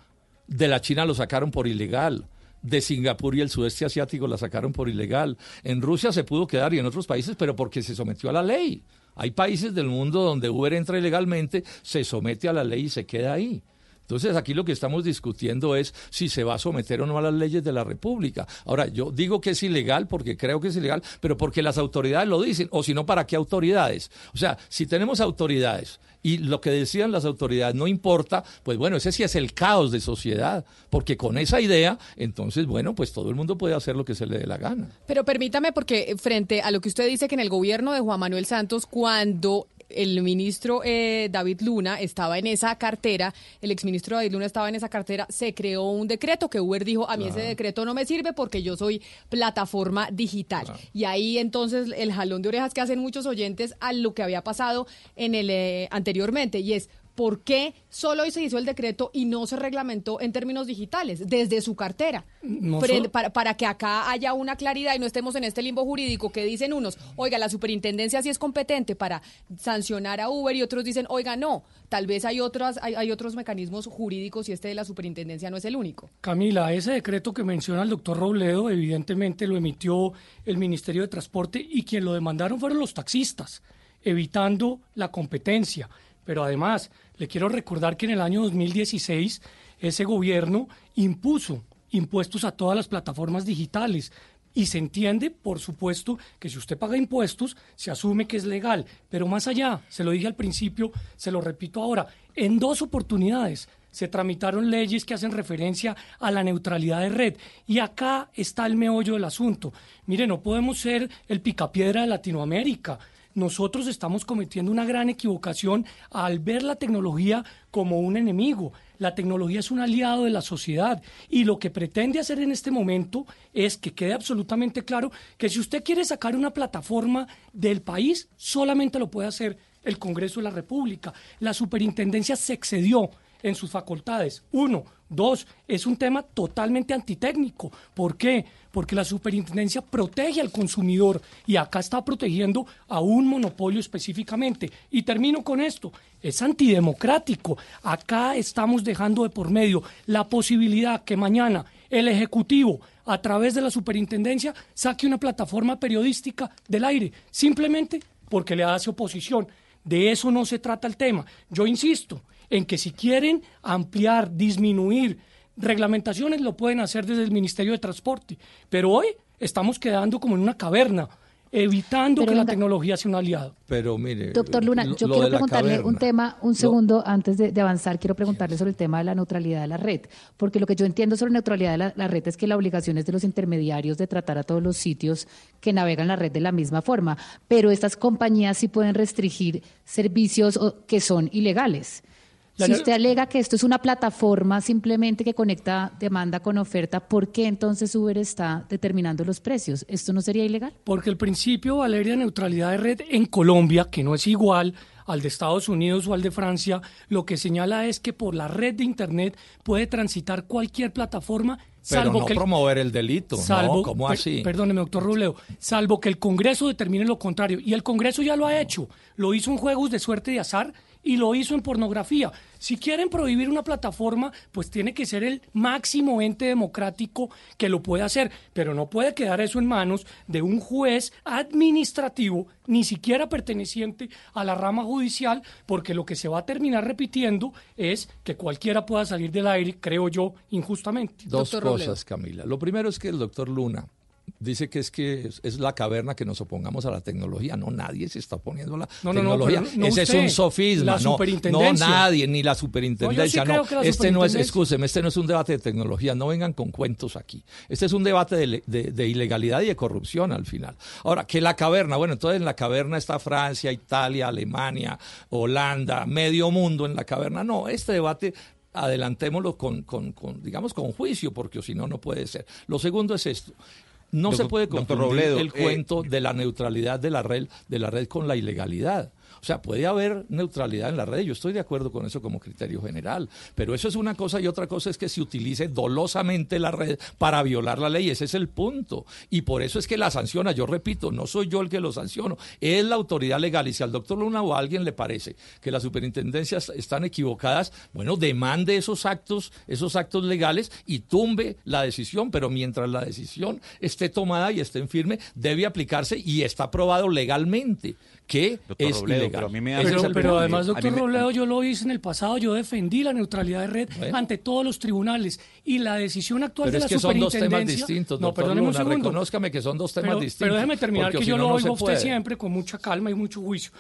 De la China lo sacaron por ilegal. De Singapur y el sudeste asiático la sacaron por ilegal. En Rusia se pudo quedar y en otros países, pero porque se sometió a la ley. Hay países del mundo donde Uber entra ilegalmente, se somete a la ley y se queda ahí. Entonces aquí lo que estamos discutiendo es si se va a someter o no a las leyes de la República. Ahora, yo digo que es ilegal porque creo que es ilegal, pero porque las autoridades lo dicen, o si no, ¿para qué autoridades? O sea, si tenemos autoridades y lo que decían las autoridades no importa, pues bueno, ese sí es el caos de sociedad, porque con esa idea, entonces, bueno, pues todo el mundo puede hacer lo que se le dé la gana. Pero permítame, porque frente a lo que usted dice que en el gobierno de Juan Manuel Santos, cuando el ministro eh, David Luna estaba en esa cartera, el exministro David Luna estaba en esa cartera, se creó un decreto que Uber dijo, a mí ese decreto no me sirve porque yo soy plataforma digital. Y ahí entonces el jalón de orejas que hacen muchos oyentes a lo que había pasado en el eh, anteriormente y es ¿Por qué solo hoy se hizo el decreto y no se reglamentó en términos digitales desde su cartera? No solo- para, para que acá haya una claridad y no estemos en este limbo jurídico que dicen unos, oiga, la superintendencia sí es competente para sancionar a Uber y otros dicen, oiga, no, tal vez hay, otras, hay, hay otros mecanismos jurídicos y este de la superintendencia no es el único. Camila, ese decreto que menciona el doctor Robledo, evidentemente lo emitió el Ministerio de Transporte y quien lo demandaron fueron los taxistas, evitando la competencia. Pero además, le quiero recordar que en el año 2016 ese gobierno impuso impuestos a todas las plataformas digitales. Y se entiende, por supuesto, que si usted paga impuestos, se asume que es legal. Pero más allá, se lo dije al principio, se lo repito ahora, en dos oportunidades se tramitaron leyes que hacen referencia a la neutralidad de red. Y acá está el meollo del asunto. Mire, no podemos ser el picapiedra de Latinoamérica. Nosotros estamos cometiendo una gran equivocación al ver la tecnología como un enemigo. La tecnología es un aliado de la sociedad y lo que pretende hacer en este momento es que quede absolutamente claro que si usted quiere sacar una plataforma del país, solamente lo puede hacer el Congreso de la República. La superintendencia se excedió en sus facultades. Uno. Dos, es un tema totalmente antitécnico. ¿Por qué? Porque la superintendencia protege al consumidor y acá está protegiendo a un monopolio específicamente. Y termino con esto, es antidemocrático. Acá estamos dejando de por medio la posibilidad que mañana el Ejecutivo, a través de la superintendencia, saque una plataforma periodística del aire, simplemente porque le hace oposición. De eso no se trata el tema. Yo insisto en que si quieren ampliar, disminuir reglamentaciones, lo pueden hacer desde el Ministerio de Transporte. Pero hoy estamos quedando como en una caverna evitando Pero que la tecnología sea un aliado. Pero mire, Doctor Luna, lo- yo lo quiero preguntarle un tema, un segundo antes de, de avanzar, quiero preguntarle sobre el tema de la neutralidad de la red, porque lo que yo entiendo sobre neutralidad de la, la red es que la obligación es de los intermediarios de tratar a todos los sitios que navegan la red de la misma forma, pero estas compañías sí pueden restringir servicios o- que son ilegales. La si usted alega que esto es una plataforma simplemente que conecta demanda con oferta, ¿por qué entonces Uber está determinando los precios? ¿Esto no sería ilegal? Porque el principio, Valeria, de neutralidad de red en Colombia, que no es igual al de Estados Unidos o al de Francia, lo que señala es que por la red de Internet puede transitar cualquier plataforma, Pero salvo no que el- promover el delito, salvo, ¿no? ¿Cómo per- así? Perdóneme, doctor Robledo, salvo que el Congreso determine lo contrario. Y el Congreso ya lo ha hecho. Lo hizo en juegos de suerte y azar y lo hizo en pornografía. Si quieren prohibir una plataforma, pues tiene que ser el máximo ente democrático que lo pueda hacer. Pero no puede quedar eso en manos de un juez administrativo, ni siquiera perteneciente a la rama judicial, porque lo que se va a terminar repitiendo es que cualquiera pueda salir del aire, creo yo, injustamente. Dos cosas, Camila. Lo primero es que el doctor Luna dice que es que es, es la caverna que nos opongamos a la tecnología. No, nadie se está oponiendo a la No, no, no, tecnología. Ese es un sofisma. no, nadie, ni la superintendencia. Sí No, este no es, escúcheme, este no es un debate de tecnología. No vengan con cuentos aquí. Este es un debate de, de- de ilegalidad y de corrupción al final. Ahora, que la caverna, bueno, entonces en la caverna está Francia, Italia, Alemania, Holanda, medio mundo en la caverna. No, este debate adelantémoslo con, con, con, digamos, con juicio, porque si no, no puede ser. Lo segundo es esto. No se puede confundir Robledo, el eh, cuento de la neutralidad de la red, de la red con la ilegalidad. O sea, puede haber neutralidad en la red, yo estoy de acuerdo con eso como criterio general, pero eso es una cosa y otra cosa es que se utilice dolosamente la red para violar la ley, ese es el punto. Y por eso es que la sanciona, yo repito, no soy yo el que lo sanciono, es la autoridad legal. Y si al doctor Luna o a alguien le parece que las superintendencias están equivocadas, bueno, demande esos actos, esos actos legales y tumbe la decisión, pero mientras la decisión esté tomada y esté en firme, debe aplicarse y está aprobado legalmente que Doctor es Robledo, ilegal. pero a mí me Pero, es pero además, A doctor mí me- Robledo, yo lo hice en el pasado, yo defendí la neutralidad de red ante todos los tribunales y la decisión actual Pero de es la que son dos temas superintendencia... distintos, no, doctor perdóneme un Luna, segundo. reconózcame que son dos temas pero, distintos. Pero déjeme terminar, porque que si yo no, lo no oigo a usted puede. siempre con mucha calma y mucho juicio.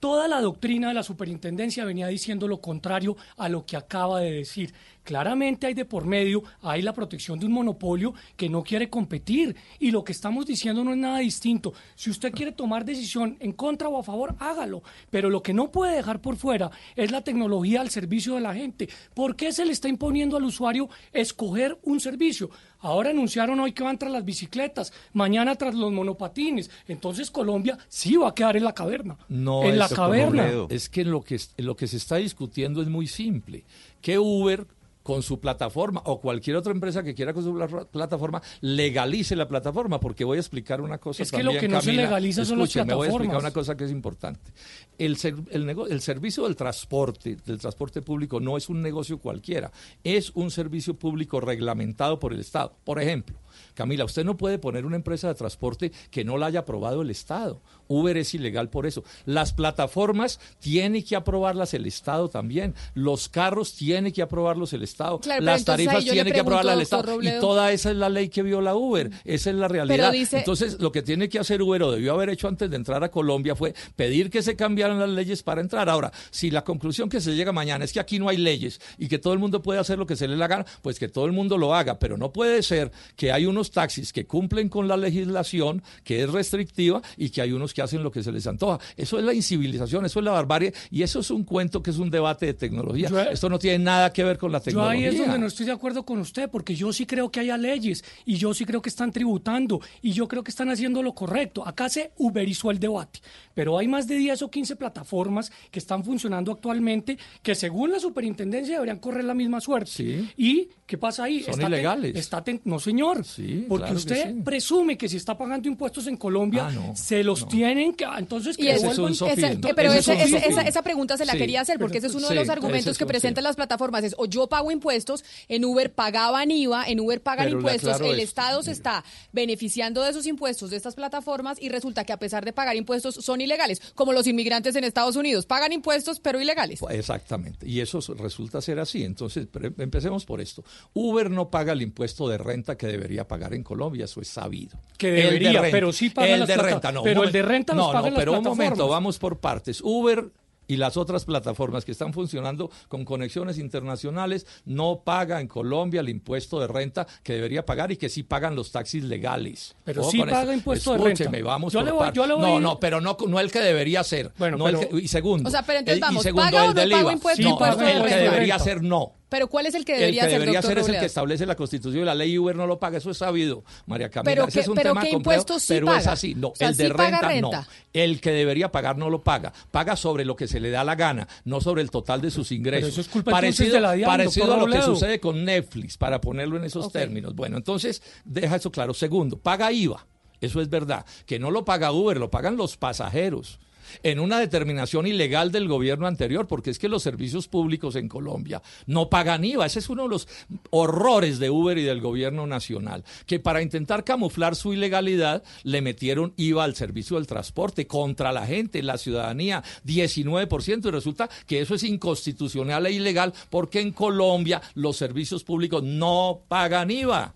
Toda la doctrina de la superintendencia venía diciendo lo contrario a lo que acaba de decir. Claramente hay de por medio, hay la protección de un monopolio que no quiere competir y lo que estamos diciendo no es nada distinto. Si usted quiere tomar decisión en contra o a favor, hágalo, pero lo que no puede dejar por fuera es la tecnología al servicio de la gente. ¿Por qué se le está imponiendo al usuario escoger un servicio? Ahora anunciaron hoy que van tras las bicicletas, mañana tras los monopatines. Entonces Colombia sí va a quedar en la caverna. No, en la caverna. Es que lo que lo que se está discutiendo es muy simple. Que Uber con su plataforma o cualquier otra empresa que quiera con su pla- plataforma legalice la plataforma, porque voy a explicar una cosa Es que lo que no se legaliza son las Escúcheme, voy a explicar plataformas. una cosa que es importante. El, ser- el, el servicio del transporte, del transporte público, no es un negocio cualquiera, es un servicio público reglamentado por el Estado. Por ejemplo, Camila, usted no puede poner una empresa de transporte que no la haya aprobado el Estado. Uber es ilegal por eso. Las plataformas tiene que aprobarlas el Estado también. Los carros tiene que aprobarlos el Estado. Claro, Las tarifas tiene que aprobarlas el Estado. Y toda esa es la ley que viola Uber. Esa es la realidad. dice- Entonces, lo que tiene que hacer Uber, o debió haber hecho antes de entrar a Colombia, fue pedir que se cambiaran las leyes para entrar. Ahora, si la conclusión que se llega mañana es que aquí no hay leyes y que todo el mundo puede hacer lo que se le la gana, pues que todo el mundo lo haga. Pero no puede ser que hay unos taxis que cumplen con la legislación, que es restrictiva, y que hay unos que hacen lo que se les antoja. Eso es la incivilización, eso es la barbarie, y eso es un cuento que es un debate de tecnología. Yo- Esto no tiene nada que ver con la Yo tecnología. ahí es donde no estoy de acuerdo con usted, porque yo sí creo que haya leyes y yo sí creo que están tributando y yo creo que están haciendo lo correcto. Acá se uberizó el debate, pero hay más de 10 o 15 plataformas que están funcionando actualmente que según la superintendencia deberían correr la misma suerte. ¿Y qué pasa ahí? Son Está ten- ilegales. está ten- no, señor. Porque claro que usted sí. presume que si está pagando impuestos en Colombia, Ah, no, se los tienen que... Entonces, Y que ese- devuelvan- esa- pero Ese ese- es un ese- sofisma. esa, esa pregunta se la Sí. quería hacer porque ese es uno de los argumentos es que presentan las plataformas es o yo pago impuestos, en Uber pagaban IVA, en Uber pagan Pero impuestos, el Estado se está beneficiando de esos impuestos de estas plataformas y resulta que a pesar de pagar impuestos son ilegales, como los inmigrantes en Estados Unidos, pagan impuestos pero ilegales. Exactamente, y eso resulta ser así. Entonces, empecemos por esto. Uber no paga el impuesto de renta que debería pagar en Colombia, eso es sabido. Que El de debería, renta. pero sí pagan El de plata- renta, no. pero el de renta los no, pagan no, las pero un momento, vamos por partes. Uber y las otras plataformas que están funcionando con conexiones internacionales no paga en Colombia el impuesto de renta que debería pagar y que sí pagan los taxis legales. Pero Ojo sí paga impuesto de renta. Escúcheme, vamos Yo por le voy- partes. yo le voy a No, no, pero no, no el que debería ser. Bueno, no el que- y segundo. O sea, pero entonces el- y vamos, segundo, ¿paga o el no del pago IVA. impuesto- No, impuesto de el que debería ser no. Pero ¿cuál es el que El debería que ser, debería doctor ser es el que establece la Constitución y la ley Uber no lo paga, eso es sabido, María Camila. Pero Ese que- es un pero tema ¿qué complejo, impuestos sí pero es paga? así. No, O sea, el de sí renta, no. El que debería pagar no lo paga. Paga sobre lo que se le da la gana, no sobre el total de sus ingresos. eso es culpa parecido de la DIAN, parecido a lo que sucede con Netflix, para ponerlo en esos términos. Bueno, entonces, deja eso claro. Segundo, paga IVA. Eso es verdad. Que no lo paga Uber, lo pagan los pasajeros en una determinación ilegal del gobierno anterior, porque es que los servicios públicos en Colombia no pagan IVA. Ese es uno de los horrores de Uber y del gobierno nacional, que para intentar camuflar su ilegalidad le metieron IVA al servicio del transporte contra la gente, la ciudadanía, 19%, y resulta que eso es inconstitucional e ilegal porque en Colombia los servicios públicos no pagan IVA.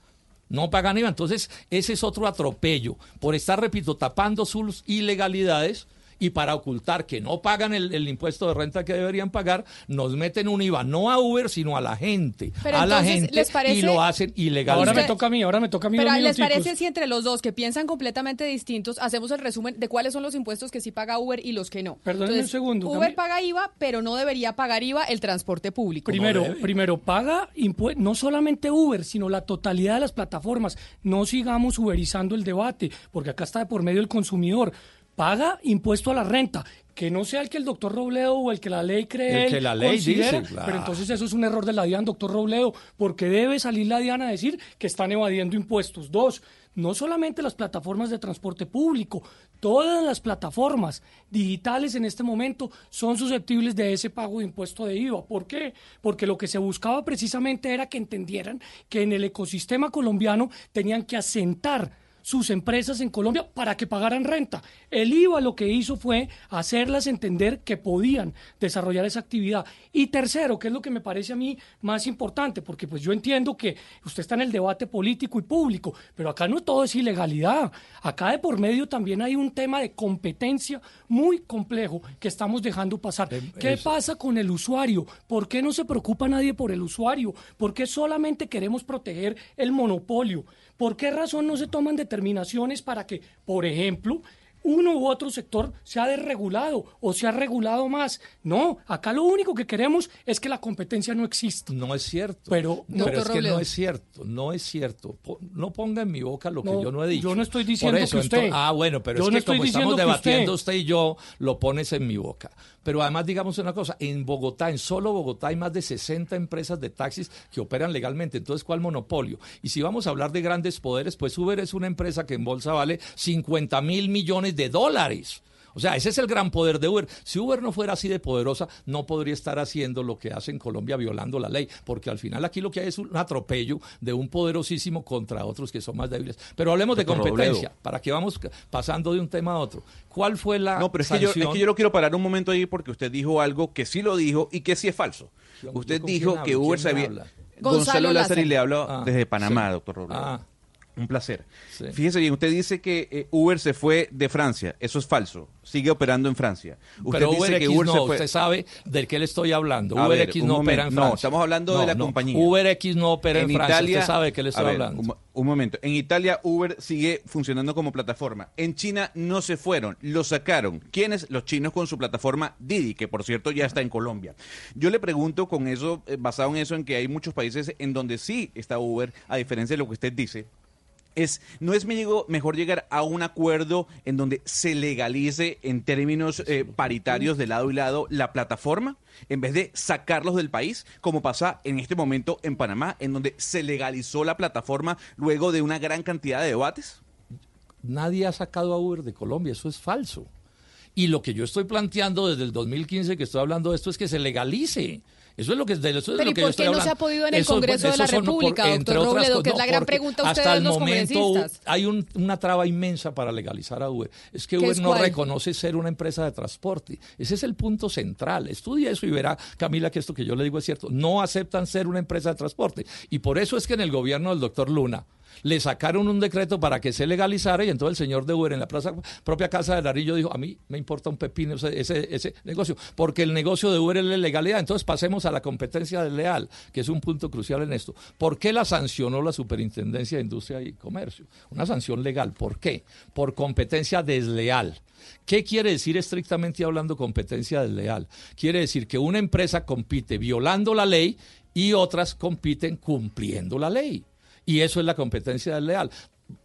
No pagan IVA. Entonces, ese es otro atropello. Por estar, repito, tapando sus ilegalidades y para ocultar que no pagan el, el impuesto de renta que deberían pagar, nos meten un IVA no a Uber, sino a la gente. Pero a la gente ¿les parece- y lo hacen ilegalmente. Ahora me toca a mí, ahora me toca a mí Pero dos ¿les parece si entre los dos que piensan completamente distintos hacemos el resumen de cuáles son los impuestos que sí paga Uber y los que no? Perdónenme un segundo, Uber paga IVA, pero no debería pagar IVA el transporte público. Primero, primero paga impue- no solamente Uber, sino la totalidad de las plataformas. No sigamos uberizando el debate, porque acá está de por medio el consumidor. Paga impuesto a la renta, que no sea el que el doctor Robledo o el que la ley cree El que la ley dice, claro. pero entonces eso es un error de la DIAN, doctor Robledo, porque debe salir la DIAN a decir que están evadiendo impuestos. Dos, no solamente las plataformas de transporte público, todas las plataformas digitales en este momento son susceptibles de ese pago de impuesto de IVA. ¿Por qué? Porque lo que se buscaba precisamente era que entendieran que en el ecosistema colombiano tenían que asentar sus empresas en Colombia para que pagaran renta. El IVA lo que hizo fue hacerlas entender que podían desarrollar esa actividad. Y tercero, que es lo que me parece a mí más importante, porque pues yo entiendo que usted está en el debate político y público, pero acá no todo es ilegalidad. Acá de por medio también hay un tema de competencia muy complejo que estamos dejando pasar. ¿Qué eso. pasa con el usuario? ¿Por qué no se preocupa nadie por el usuario? ¿Por qué solamente queremos proteger el monopolio? ¿Por qué razón no se toman determinaciones para que, por ejemplo, uno u otro sector se ha desregulado o se ha regulado más? No, acá lo único que queremos es que la competencia no exista. No es cierto. Pero, Pero es que no es cierto, no es cierto. No ponga en mi boca lo que No, yo no he dicho. yo no estoy diciendo eso, que usted- ah, bueno, pero es no que como estamos debatiendo usted- usted y yo, lo pones en mi boca. Pero además, digamos una cosa, en Bogotá, en solo Bogotá, hay más de 60 empresas de taxis que operan legalmente. Entonces, ¿cuál monopolio? Y si vamos a hablar de grandes poderes, pues Uber es una empresa que en bolsa vale 50 mil millones de dólares. O sea, ese es el gran poder de Uber. Si Uber no fuera así de poderosa, no podría estar haciendo lo que hace en Colombia violando la ley, porque al final aquí lo que hay es un atropello de un poderosísimo contra otros que son más débiles. Pero hablemos de competencia, Robledo. para que vamos pasando de un tema a otro. ¿Cuál fue la No, pero es que, yo, es que yo lo quiero parar un momento ahí porque usted dijo algo que sí lo dijo y que sí es falso. Yo- Usted dijo que Uber ¿quién se me había... habla? Gonzalo Gonzalo Lázaro y le hablo Ah, desde Panamá, sí. doctor Robledo. Ah. Un placer. Sí. Fíjese bien, usted dice que eh, Uber se fue de Francia. Eso es falso. Sigue operando en Francia. Usted Pero dice que Uber no, se fue. usted sabe del que le estoy hablando. A UberX no momento. opera en No, Francia. estamos hablando de la compañía. UberX no opera en, Francia. Italia, usted sabe de qué le estoy ver, hablando. Un, un momento. En Italia, Uber sigue funcionando como plataforma. En China no se fueron, lo sacaron. ¿Quiénes? Los chinos con su plataforma Didi, que por cierto ya está en Colombia. Yo le pregunto con eso, eh, basado en eso, en que hay muchos países en donde sí está Uber, a diferencia de lo que usted dice. Es, ¿No es mejor llegar a un acuerdo en donde se legalice en términos eh, paritarios de lado y lado la plataforma en vez de sacarlos del país, como pasa en este momento en Panamá, en donde se legalizó la plataforma luego de una gran cantidad de debates? Nadie ha sacado a Uber de Colombia, eso es falso. Y lo que yo estoy planteando desde el 2015 que estoy hablando de esto es que se legalice. Eso es lo que, eso es Pero lo ¿y que por yo estoy qué no se ha podido en el Eso- Congreso de la por- República, entre doctor otras Robledo? Que es la no, gran pregunta a hasta ustedes, el los momento hay un- una traba inmensa para legalizar a Uber. Es que ¿Qué Uber es no cuál? reconoce ser una empresa de transporte. Ese es el punto central. Estudia eso y verá, Camila, que esto que yo le digo es cierto. No aceptan ser una empresa de transporte. Y por eso es que en el gobierno del doctor Luna le sacaron un decreto para que se legalizara y entonces el señor de Uber en la plaza, propia casa de Larillo dijo, a mí me importa un pepino ese, ese, ese negocio, porque el negocio de Uber es la legalidad. Entonces pasemos a la competencia desleal, que es un punto crucial en esto. ¿Por qué la sancionó la Superintendencia de Industria y Comercio? Una sanción legal. ¿Por qué? Por competencia desleal. ¿Qué quiere decir estrictamente hablando competencia desleal? Quiere decir que una empresa compite violando la ley y otras compiten cumpliendo la ley. Y eso es la competencia desleal.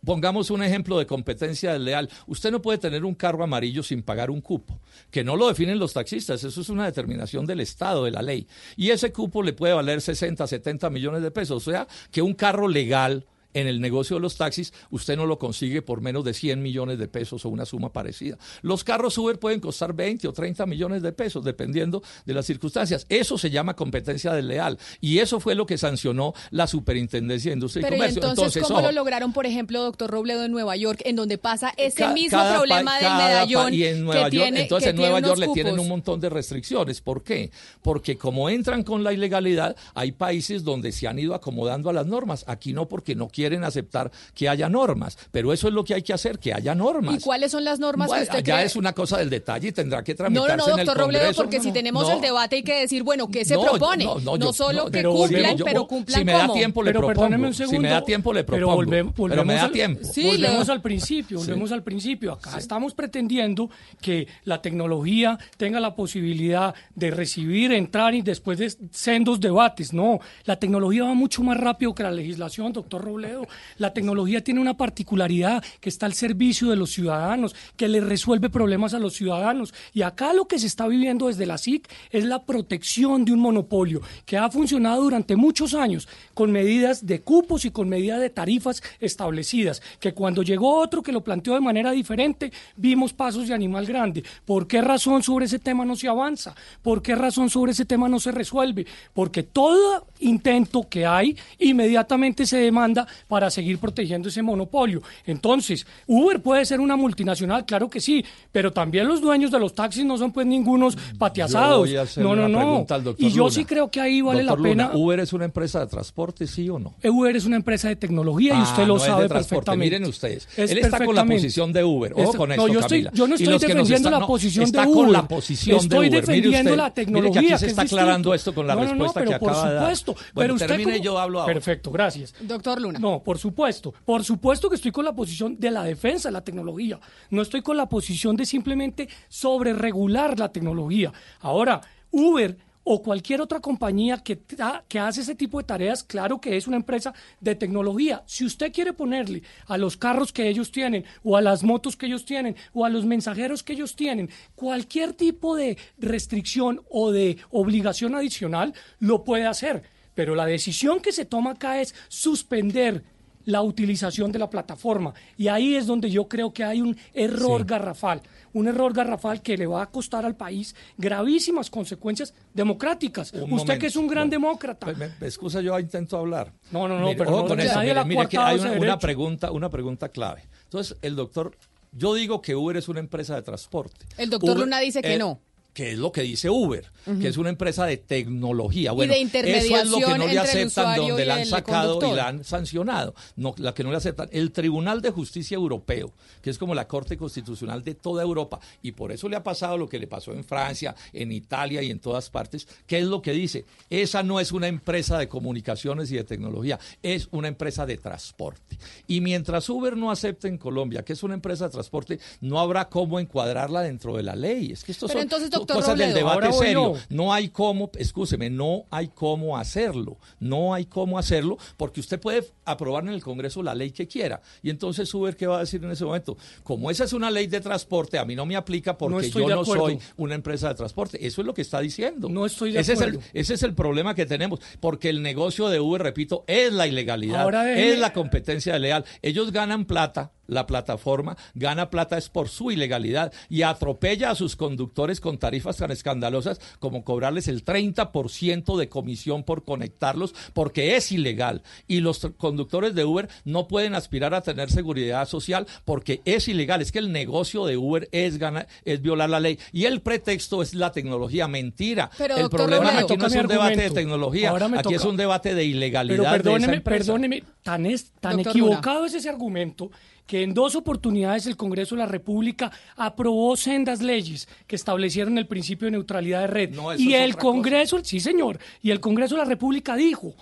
Pongamos un ejemplo de competencia desleal. Usted no puede tener un carro amarillo sin pagar un cupo, que no lo definen los taxistas, eso es una determinación del Estado, de la ley. Y ese cupo le puede valer 60, 70 millones de pesos. O sea, que un carro legal en el negocio de los taxis, usted no lo consigue por menos de 100 millones de pesos o una suma parecida. Los carros Uber pueden costar 20 o 30 millones de pesos, dependiendo de las circunstancias. Eso se llama competencia desleal. Y eso fue lo que sancionó la Superintendencia de Industria Pero y ¿y Comercio. entonces, ¿cómo ojo, lo lograron, por ejemplo, doctor Robledo en Nueva York, en donde pasa ese Ca- mismo problema del medallón y en Nueva que York, tiene, entonces en Nueva York le tienen un montón de restricciones. ¿Por qué? Porque como entran con la ilegalidad, hay países donde se han ido acomodando a las normas. Aquí no, porque no quieren aceptar que haya normas. Pero eso es lo que hay que hacer, que haya normas. ¿Y cuáles son las normas Bueno, que usted ya cree? es una cosa del detalle y tendrá que No, tramitarse no, no, en el doctor Robledo, porque No, si no, tenemos no. el debate hay que decir, bueno, ¿qué se No, propone? no, No, no, yo- solo no, que pero cumplan, volvemos, yo- pero cumplan si me da tiempo, le Pero propongo. perdóneme un si me segundo, da tiempo, le pero propongo. volvemos- pero me volvemos da al- tiempo. volvemos al principio, Sí. volvemos al principio. Acá estamos pretendiendo que la tecnología tenga la posibilidad de recibir, entrar y después de sendos debates. No, la tecnología va mucho más rápido que la legislación, doctor Robledo. La tecnología tiene una particularidad que está al servicio de los ciudadanos, que le resuelve problemas a los ciudadanos. Y acá lo que se está viviendo desde la SIC es la protección de un monopolio que ha funcionado durante muchos años con medidas de cupos y con medidas de tarifas establecidas, que cuando llegó otro que lo planteó de manera diferente, vimos pasos de animal grande. ¿Por qué razón sobre ese tema no se avanza? ¿Por qué razón sobre ese tema no se resuelve? Porque todo intento que hay inmediatamente se demanda para seguir protegiendo ese monopolio. Entonces, Uber puede ser una multinacional, claro que sí, pero también los dueños de los taxis no son pues ningunos pateasados. Yo voy a hacerle no, no, una no. pregunta al doctor Y yo Luna. sí creo que ahí vale Doctor la pena. Luna, ¿Uber es una empresa de transporte, sí o no? Uber es una empresa de tecnología y Ah, usted lo no es de sabe perfectamente. Miren ustedes, Es él está con la posición de Uber. Ojo Está- con no, esto, yo estoy- yo no Y estoy defendiendo están- la no, posición está de con Uber. la posición Estoy de Uber. Mire defendiendo usted, la mire que tecnología, aquí que se es está distinto. aclarando esto con la No, no, no, respuesta pero que por acaba de dar. supuesto. Bueno, pero usted termine, como- yo hablo ahora. Perfecto, gracias. Doctor Luna. No, por supuesto. Por supuesto que estoy con la posición de la defensa de la tecnología. No estoy con la posición de simplemente sobreregular la tecnología. Ahora, Uber o cualquier otra compañía que, que hace ese tipo de tareas, claro que es una empresa de tecnología. Si usted quiere ponerle a los carros que ellos tienen, o a las motos que ellos tienen, o a los mensajeros que ellos tienen, cualquier tipo de restricción o de obligación adicional, lo puede hacer. Pero la decisión que se toma acá es suspender la utilización de la plataforma. Y ahí es donde yo creo que hay un error Sí. garrafal, un error garrafal que le va a costar al país gravísimas consecuencias democráticas. Un Usted momento. que es un gran Bueno, demócrata. Me, me excusa, yo intento hablar. No, no, no, Mire, pero no, con eso, mire, mire que hay una, pregunta, una pregunta clave. Entonces, el doctor, yo digo que Uber es una empresa de transporte. El doctor Uber- Luna dice que eh, no. Que es lo que dice Uber, que es una empresa de tecnología. Y Bueno, de eso es lo que no le aceptan, donde y la han sacado y la han sancionado. No, la que no le aceptan. El Tribunal de Justicia Europeo, que es como la Corte Constitucional de toda Europa, y por eso le ha pasado lo que le pasó en Francia, en Italia y en todas partes, ¿qué es lo que dice? Esa no es una empresa de comunicaciones y de tecnología, es una empresa de transporte. Y mientras Uber no acepte en Colombia que es una empresa de transporte, no habrá cómo encuadrarla dentro de la ley. Es que esto son entonces, doctor cosas del debate serio. No hay cómo, escúcheme, no hay cómo hacerlo. No hay cómo hacerlo porque usted puede aprobar en el Congreso la ley que quiera. Y entonces Uber, ¿qué va a decir en ese momento? Como esa es una ley de transporte, a mí no me aplica porque yo no acuerdo. soy una empresa de transporte. Eso es lo que está diciendo. No estoy de ese acuerdo. Es el, ese es el problema que tenemos. Porque el negocio de Uber, repito, es la ilegalidad, Ahora es la competencia leal. Ellos ganan plata. La plataforma gana plata es por su ilegalidad y atropella a sus conductores con tarifas tan escandalosas como cobrarles el 30% de comisión por conectarlos porque es ilegal. Y los conductores de Uber no pueden aspirar a tener seguridad social porque es ilegal. Es que el negocio de Uber es, gana- es violar la ley. Y el pretexto es la tecnología. Mentira. Pero, el problema aquí no es un debate de tecnología. Aquí es un debate de ilegalidad. Pero de esa perdóneme, perdóneme, tan, es, tan Doctor equivocado es ese argumento que en dos oportunidades el Congreso de la República aprobó sendas leyes que establecieron el principio de neutralidad de red. No, y el cosa. Congreso, sí señor, y el Congreso de la República dijo,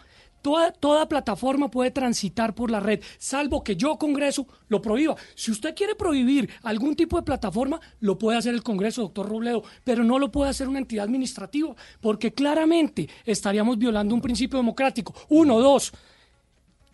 toda, toda plataforma puede transitar por la red, salvo que yo, Congreso, lo prohíba. Si usted quiere prohibir algún tipo de plataforma, lo puede hacer el Congreso, doctor Robledo, pero no lo puede hacer una entidad administrativa, porque claramente estaríamos violando un principio democrático. Uno, dos.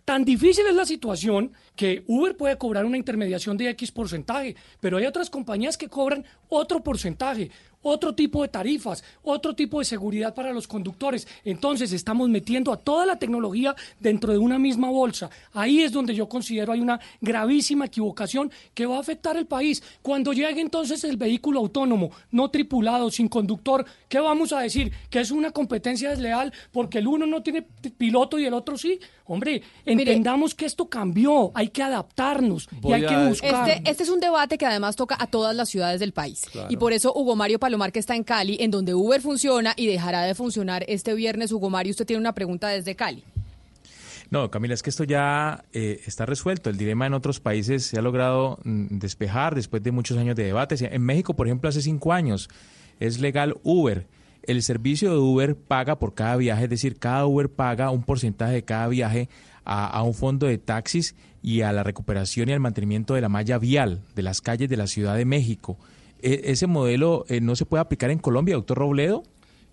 Tan difícil es la situación que Uber puede cobrar una intermediación de X porcentaje, pero hay otras compañías que cobran otro porcentaje, otro tipo de tarifas, otro tipo de seguridad para los conductores. Entonces estamos metiendo a toda la tecnología dentro de una misma bolsa. Ahí es donde yo considero hay una gravísima equivocación que va a afectar el país. Cuando llegue entonces el vehículo autónomo, no tripulado, sin conductor, ¿qué vamos a decir? Que es una competencia desleal porque el uno no tiene piloto y el otro sí. Hombre, entendamos que esto cambió, hay que adaptarnos y hay que buscar. Este, este es un debate que además toca a todas las ciudades del país. Claro. Y por eso Hugo Mario Palomar, que está en Cali, en donde Uber funciona y dejará de funcionar este viernes. Hugo Mario, usted tiene una pregunta desde Cali. No, Camila, es que esto ya eh, está resuelto. El dilema en otros países se ha logrado mm, despejar después de muchos años de debates. En México, por ejemplo, hace cinco años es legal Uber. El servicio de Uber paga por cada viaje, es decir, cada Uber paga un porcentaje de cada viaje a, a un fondo de taxis y a la recuperación y al mantenimiento de la malla vial de las calles de la Ciudad de México. E- ¿Ese modelo eh, no se puede aplicar en Colombia, doctor Robledo?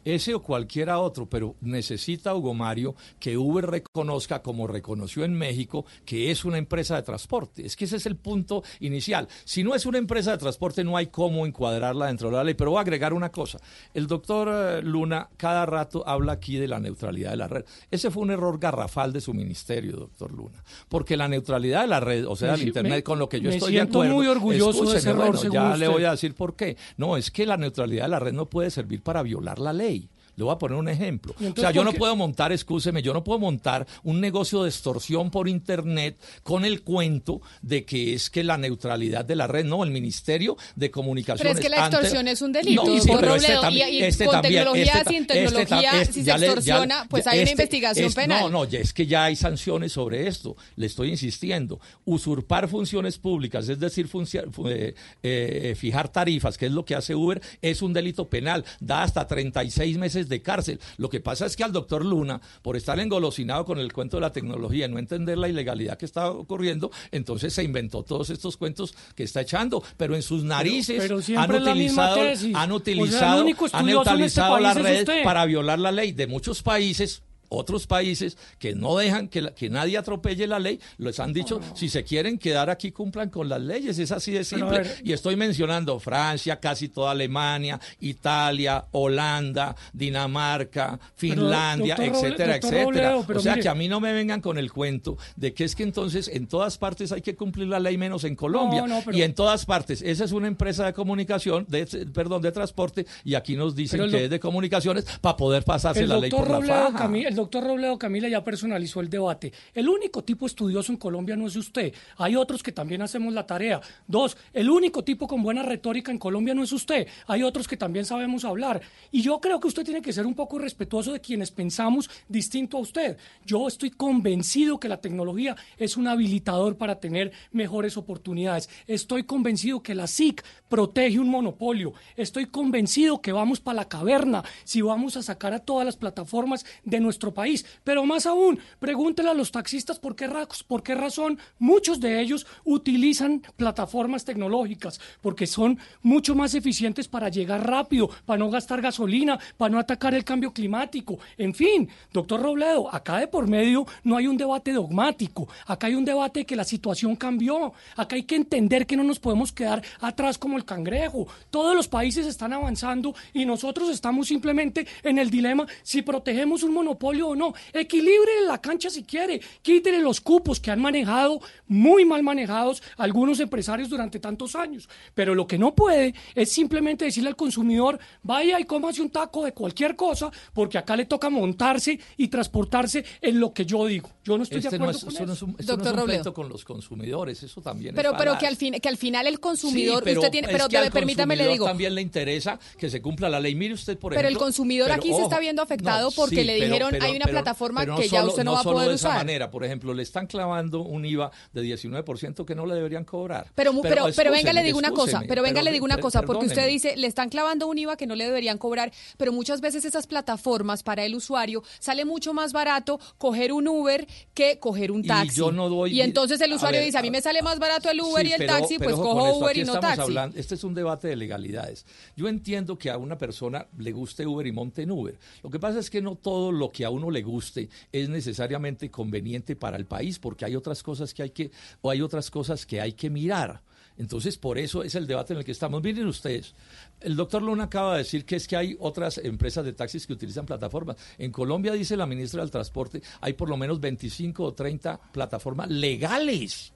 Ese o cualquiera otro, pero necesita Hugo Mario que Uber reconozca, como reconoció en México, que es una empresa de transporte. Es que ese es el punto inicial. Si no es una empresa de transporte, no hay cómo encuadrarla dentro de la ley. Pero voy a agregar una cosa. El doctor eh, Luna cada rato habla aquí de la neutralidad de la red. Ese fue un error garrafal de su ministerio, doctor Luna. Porque la neutralidad de la red, o sea, Me el Internet, me- con lo que yo estoy de siento acuerdo. muy orgulloso de ese error, bueno, ya le voy a decir por qué. No, es que la neutralidad de la red no puede servir para violar la ley. Le voy a poner un ejemplo. ¿Y O sea, yo no puedo montar, escúcheme, yo no puedo montar un negocio de extorsión por internet con el cuento de que es que la neutralidad de la red, no, el Ministerio de Comunicaciones. Pero es que la extorsión es un delito, No, sí, pero este también- y- y este con también, tecnología, este sin este tecnología, si se ya- extorsiona, pues hay una investigación penal. No, no, ya es que ya hay sanciones sobre esto. Le estoy insistiendo. Usurpar funciones públicas, es decir, funcia- fu- eh, eh, fijar tarifas, que es lo que hace Uber, es un delito penal. Da hasta 36 meses de cárcel. Lo que pasa es que al doctor Luna, por estar engolosinado con el cuento de la tecnología y no entender la ilegalidad que está ocurriendo, entonces se inventó todos estos cuentos que está echando. Pero en sus narices pero han la utilizado. O han sea, utilizado, han este neutralizado la país es red para violar la ley de muchos países otros países que no dejan que, la- que nadie atropelle la ley, les han dicho, si se quieren quedar aquí, cumplan con las leyes, es así de simple. ver. y estoy mencionando Francia, casi toda Alemania, Italia, Holanda, Dinamarca, Finlandia, doctor etcétera, doctor etcétera. Robledo, pero o sea mire. que a mí no me vengan con el cuento de que es que entonces en todas partes hay que cumplir la ley menos en Colombia. No, no, pero- Y en todas partes, esa es una empresa de comunicación, de, perdón, de transporte, y aquí nos dicen que es de comunicaciones para poder pasarse la ley por Robledo, la faja. Cami- el doctor Robledo Camila ya personalizó el debate. El único tipo estudioso en Colombia no es usted. Hay otros que también hacemos la tarea. Dos, el único tipo con buena retórica en Colombia no es usted. Hay otros que también sabemos hablar. Y yo creo que usted tiene que ser un poco respetuoso de quienes pensamos distinto a usted. Yo estoy convencido que la tecnología es un habilitador para tener mejores oportunidades. Estoy convencido que la SIC protege un monopolio. Estoy convencido que vamos para la caverna si vamos a sacar a todas las plataformas de nuestro país. Pero más aún, pregúntele a los taxistas por qué, por qué razón muchos de ellos utilizan plataformas tecnológicas, porque son mucho más eficientes para llegar rápido, para no gastar gasolina, para no atacar el cambio climático. En fin, doctor Robledo, acá de por medio no hay un debate dogmático, acá hay un debate de que la situación cambió, acá hay que entender que no nos podemos quedar atrás como el cangrejo. Todos los países están avanzando y nosotros estamos simplemente en el dilema si protegemos un monopolio o no. Equilibre la cancha si quiere, quítele los cupos que han manejado, muy mal manejados, algunos empresarios durante tantos años. Pero lo que no puede es simplemente decirle al consumidor, vaya y cómase un taco de cualquier cosa, porque acá le toca montarse y transportarse en lo que yo digo. Yo no estoy de Este acuerdo no es, con eso no eso. es un, esto no Doctor es un Robledo. pleito con los consumidores, eso también Pero, es pero que al fin, que al final el consumidor, Sí, usted tiene, pero que al permítame le digo, también le interesa que se cumpla la ley. Mire usted, por Pero el ejemplo. consumidor pero, aquí se está ojo, viendo afectado porque sí, le pero- dijeron, pero- hay una pero- plataforma pero no que ya solo- usted no va a poder de esa usar. manera. Por ejemplo, le están clavando un IVA de 19% que no le deberían cobrar. Pero, pero, pero venga, le digo una cosa, pero venga, le digo una cosa, porque usted dice, le están clavando un IVA que no le deberían cobrar, pero muchas veces esas plataformas para el usuario sale mucho más barato coger un Uber que coger un Y taxi. yo no doy- Y entonces el usuario ver, dice, a mí me sale más barato el Uber Sí, y el pero- taxi, pero pues ojo cojo esto, Uber y no taxi. hablando- este es un debate de legalidades. Yo entiendo que a una persona le guste Uber y monte en Uber. Lo que pasa es que no todo lo que a uno le guste es necesariamente conveniente para el país, porque hay otras cosas que hay que, o hay otras cosas que hay que mirar. Entonces, por eso es el debate en el que estamos. Miren ustedes, el doctor Luna acaba de decir que es que hay otras empresas de taxis que utilizan plataformas. En Colombia, dice la ministra del Transporte, hay por lo menos 25 o 30 plataformas legales.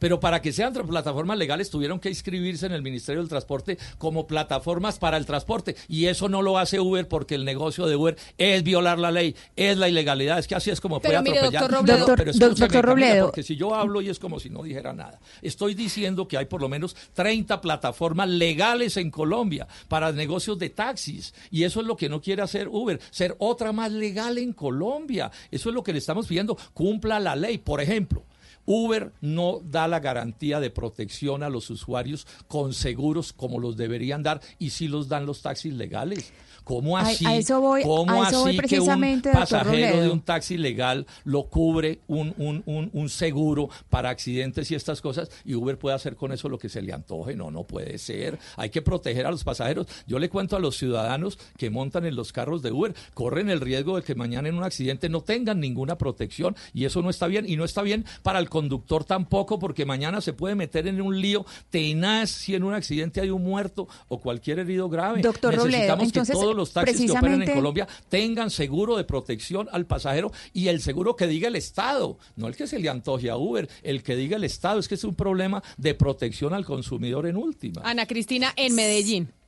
Pero para que sean plataformas legales tuvieron que inscribirse en el Ministerio del Transporte como plataformas para el transporte. Y eso no lo hace Uber porque el negocio de Uber es violar la ley, es la ilegalidad. Es que así es como Pero puede mire, atropellar. doctor Robledo- No, pero Doctor- escúcheme, doctor Camila, Robledo. porque si yo hablo y es como si no dijera nada. Estoy diciendo que hay por lo menos 30 plataformas legales en Colombia para negocios de taxis. Y eso es lo que no quiere hacer Uber, ser otra más legal en Colombia. Eso es lo que le estamos pidiendo. Cumpla la ley. Por ejemplo, Uber no da la garantía de protección a los usuarios con seguros como los deberían dar y sí los dan los taxis legales. ¿Cómo así? a eso voy- ¿Cómo a eso voy así que un pasajero de Robledo. un taxi legal lo cubre un, un, un, un seguro para accidentes y estas cosas y Uber puede hacer con eso lo que se le antoje. No, no puede ser. Hay que proteger a los pasajeros. Yo le cuento a los ciudadanos que montan en los carros de Uber, corren el riesgo de que mañana en un accidente no tengan ninguna protección y eso no está bien y no está bien para el conductor tampoco porque mañana se puede meter en un lío tenaz si en un accidente hay un muerto o cualquier herido grave. Doctor Robledo, Necesitamos entonces, que todos los taxis que operen en Colombia tengan seguro de protección al pasajero y el seguro que diga el Estado, no el que se le antoje a Uber, el que diga el Estado, es que es un problema de protección al consumidor en última. Ana Cristina en Medellín.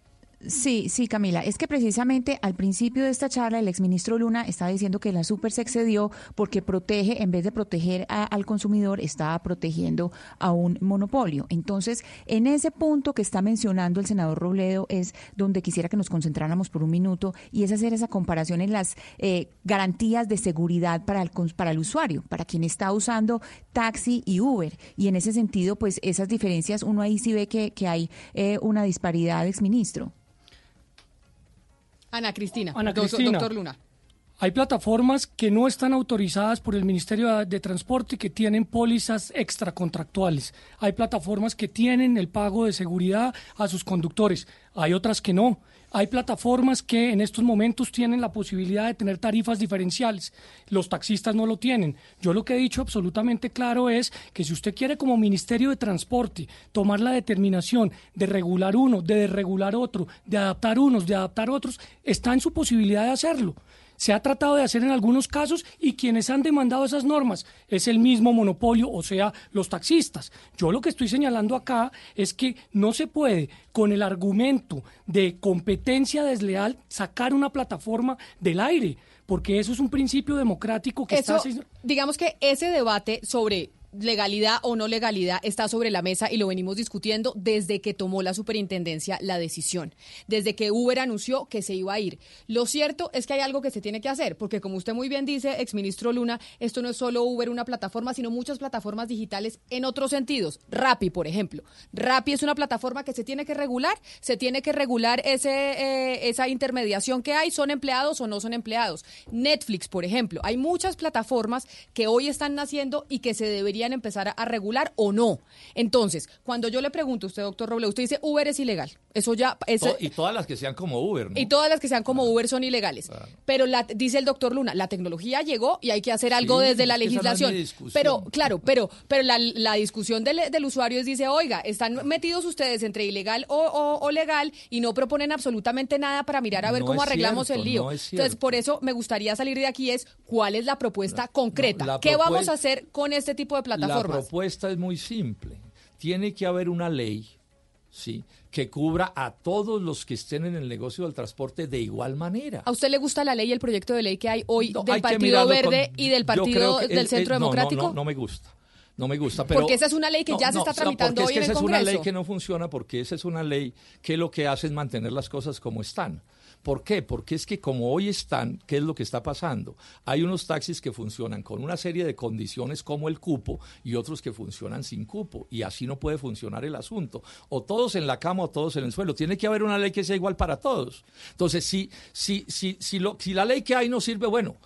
Sí, sí, Camila. Es que precisamente al principio de esta charla el exministro Luna estaba diciendo que la super se excedió porque protege, en vez de proteger al consumidor, estaba protegiendo a un monopolio. Entonces, en ese punto que está mencionando el senador Robledo es donde quisiera que nos concentráramos por un minuto y es hacer esa comparación en las eh, garantías de seguridad para el, para el usuario, para quien está usando taxi y Uber. Y en ese sentido, pues esas diferencias, uno ahí sí ve que, que hay eh, una disparidad, exministro. Ana Cristina. Ana Cristina. Doctor Luna. Hay plataformas que no están autorizadas por el Ministerio de Transporte y que tienen pólizas extracontractuales. Hay plataformas que tienen el pago de seguridad a sus conductores. Hay otras que no. Hay plataformas que en estos momentos tienen la posibilidad de tener tarifas diferenciales. Los taxistas no lo tienen. Yo lo que he dicho absolutamente claro es que si usted quiere como Ministerio de Transporte tomar la determinación de regular uno, de desregular otro, de adaptar unos, de adaptar otros, está en su posibilidad de hacerlo. Se ha tratado de hacer en algunos casos y quienes han demandado esas normas es el mismo monopolio, o sea, los taxistas. Yo lo que estoy señalando acá es que no se puede, con el argumento de competencia desleal, sacar una plataforma del aire porque eso es un principio democrático que Eso, está... digamos que ese debate sobre legalidad o no legalidad está sobre la mesa y lo venimos discutiendo desde que tomó la superintendencia la decisión, desde que Uber anunció que se iba a ir. Lo cierto es que hay algo que se tiene que hacer, porque como usted muy bien dice, exministro Luna, esto no es solo Uber una plataforma, sino muchas plataformas digitales en otros sentidos. Rappi, por ejemplo. Rappi es una plataforma que se tiene que regular, se tiene que regular ese, eh, esa intermediación que hay, son empleados o no son empleados. Netflix, por ejemplo. Hay muchas plataformas que hoy están naciendo y que se deberían empezar a, regular o no. Entonces, cuando yo le pregunto a usted, doctor Roble, usted dice Uber es ilegal. Eso ya... es- y todas las que sean como Uber, ¿no? y todas las que sean como Uber son ilegales. Pero la, dice el doctor Luna, la tecnología llegó y hay que hacer algo Sí, desde la no legislación. pero, claro, pero, pero la, la discusión del, del usuario es, dice, oiga, están metidos ustedes entre ilegal o, o- o legal y no proponen absolutamente nada para mirar a ver No cómo arreglamos cierto, el lío. Entonces, por eso me gustaría salir de aquí es cuál es la propuesta concreta. la ¿Qué vamos a hacer con este tipo de La propuesta es muy simple. Tiene que haber una ley, sí, que cubra a todos los que estén en el negocio del transporte de igual manera. ¿A usted le gusta la ley y el proyecto de ley que hay hoy No, del hay Partido Verde con- y del Partido del es- Centro es- no, no, Democrático? No, no, me gusta. No me gusta, pero Porque esa es una ley que ya se está tramitando hoy en es que el esa es una ley Congreso. que no funciona porque esa es una ley que lo que hace es mantener las cosas como están. ¿Por qué? Porque es que como hoy están, ¿qué es lo que está pasando? Hay unos taxis que funcionan con una serie de condiciones como el cupo y otros que funcionan sin cupo y así no puede funcionar el asunto. O todos en la cama o todos en el suelo. Tiene que haber una ley que sea igual para todos. Entonces, si, si, si, si, lo, si la ley que hay no sirve, bueno,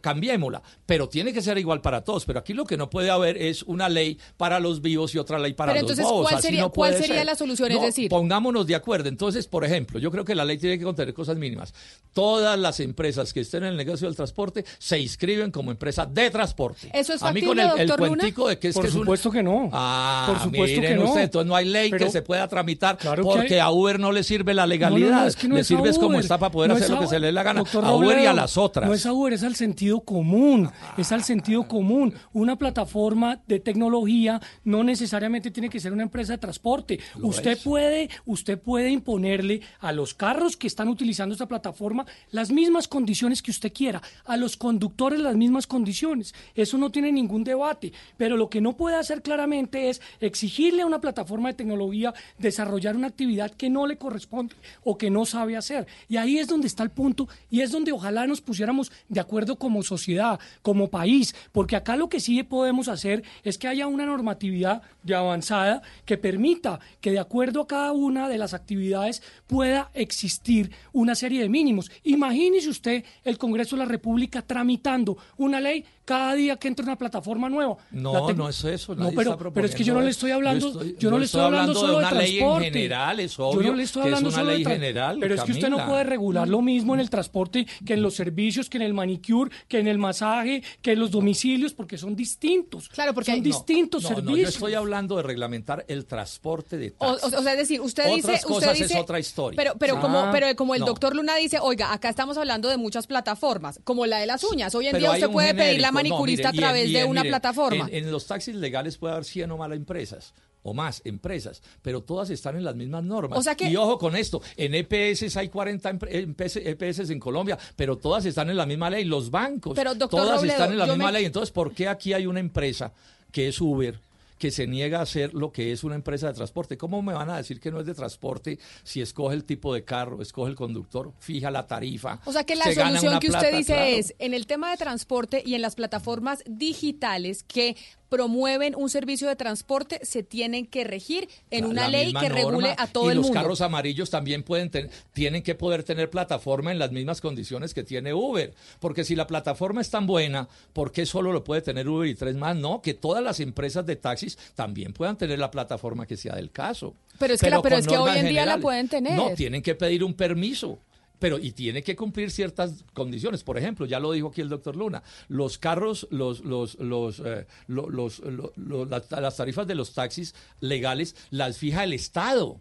cambiémosla, pero tiene que ser igual para todos. Pero aquí lo que no puede haber es una ley para los vivos y otra ley para Pero los entonces, bobos. ¿cuál sería- no cuál sería ser. la solución? Es No, decir- pongámonos de acuerdo. Entonces, por ejemplo, yo creo que la ley tiene que contener cosas mínimas. Todas las empresas que estén en el negocio del transporte se inscriben como empresa de transporte. ¿Eso es A mí con factible, el, el cuentico de que es Por que es un- supuesto que no. Ah, Por supuesto miren que no. usted, entonces no hay ley Pero- que se pueda tramitar Claro porque hay. a Uber no le sirve la legalidad. No, no, no, es que no le sirve es como está para poder no hacer es lo que se le dé la gana. Doctor A Uber y a las otras. No es a Uber, es al sentido común. Es al sentido común. Una plataforma de tecnología no necesariamente tiene que ser una empresa de transporte. Lo usted es. puede, usted puede imponerle a los carros que están utilizando esta plataforma las mismas condiciones que usted quiera, a los conductores las mismas condiciones. Eso no tiene ningún debate. Pero lo que no puede hacer claramente es exigirle a una plataforma de tecnología desarrollar una actividad que no le corresponde o que no sabe hacer. Y ahí es donde está el punto y es donde ojalá nos pusiéramos de acuerdo como sociedad, como país, porque acá lo que sí podemos hacer es que haya una normatividad de avanzada que permita que de acuerdo a cada una de las actividades pueda existir una serie de mínimos. Imagínese usted el Congreso de la República tramitando una ley cada día que entra una plataforma nueva. No, no es eso. No, pero, es que yo no le estoy hablando, yo no le estoy hablando, de solo una de ley en transporte. general, es Yo obvio no le estoy que es hablando una solo de ley tra- general, Pero es que usted no puede regular lo mismo en el transporte que en los servicios, que en el manicure, que en el masaje, que en los domicilios, porque son distintos. Claro, porque son hay- distintos No, no, servicios. yo estoy hablando de reglamentar el transporte de taxis. o- o sea, es decir, usted Otras dice, usted cosas dice, es otra historia. Pero, pero Ah, como, pero como el no. doctor Luna dice, oiga, acá estamos hablando de muchas plataformas, como la de las uñas. Hoy en Pero día usted puede pedir la No, manicurista mire, a través y de una mire, plataforma. En, en los taxis legales puede haber 100 o más empresas o más empresas, pero todas están en las mismas normas. O sea que- Y ojo con esto, en EPS hay 40 empre- EPS, EPS en Colombia, pero todas están en la misma ley, los bancos, Pero, doctor todas Robledo, están en la misma me- ley. Entonces, ¿por qué aquí hay una empresa que es Uber? Que se niega a hacer lo que es una empresa de transporte. ¿Cómo me van a decir que no es de transporte si escoge el tipo de carro, escoge el conductor, fija la tarifa? O sea que la se solución que usted dice claro. es, en el tema de transporte y en las plataformas digitales que promueven un servicio de transporte, se tienen que regir en La- una la ley que regule a todo y el los mundo. carros amarillos también pueden ten- tienen que poder tener plataforma en las mismas condiciones que tiene Uber, porque si la plataforma es tan buena, ¿por qué solo lo puede tener Uber y tres más? No, que todas las empresas de taxis también puedan tener la plataforma que sea del caso. Pero es que la- pero es que hoy en día la pueden tener. No, tienen que pedir un permiso. Pero, y tiene que cumplir ciertas condiciones. Por ejemplo, ya lo dijo aquí el doctor Luna, los carros, los, los, los, eh, lo- los- lo- lo- las, las tarifas de los taxis legales las fija el Estado.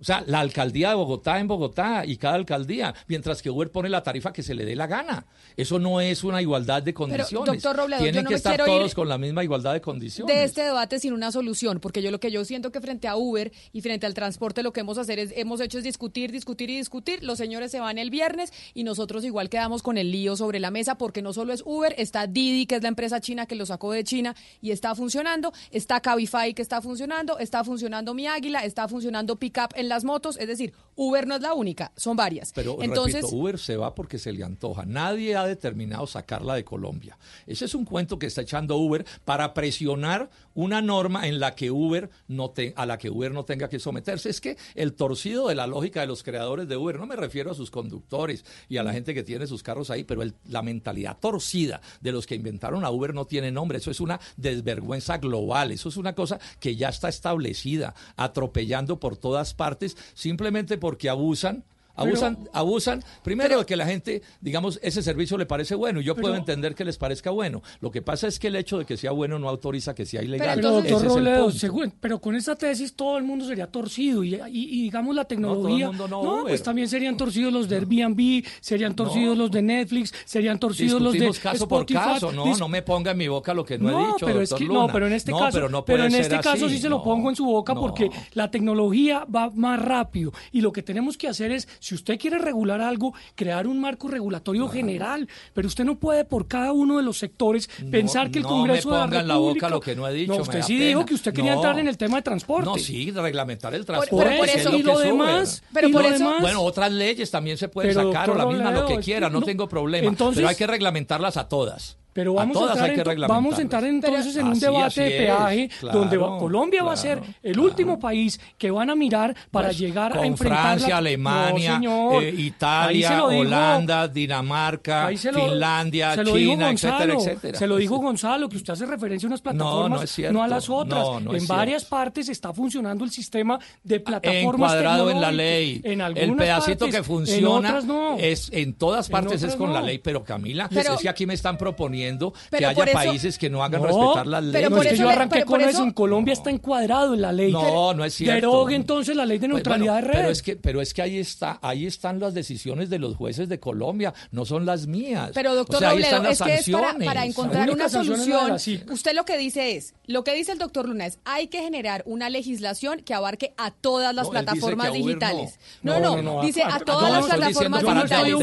O sea, la alcaldía de Bogotá en Bogotá y cada alcaldía, mientras que Uber pone la tarifa que se le dé la gana. Eso no es una igualdad de condiciones. Robledo, Tienen no que estar todos con la misma igualdad de condiciones. de este debate sin una solución, porque yo lo que yo siento que frente a Uber y frente al transporte lo que hemos hacer es hemos hecho es discutir, discutir y discutir. Los señores se van el viernes y nosotros igual quedamos con el lío sobre la mesa porque no solo es Uber, está Didi, que es la empresa china que lo sacó de China y está funcionando, está Cabify que está funcionando, está funcionando Mi Águila, está funcionando Pickup en las motos, es decir, Uber no es la única, son varias. Pero Entonces, repito, Uber se va porque se le antoja. Nadie ha determinado sacarla de Colombia. Ese es un cuento que está echando Uber para presionar una norma en la que Uber no te- a la que Uber no tenga que someterse. Es que el torcido de la lógica de los creadores de Uber, no me refiero a sus conductores y a la gente que tiene sus carros ahí, pero la mentalidad torcida de los que inventaron a Uber no tiene nombre. Eso es una desvergüenza global. Eso es una cosa que ya está establecida, atropellando por todas partes, simplemente porque abusan. Abusan, abusan primero de que la gente, digamos, ese servicio le parece bueno y yo puedo Pero- entender que les parezca bueno. Lo que pasa es que el hecho de que sea bueno no autoriza que sea ilegal. Pero, doctor el Robledo, según- pero con esa tesis todo el mundo sería torcido y, y- y digamos la tecnología. mundo no, Uber. pues también serían torcidos los de Airbnb, serían torcidos los de Netflix, serían torcidos los de caso por Spotify. caso, no, no me ponga en mi boca lo que no, he dicho, pero es no, pero en este No, caso, pero no pero en sí se lo no, pongo en su boca no. porque la tecnología va más rápido y lo que tenemos que hacer es, si usted quiere regular algo, crear un marco regulatorio general, pero usted no puede por cada uno de los sectores pensar que el no Congreso me de la ponga en la boca lo que no he dicho, No, usted sí pena. dijo que usted quería No. entrar en el tema de transporte. No, sí, reglamentar el Por- transporte. pero por eso- lo y demás- Pero y por lo eso- demás- Bueno, otras leyes también se pueden Pero, sacar o la misma lo que quiera, no- tengo problema. entonces- pero hay que reglamentarlas a todas. Pero vamos a, todas entrar en, vamos a entrar entonces en un debate de es, peaje claro, donde va- Colombia va a ser claro, el último país que van a mirar para Pues, llegar a enfrentar Francia, la- Alemania, No, eh, Italia, dijo- Holanda, Dinamarca, ahí se lo- Finlandia, se lo dijo China, Gonzalo, etcétera, etcétera. Se lo dijo Gonzalo, que usted hace referencia a unas plataformas, no es cierto. a las otras. No, no en varias cierto. partes está funcionando el sistema de plataformas encuadrado en la ley. En el pedacito partes, que en funciona otras no. es en todas En partes es con la no. ley, pero Camila, es que aquí me están proponiendo que Pero haya eso- países que no hagan No, respetar las leyes. Pero por es que yo arranqué con eso. eso- En Colombia está encuadrado en la ley. No, no es cierto. Derogue entonces la ley de Pues, neutralidad bueno, de red. Pero es que, pero es que ahí está, ahí están las decisiones de los jueces de Colombia, no son las mías. Pero doctor o sea, ahí Robledo, están las es que es para, encontrar una solución. Usted lo que dice es, lo que dice el doctor Luna es, hay que generar una legislación que abarque a todas las No, plataformas digitales. no. No, No, no, no, no, dice a- todas no, las plataformas digitales.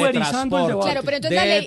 Claro, pero entonces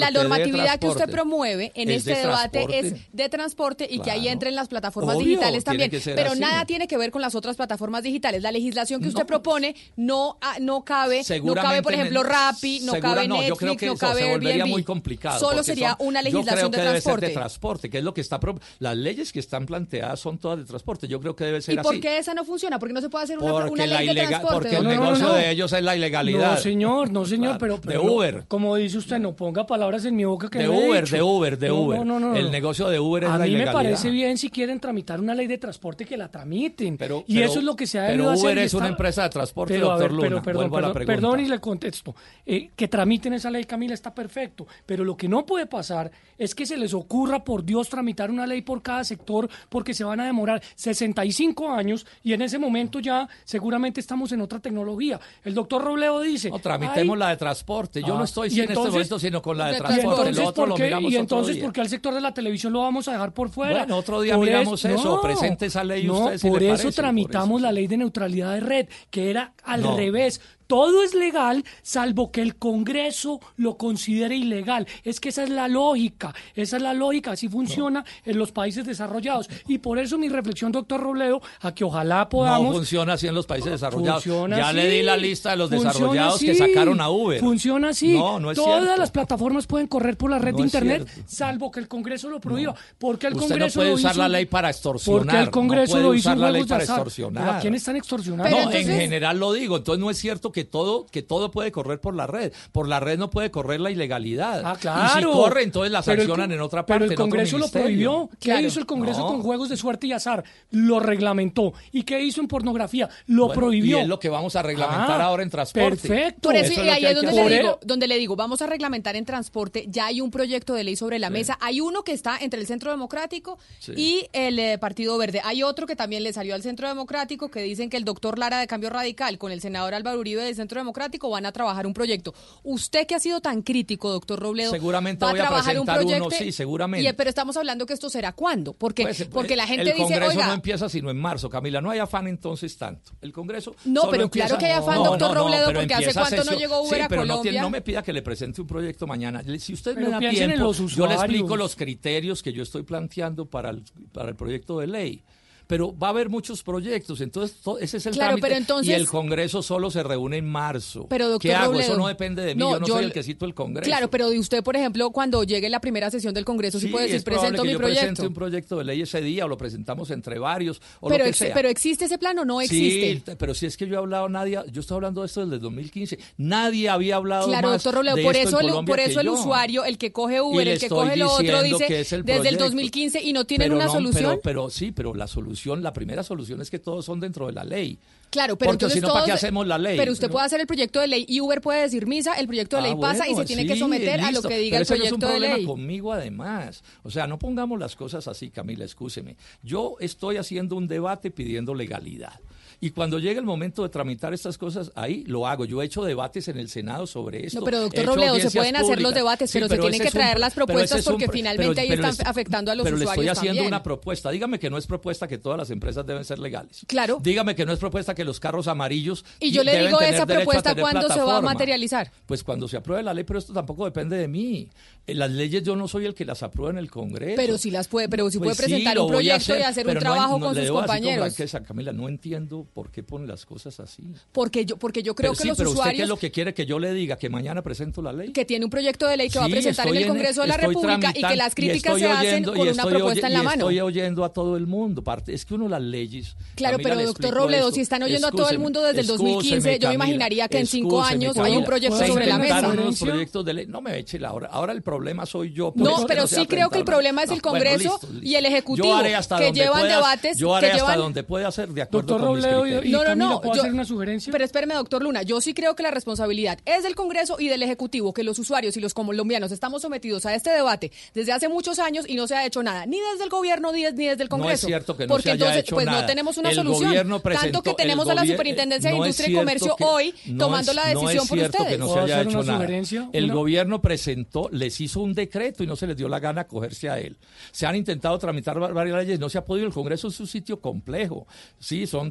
la, normatividad que usted transporte. Promueve en Es este de debate es de transporte y que ahí entren las plataformas Obvio, digitales también. Pero así. nada tiene que ver con las otras plataformas digitales. La legislación que usted No. propone no, ah, no cabe, no cabe, por ejemplo, Rappi, no segura cabe no, Netflix, yo creo que no eso cabe se volvería Airbnb. muy complicado. Solo sería son- una yo creo legislación que de debe ser transporte. de transporte, que es lo que está pro- las leyes que están planteadas son todas de transporte. Yo creo que debe ser ¿Y así. por qué esa no funciona? Porque no se puede hacer una, Porque, una la ley de transporte. porque el No, no, no, negocio no. de ellos es la ilegalidad. No, señor, no, señor, pero, de pero no, Uber. como dice usted, no ponga palabras en mi boca que De no Uber. De Uber, de No, Uber. No, no, no, El negocio de Uber es A la mí me parece bien si quieren tramitar una ley de transporte que la tramiten. Pero- y pero- eso es lo que se ha pero hacer. Uber es una empresa de transporte, pero, doctor ver, pero, Luna. perdón, a la perdón, pregunta. perdón y le contesto. Eh, que tramiten esa ley, Camila, está perfecto. Pero lo que no puede pasar es que se les ocurra, por Dios, tramitar una ley por cada sector porque se van a demorar 65 años y en ese momento ya seguramente estamos en otra tecnología. El doctor Robledo dice... No, tramitemos "Ay, la de transporte. Yo Ah, no estoy y en este entonces- momento, sino con la de transporte. entonces, Lo otro ¿por lo miramos y entonces. ¿por qué al sector de la televisión lo vamos a dejar por fuera? Bueno, otro día Por miramos es- eso, presente esa ley No, usted si por eso parece, por tramitamos la ley de neutralidad de red, que era al No. revés. Todo es legal, salvo que el Congreso lo considere ilegal. Es que esa es la lógica, esa es la lógica, así funciona en los países desarrollados. Y por eso mi reflexión, doctor Robledo, a que ojalá podamos... No funciona así en los países desarrollados. Funciona ya así. le di la lista de los Funciona desarrollados que sacaron a Uber. Funciona así. No, no es Todas cierto. las plataformas pueden correr por la red No de Internet, salvo que el Congreso lo prohíba. Porque el Usted no Congreso puede lo usar hizo- la ley para extorsionar. Porque el no Congreso puede lo hizo usar en la ley para extorsionar. ¿Pero ¿A quién están extorsionando? Pero no, entonces- en general lo digo. Entonces no es cierto que que todo, que todo puede correr por la red. Por la red no puede correr la ilegalidad. Ah, claro. Y si corre, entonces la el sancionan en otra parte. Pero el Congreso lo prohibió. ¿Qué Claro. hizo el Congreso No. con juegos de suerte y azar? Lo reglamentó. ¿Y qué hizo en pornografía? Lo Bueno, prohibió. Y es lo que vamos a reglamentar Ah, ahora en transporte. Perfecto. Por eso, Eso es y ahí es que donde le, digo, donde le digo, vamos a reglamentar en transporte, ya hay un proyecto de ley sobre la mesa, hay uno que está entre el Centro Democrático Sí. y el eh, Partido Verde, hay otro que también le salió al Centro Democrático que dicen que el doctor Lara de Cambio Radical con el senador Álvaro Uribe del Centro Democrático van a trabajar un proyecto. Usted que ha sido tan crítico, doctor Robledo, Seguramente va voy a trabajar un presentar uno, proyecto. sí, seguramente. y- pero estamos hablando que esto será cuándo, porque, Pues, porque la gente el dice, Congreso oiga, no empieza sino en marzo, Camila. No hay afán entonces tanto. El Congreso. No, solo pero claro empieza- que hay afán, doctor Robledo, pero porque ¿hace cuánto no sesión- llegó Uber sí, a pero no, Colombia? tiene- no me pida que le presente un proyecto mañana. Si usted Pero me da tiempo, yo le explico los criterios que yo estoy planteando para el, para el proyecto de ley. Pero va a haber muchos proyectos, entonces to- ese es el Claro, trámite. pero entonces- y el Congreso solo se reúne en marzo. Pero, doctor ¿Qué hago? Robledo, Eso no depende de mí. no, yo no yo soy el que cito el Congreso. Claro, pero de usted, por ejemplo, cuando llegue la primera sesión del Congreso, sí, puede decir, es presento que mi yo presente proyecto. un proyecto de ley ese día o lo presentamos entre varios o Pero, lo que ex- sea. pero ¿existe ese plan o no existe? Sí, pero si es que yo he hablado, nadie, yo estoy hablando de esto desde el 2015. Nadie había hablado Claro, más doctor Robledo, de por esto eso, en el, Colombia por eso el yo. usuario, el que coge Uber, el que coge lo otro, dice el desde el proyecto. 2015 y no tienen Pero una no, solución. Pero, pero sí, pero la solución, la primera solución es que todos son dentro de la ley. Claro, pero Porque si no, ¿para todos- qué hacemos la ley? Pero usted Pero- puede hacer el proyecto de ley y Uber puede decir misa, el proyecto de ley Ah, pasa y se tiene que someter a lo que diga Pero el no proyecto es un de problema ley. conmigo además. O sea, no pongamos las cosas así, Camila, escúcheme. Yo estoy haciendo un debate pidiendo legalidad. Y cuando llegue el momento de tramitar estas cosas, ahí lo hago. Yo he hecho debates en el Senado sobre esto. No, pero doctor Robledo, se pueden hacer los debates, Sí, pero se tienen que un- traer las pero propuestas es porque finalmente ahí pero están afectando a los Pero le estoy usuarios haciendo también. una propuesta. Dígame que no es propuesta que todas las empresas deben ser legales. Claro. Dígame que no es propuesta que los carros amarillos Y yo le digo esa propuesta cuándo se va a materializar. Pues cuando se apruebe la ley, pero esto tampoco depende de mí. Eh, Las leyes yo no soy el que las aprueba en el Congreso. Pero si las puede, pero si Pues puede presentar un proyecto y hacer un pero no trabajo no con sus con compañeros. franqueza, Camila, no entiendo por qué ponen las cosas así. Porque yo, porque yo creo pero que sí, los pero usted qué usuarios es lo que quiere que yo le diga, que mañana presento la ley. que tiene un proyecto de ley que va a presentar en el Congreso de la República y que las críticas estoy se hacen oyendo- con una propuesta en la y mano. Estoy oyendo a todo el mundo. Es que uno las leyes. Claro, Camila, pero doctor Robledo, esto. si están oyendo a todo el mundo desde el 2015, excúseme, yo me Camila, imaginaría que en cinco años hay un Camila. proyecto sobre la mesa. unos proyectos de ley. No me eche la hora. Ahora el problema soy yo. No, eso pero sí creo que el problema es el Congreso y el Ejecutivo, que llevan debates, Yo haré que hasta llevan- donde pueda hacer de acuerdo Doctor con mis Y No, no, no. ¿puedo yo- hacer una sugerencia? Pero espéreme, doctor Luna. Yo sí creo que la responsabilidad es del Congreso y del Ejecutivo, que los usuarios y los colombianos estamos sometidos a este debate desde hace muchos años y no se ha hecho nada, ni desde el gobierno ni, des- ni desde el No es Congreso. cierto que no Porque se haya entonces, hecho pues nada. no tenemos una El solución. Tanto que tenemos a la Superintendencia de no Industria y Comercio que- hoy no tomando es- la no decisión es por ustedes. que no se ¿Puedo haya hecho una nada. sugerencia? El Una- gobierno presentó, les hizo un decreto y no se les dio la gana acogerse a él. Se han intentado tramitar va- varias leyes, no se ha podido. El Congreso es un sitio complejo. Sí, son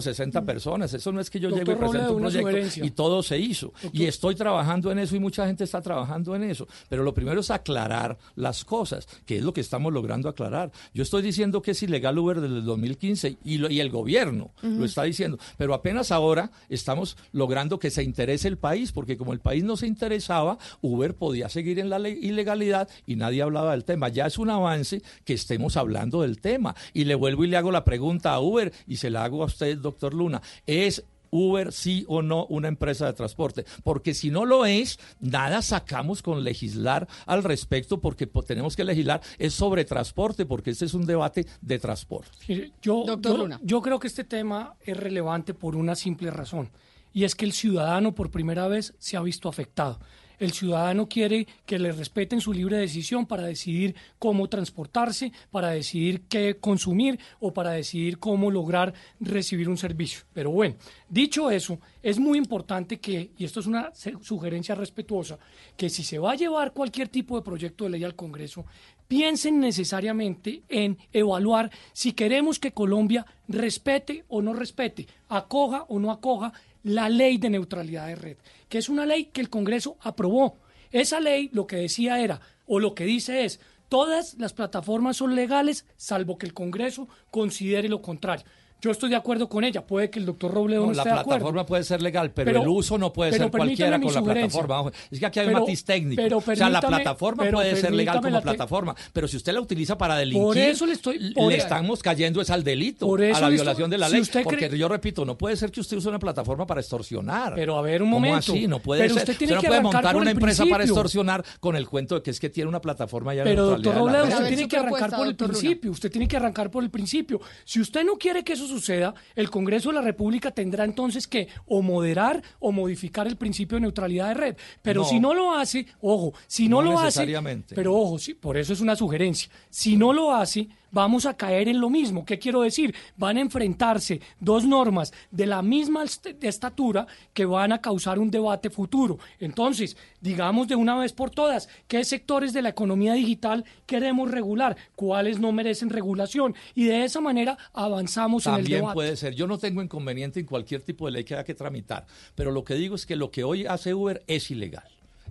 360 personas. Eso no es que yo Doctor llegue y presente Robledo, un proyecto y todo se hizo. Y estoy trabajando en eso y mucha gente está trabajando en eso. Pero lo primero es aclarar las cosas, que es lo que estamos logrando aclarar. Yo estoy diciendo que es ilegal Uber desde el 2015 y, lo- y el gobierno lo está diciendo. Pero apenas ahora estamos logrando que se interese el país, porque como el país no se interesaba, Uber podía seguir en la le- ilegalidad y nadie hablaba del tema. Ya es un avance que estemos hablando del tema. Y le vuelvo y le hago la pregunta a Uber y se la hago a usted, doctor Luna. ¿Es Uber sí o no una empresa de transporte, porque si no lo es, nada sacamos con legislar al respecto, porque po- tenemos que legislar es sobre transporte, porque este es un debate de transporte. Yo, Doctor yo- Luna. yo creo que este tema es relevante por una simple razón, y es que el ciudadano por primera vez se ha visto afectado. El ciudadano quiere que le respeten su libre decisión para decidir cómo transportarse, para decidir qué consumir o para decidir cómo lograr recibir un servicio. Pero bueno, dicho eso, es muy importante que, y esto es una sugerencia respetuosa, que si se va a llevar cualquier tipo de proyecto de ley al Congreso, piensen necesariamente en evaluar si queremos que Colombia respete o no respete, acoja o no acoja la ley de neutralidad de red, que es una ley que el Congreso aprobó. Esa ley lo que decía era, o lo que dice es, todas las plataformas son legales salvo que el Congreso considere lo contrario. Yo estoy de acuerdo con ella. Puede que el doctor Robledo no, No, la esté de acuerdo. plataforma puede ser legal, pero, Pero- el uso no puede ser cualquiera con la plataforma. Ojo, Es que aquí hay Pero- un matiz técnico. pero o sea, la plataforma pero puede ser legal como la te- plataforma, pero si usted la utiliza para delinquir, Por eso le estoy- por le estamos cayendo es al delito, Por a eso la le violación estoy- de la si ley. usted Porque cree- yo repito, no puede ser que usted use una plataforma para extorsionar. Pero a ver, un ¿Cómo momento. así? No puede Pero ser. usted tiene no que puede arrancar montar una empresa para extorsionar con el cuento de que es que tiene una plataforma ya Pero doctor la Robledo, usted tiene que arrancar por el principio. Usted tiene que arrancar por el principio. Si usted no quiere que eso suceda, el Congreso de la República tendrá entonces que o moderar o modificar el principio de neutralidad de red. Pero No. si no lo hace, ojo, si no, No lo hace, pero ojo, sí, por eso es una sugerencia. Si no lo hace, vamos a caer en lo mismo. ¿Qué quiero decir? Van a enfrentarse dos normas de la misma est- estatura que van a causar un debate futuro. Entonces, digamos de una vez por todas, ¿qué sectores de la economía digital queremos regular? ¿Cuáles no merecen regulación? Y de esa manera avanzamos en el También debate. puede ser. Yo no tengo inconveniente en cualquier tipo de ley que haya que tramitar, pero lo que digo es que lo que hoy hace Uber es ilegal.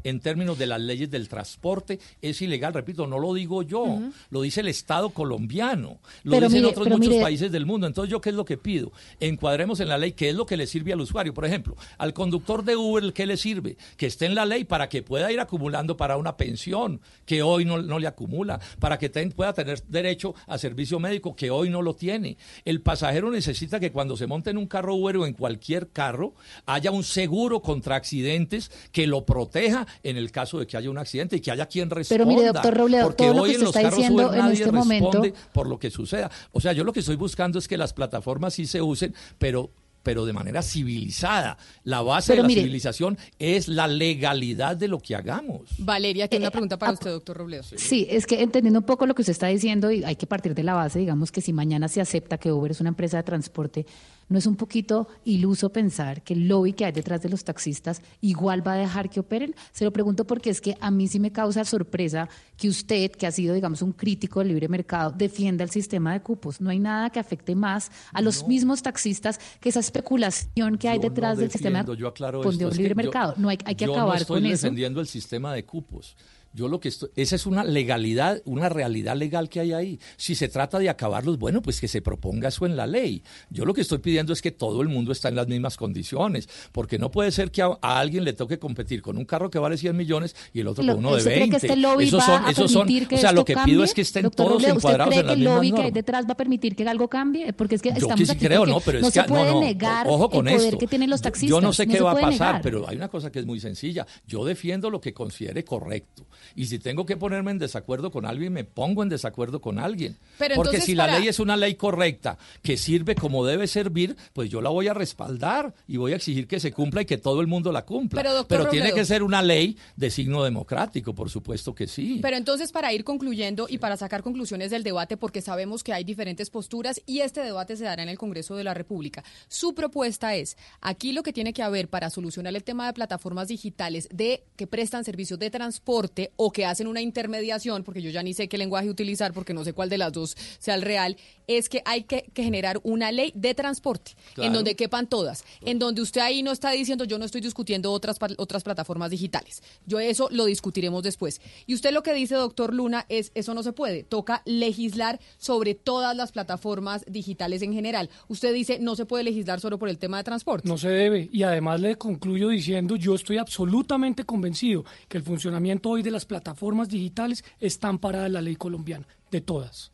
En términos de las leyes del transporte, es ilegal. Repito, no lo digo yo, lo dice el Estado colombiano, lo Pero dicen mire, otros muchos mire- países del mundo. Entonces, ¿yo qué es lo que pido? Encuadremos en la ley qué es lo que le sirve al usuario. Por ejemplo, al conductor de Uber, ¿qué le sirve? Que esté en la ley para que pueda ir acumulando para una pensión que hoy no, no le acumula, para que ten- pueda tener derecho a servicio médico que hoy no lo tiene. El pasajero necesita que cuando se monte en un carro Uber o en cualquier carro haya un seguro contra accidentes que lo proteja en el caso de que haya un accidente y que haya quien responda. Pero mire, doctor Robledo, porque todo lo hoy que en los está carros diciendo Uber en nadie este momento- por lo que suceda. O sea, yo lo que estoy buscando es que las plataformas sí se usen, pero pero de manera civilizada. La base Pero de la mire- civilización es la legalidad de lo que hagamos. Valeria, tiene una pregunta para usted, doctor Robledo. Sí, es que entendiendo un poco lo que usted está diciendo, y hay que partir de la base, digamos que si mañana se acepta que Uber es una empresa de transporte, ¿no es un poquito iluso pensar que el lobby que hay detrás de los taxistas igual va a dejar que operen? Se lo pregunto porque es que a mí sí me causa sorpresa que usted, que ha sido, digamos, un crítico del libre mercado, defienda el sistema de cupos. No hay nada que afecte más a los mismos taxistas que esa especulación que hay Yo no detrás del sistema de libre yo- mercado. no hay, hay que acabar no estoy con eso. defendiendo el sistema de cupos. Yo lo que estoy, esa es una legalidad, una realidad legal que hay ahí. Si se trata de acabarlos, bueno, pues que se proponga eso en la ley. Yo lo que estoy pidiendo es que todo el mundo está en las mismas condiciones, porque no puede ser que a, a alguien le toque competir con un carro que vale 100 millones y el otro Lo- con uno de ¿usted 20. cree que este lobby esos va son, a esos son, que o sea, lo que pido es que estén Doctor todos Robledo, ¿usted encuadrados cree en que las el mismas lobby que hay detrás va a permitir que algo cambie? Porque es que Yo estamos que sí aquí creo, no, pero es no que se puede no, negar ojo con el poder esto. que tienen los Yo- taxistas. Yo no sé qué va a pasar, negar. pero hay una cosa que es muy sencilla. Yo defiendo lo que considere correcto. Y si tengo que ponerme en desacuerdo con alguien, me pongo en desacuerdo con alguien. Pero Porque entonces si la para- ley es una ley correcta, que sirve como debe servir, pues yo la voy a respaldar y voy a exigir que se cumpla y que todo el mundo la cumpla. Pero, doctor tiene Robledo- que ser una ley de signo democrático, por supuesto que sí. Pero entonces, para ir concluyendo y para sacar conclusiones del debate, porque sabemos que hay diferentes posturas y este debate se dará en el Congreso de la República, su propuesta es, aquí lo que tiene que haber para solucionar el tema de plataformas digitales de que prestan servicios de transporte o que hacen una intermediación, porque yo ya ni sé qué lenguaje utilizar porque no sé cuál de las dos sea el real, es que hay que, que generar una ley de transporte en donde quepan todas, en donde usted ahí no está diciendo yo no estoy discutiendo otras, otras plataformas digitales. Yo eso lo discutiremos después. Y usted lo que dice, doctor Luna, es eso no se puede. Toca legislar sobre todas las plataformas digitales en general. Usted dice no se puede legislar solo por el tema de transporte. No se debe. Y además le concluyo diciendo, yo estoy absolutamente convencido que el funcionamiento hoy de las plataformas digitales está amparada la ley colombiana, de todas.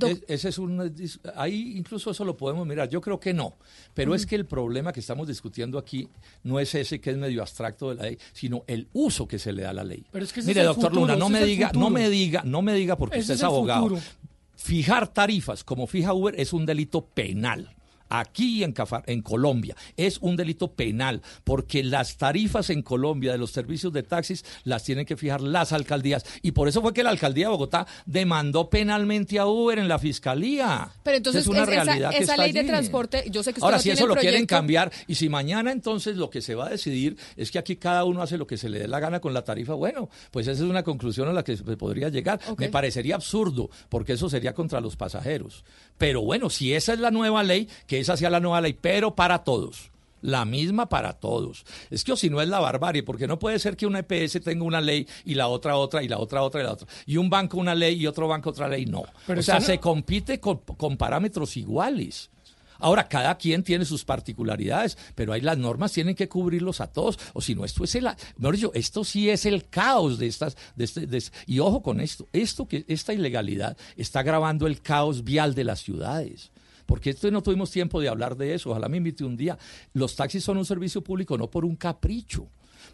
Es- ese es un ahí incluso eso lo podemos mirar. Yo creo que no, pero es que el problema que estamos discutiendo aquí no es ese que es medio abstracto de la ley, sino el uso que se le da a la ley. Pero es que ese Mire, doctor futuro, Luna, no me diga, no me diga, no me diga porque Ese usted es abogado. futuro. Fijar tarifas como fija Uber es un delito penal. Aquí en, Cafar- en Colombia es un delito penal porque las tarifas en Colombia de los servicios de taxis las tienen que fijar las alcaldías y por eso fue que la alcaldía de Bogotá demandó penalmente a Uber en la fiscalía. Pero entonces es una es- esa- realidad que esa está ley de transporte, yo sé que usted Ahora, no si tiene eso lo quieren cambiar y si mañana entonces lo que se va a decidir es que aquí cada uno hace lo que se le dé la gana con la tarifa, bueno, pues esa es una conclusión a la que se podría llegar. Me parecería absurdo porque eso sería contra los pasajeros. Pero bueno, si esa es la nueva ley, que esa sea la nueva ley, pero para todos. La misma para todos. Es que o si no es la barbarie, porque no puede ser que una EPS tenga una ley y la otra otra y la otra otra y la otra. Y un banco una ley y otro banco otra ley, no. Pero o sea, se compite con, con parámetros iguales. Ahora, cada quien tiene sus particularidades, pero ahí las normas tienen que cubrirlos a todos, o si no, esto es el, mejor dicho, esto sí es el caos de estas, de este, de y ojo con esto, esto que, esta ilegalidad está agravando el caos vial de las ciudades. Porque esto no tuvimos tiempo de hablar de eso, ojalá me invite un día. Los taxis son un servicio público no por un capricho.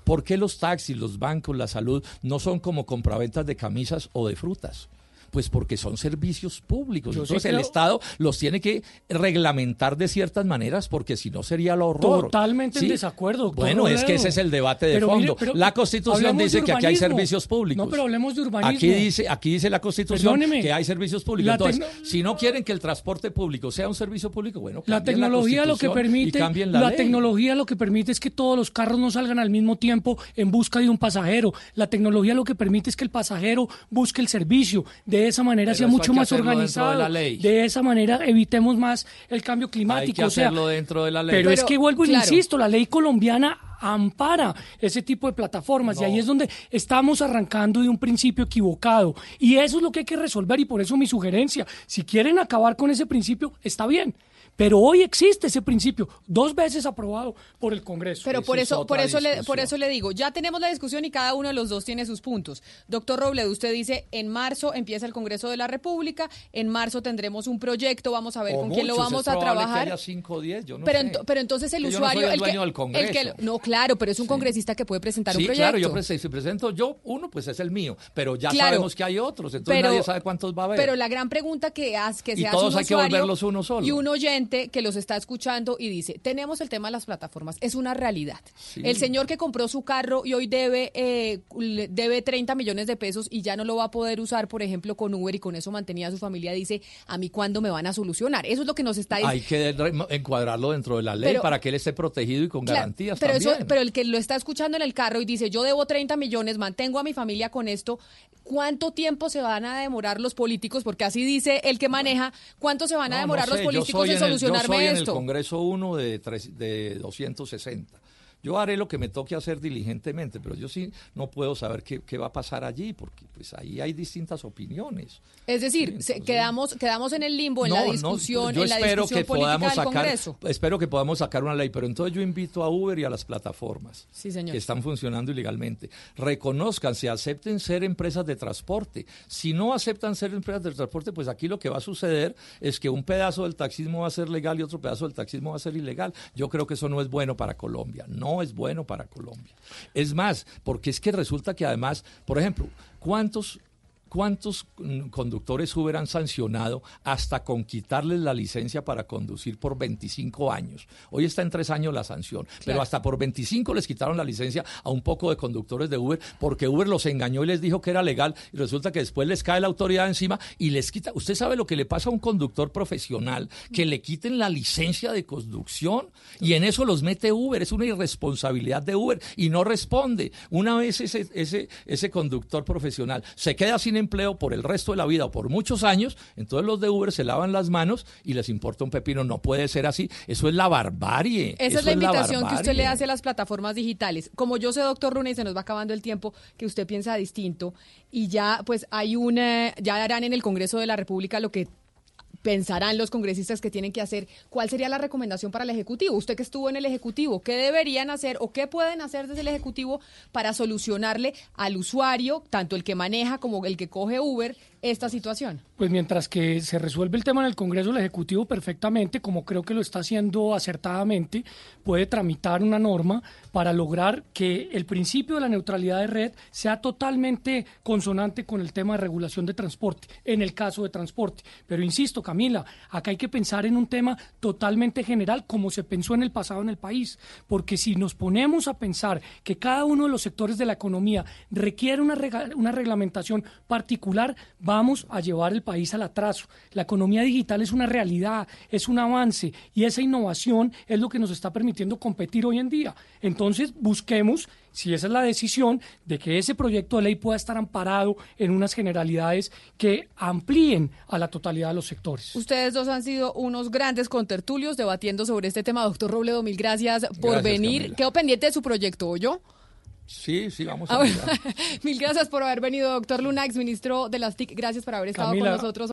¿Por qué los taxis, los bancos, la salud no son como compraventas de camisas o de frutas? Pues porque son servicios públicos. Yo sí Entonces el Estado los tiene que reglamentar de ciertas maneras porque si no sería lo horror. Totalmente en desacuerdo, doctor Bueno, es que ese es el debate de Pero fondo. la Constitución dice que aquí hay servicios públicos. No, pero hablemos de urbanismo. Aquí dice, aquí dice la Constitución Perdóneme. que hay servicios públicos. Entonces, si no quieren que el transporte público sea un servicio público, bueno, La tecnología lo que permite, la, la, tecnología lo que permite es que todos los carros no salgan al mismo tiempo en busca de un pasajero. La tecnología lo que permite es que el pasajero busque el servicio. De esa manera Pero sea mucho más de organizado. la ley. De esa manera evitemos más el cambio Hay climático. que o sea, hacerlo dentro de la ley. pero, es que vuelvo y claro. insisto, la ley colombiana ampara ese tipo de plataformas y ahí es donde estamos arrancando de un principio equivocado y eso es lo que hay que resolver y por eso mi sugerencia, si quieren acabar con ese principio, está bien, pero hoy existe ese principio, dos veces aprobado por el Congreso. Pero por eso, por eso le, por eso le digo, ya tenemos la discusión y cada uno de los dos tiene sus puntos. Doctor Robledo, usted dice en marzo empieza el Congreso de la República, en marzo tendremos un proyecto, vamos a ver O con quién lo vamos es a trabajar. Que haya 5 o 10, yo no pero, sé. ento- pero entonces el Que yo no soy usuario, el que, dueño del Congreso. el que- no, claro, pero es un congresista que puede presentar Sí, un proyecto. claro, yo prese- si presento yo uno, pues es el mío, pero ya Claro. sabemos que hay otros, entonces Pero- nadie sabe cuántos va a haber. Pero la gran pregunta que, haz- que Y se hace todos un hay que usuario volverlos uno solo. y un oyente que los está escuchando y dice, tenemos el tema de las plataformas, es una realidad. Sí. El señor que compró su carro y hoy debe, eh, debe 30 millones de pesos y ya no lo va a poder usar, por ejemplo, con Uber y con eso mantenía a su familia, dice, ¿a mí cuándo me van a solucionar? Eso es lo que nos está diciendo. Hay que encuadrarlo dentro de la ley Pero- para que él esté protegido y con Claro, garantías pero también. eso, pero el que lo está escuchando en el carro y dice, yo debo 30 millones, mantengo a mi familia con esto, ¿cuánto tiempo se van a demorar los políticos? Porque así dice el que maneja, ¿cuánto se van a No, demorar no los sé, políticos en en el- solucionarme yo soy en el Congreso 1 de, tres- de 260. Yo haré lo que me toque hacer diligentemente, pero yo sí no puedo saber qué, qué va a pasar allí, porque pues ahí hay distintas opiniones. Es decir, se- quedamos, quedamos en el limbo, en la No, no, discusión, yo en la discusión que política podamos del sacar, Congreso. espero que podamos sacar una ley, pero entonces yo invito a Uber y a las plataformas Sí, señor. que están funcionando ilegalmente, reconozcan, se acepten ser empresas de transporte. Si no aceptan ser empresas de transporte, pues aquí lo que va a suceder es que un pedazo del taxismo va a ser legal y otro pedazo del taxismo va a ser ilegal. Yo creo que eso no es bueno para Colombia, no es bueno para Colombia. Es más, porque es que resulta que además, por ejemplo, ¿cuántos ¿Cuántos conductores Uber han sancionado hasta con quitarles la licencia para conducir por 25 años? Hoy está en tres años la sanción, pero hasta por 25 les quitaron la licencia a un poco de conductores de Uber porque Uber los engañó y les dijo que era legal y resulta que después les cae la autoridad encima y les quita. ¿Usted sabe lo que le pasa a un conductor profesional? Que le quiten la licencia de conducción y en eso los mete Uber. Es una irresponsabilidad de Uber y no responde. Una vez ese, ese, ese conductor profesional se queda sin empleo por el resto de la vida o por muchos años, entonces los de Uber se lavan las manos y les importa un pepino. No puede ser así. Eso es la barbarie. Esa Eso es la invitación que usted le hace a las plataformas digitales. Como yo sé, doctor Runa, y se nos va acabando el tiempo, que usted piensa distinto, y ya pues hay una, ya harán en el Congreso de la República lo que pensarán los congresistas que tienen que hacer. ¿Cuál sería la recomendación para el Ejecutivo? Usted que estuvo en el Ejecutivo, ¿qué deberían hacer o qué pueden hacer desde el Ejecutivo para solucionarle al usuario, tanto el que maneja como el que coge Uber, esta situación? Pues mientras que se resuelve el tema en el Congreso, el Ejecutivo perfectamente, como creo que lo está haciendo acertadamente, puede tramitar una norma para lograr que el principio de la neutralidad de red sea totalmente consonante con el tema de regulación de transporte, en el caso de transporte. Pero insisto, Camila, acá hay que pensar en un tema totalmente general, como se pensó en el pasado en el país, porque si nos ponemos a pensar que cada uno de los sectores de la economía requiere una, una reglamentación particular, vamos a llevar el país al atraso. La economía digital es una realidad, es un avance y esa innovación es lo que nos está permitiendo competir hoy en día. Entonces, busquemos, si esa es la decisión, de que ese proyecto de ley pueda estar amparado en unas generalidades que amplíen a la totalidad de los sectores. Ustedes dos han sido unos grandes contertulios debatiendo sobre este tema. Doctor Robledo, mil gracias por Gracias, venir. Camila. Quedo pendiente de su proyecto, yo. Sí, sí, vamos Ah, a bueno. mirar. Mil gracias por haber venido, doctor Luna, exministro de las TIC. Gracias por haber estado Camila, con nosotros.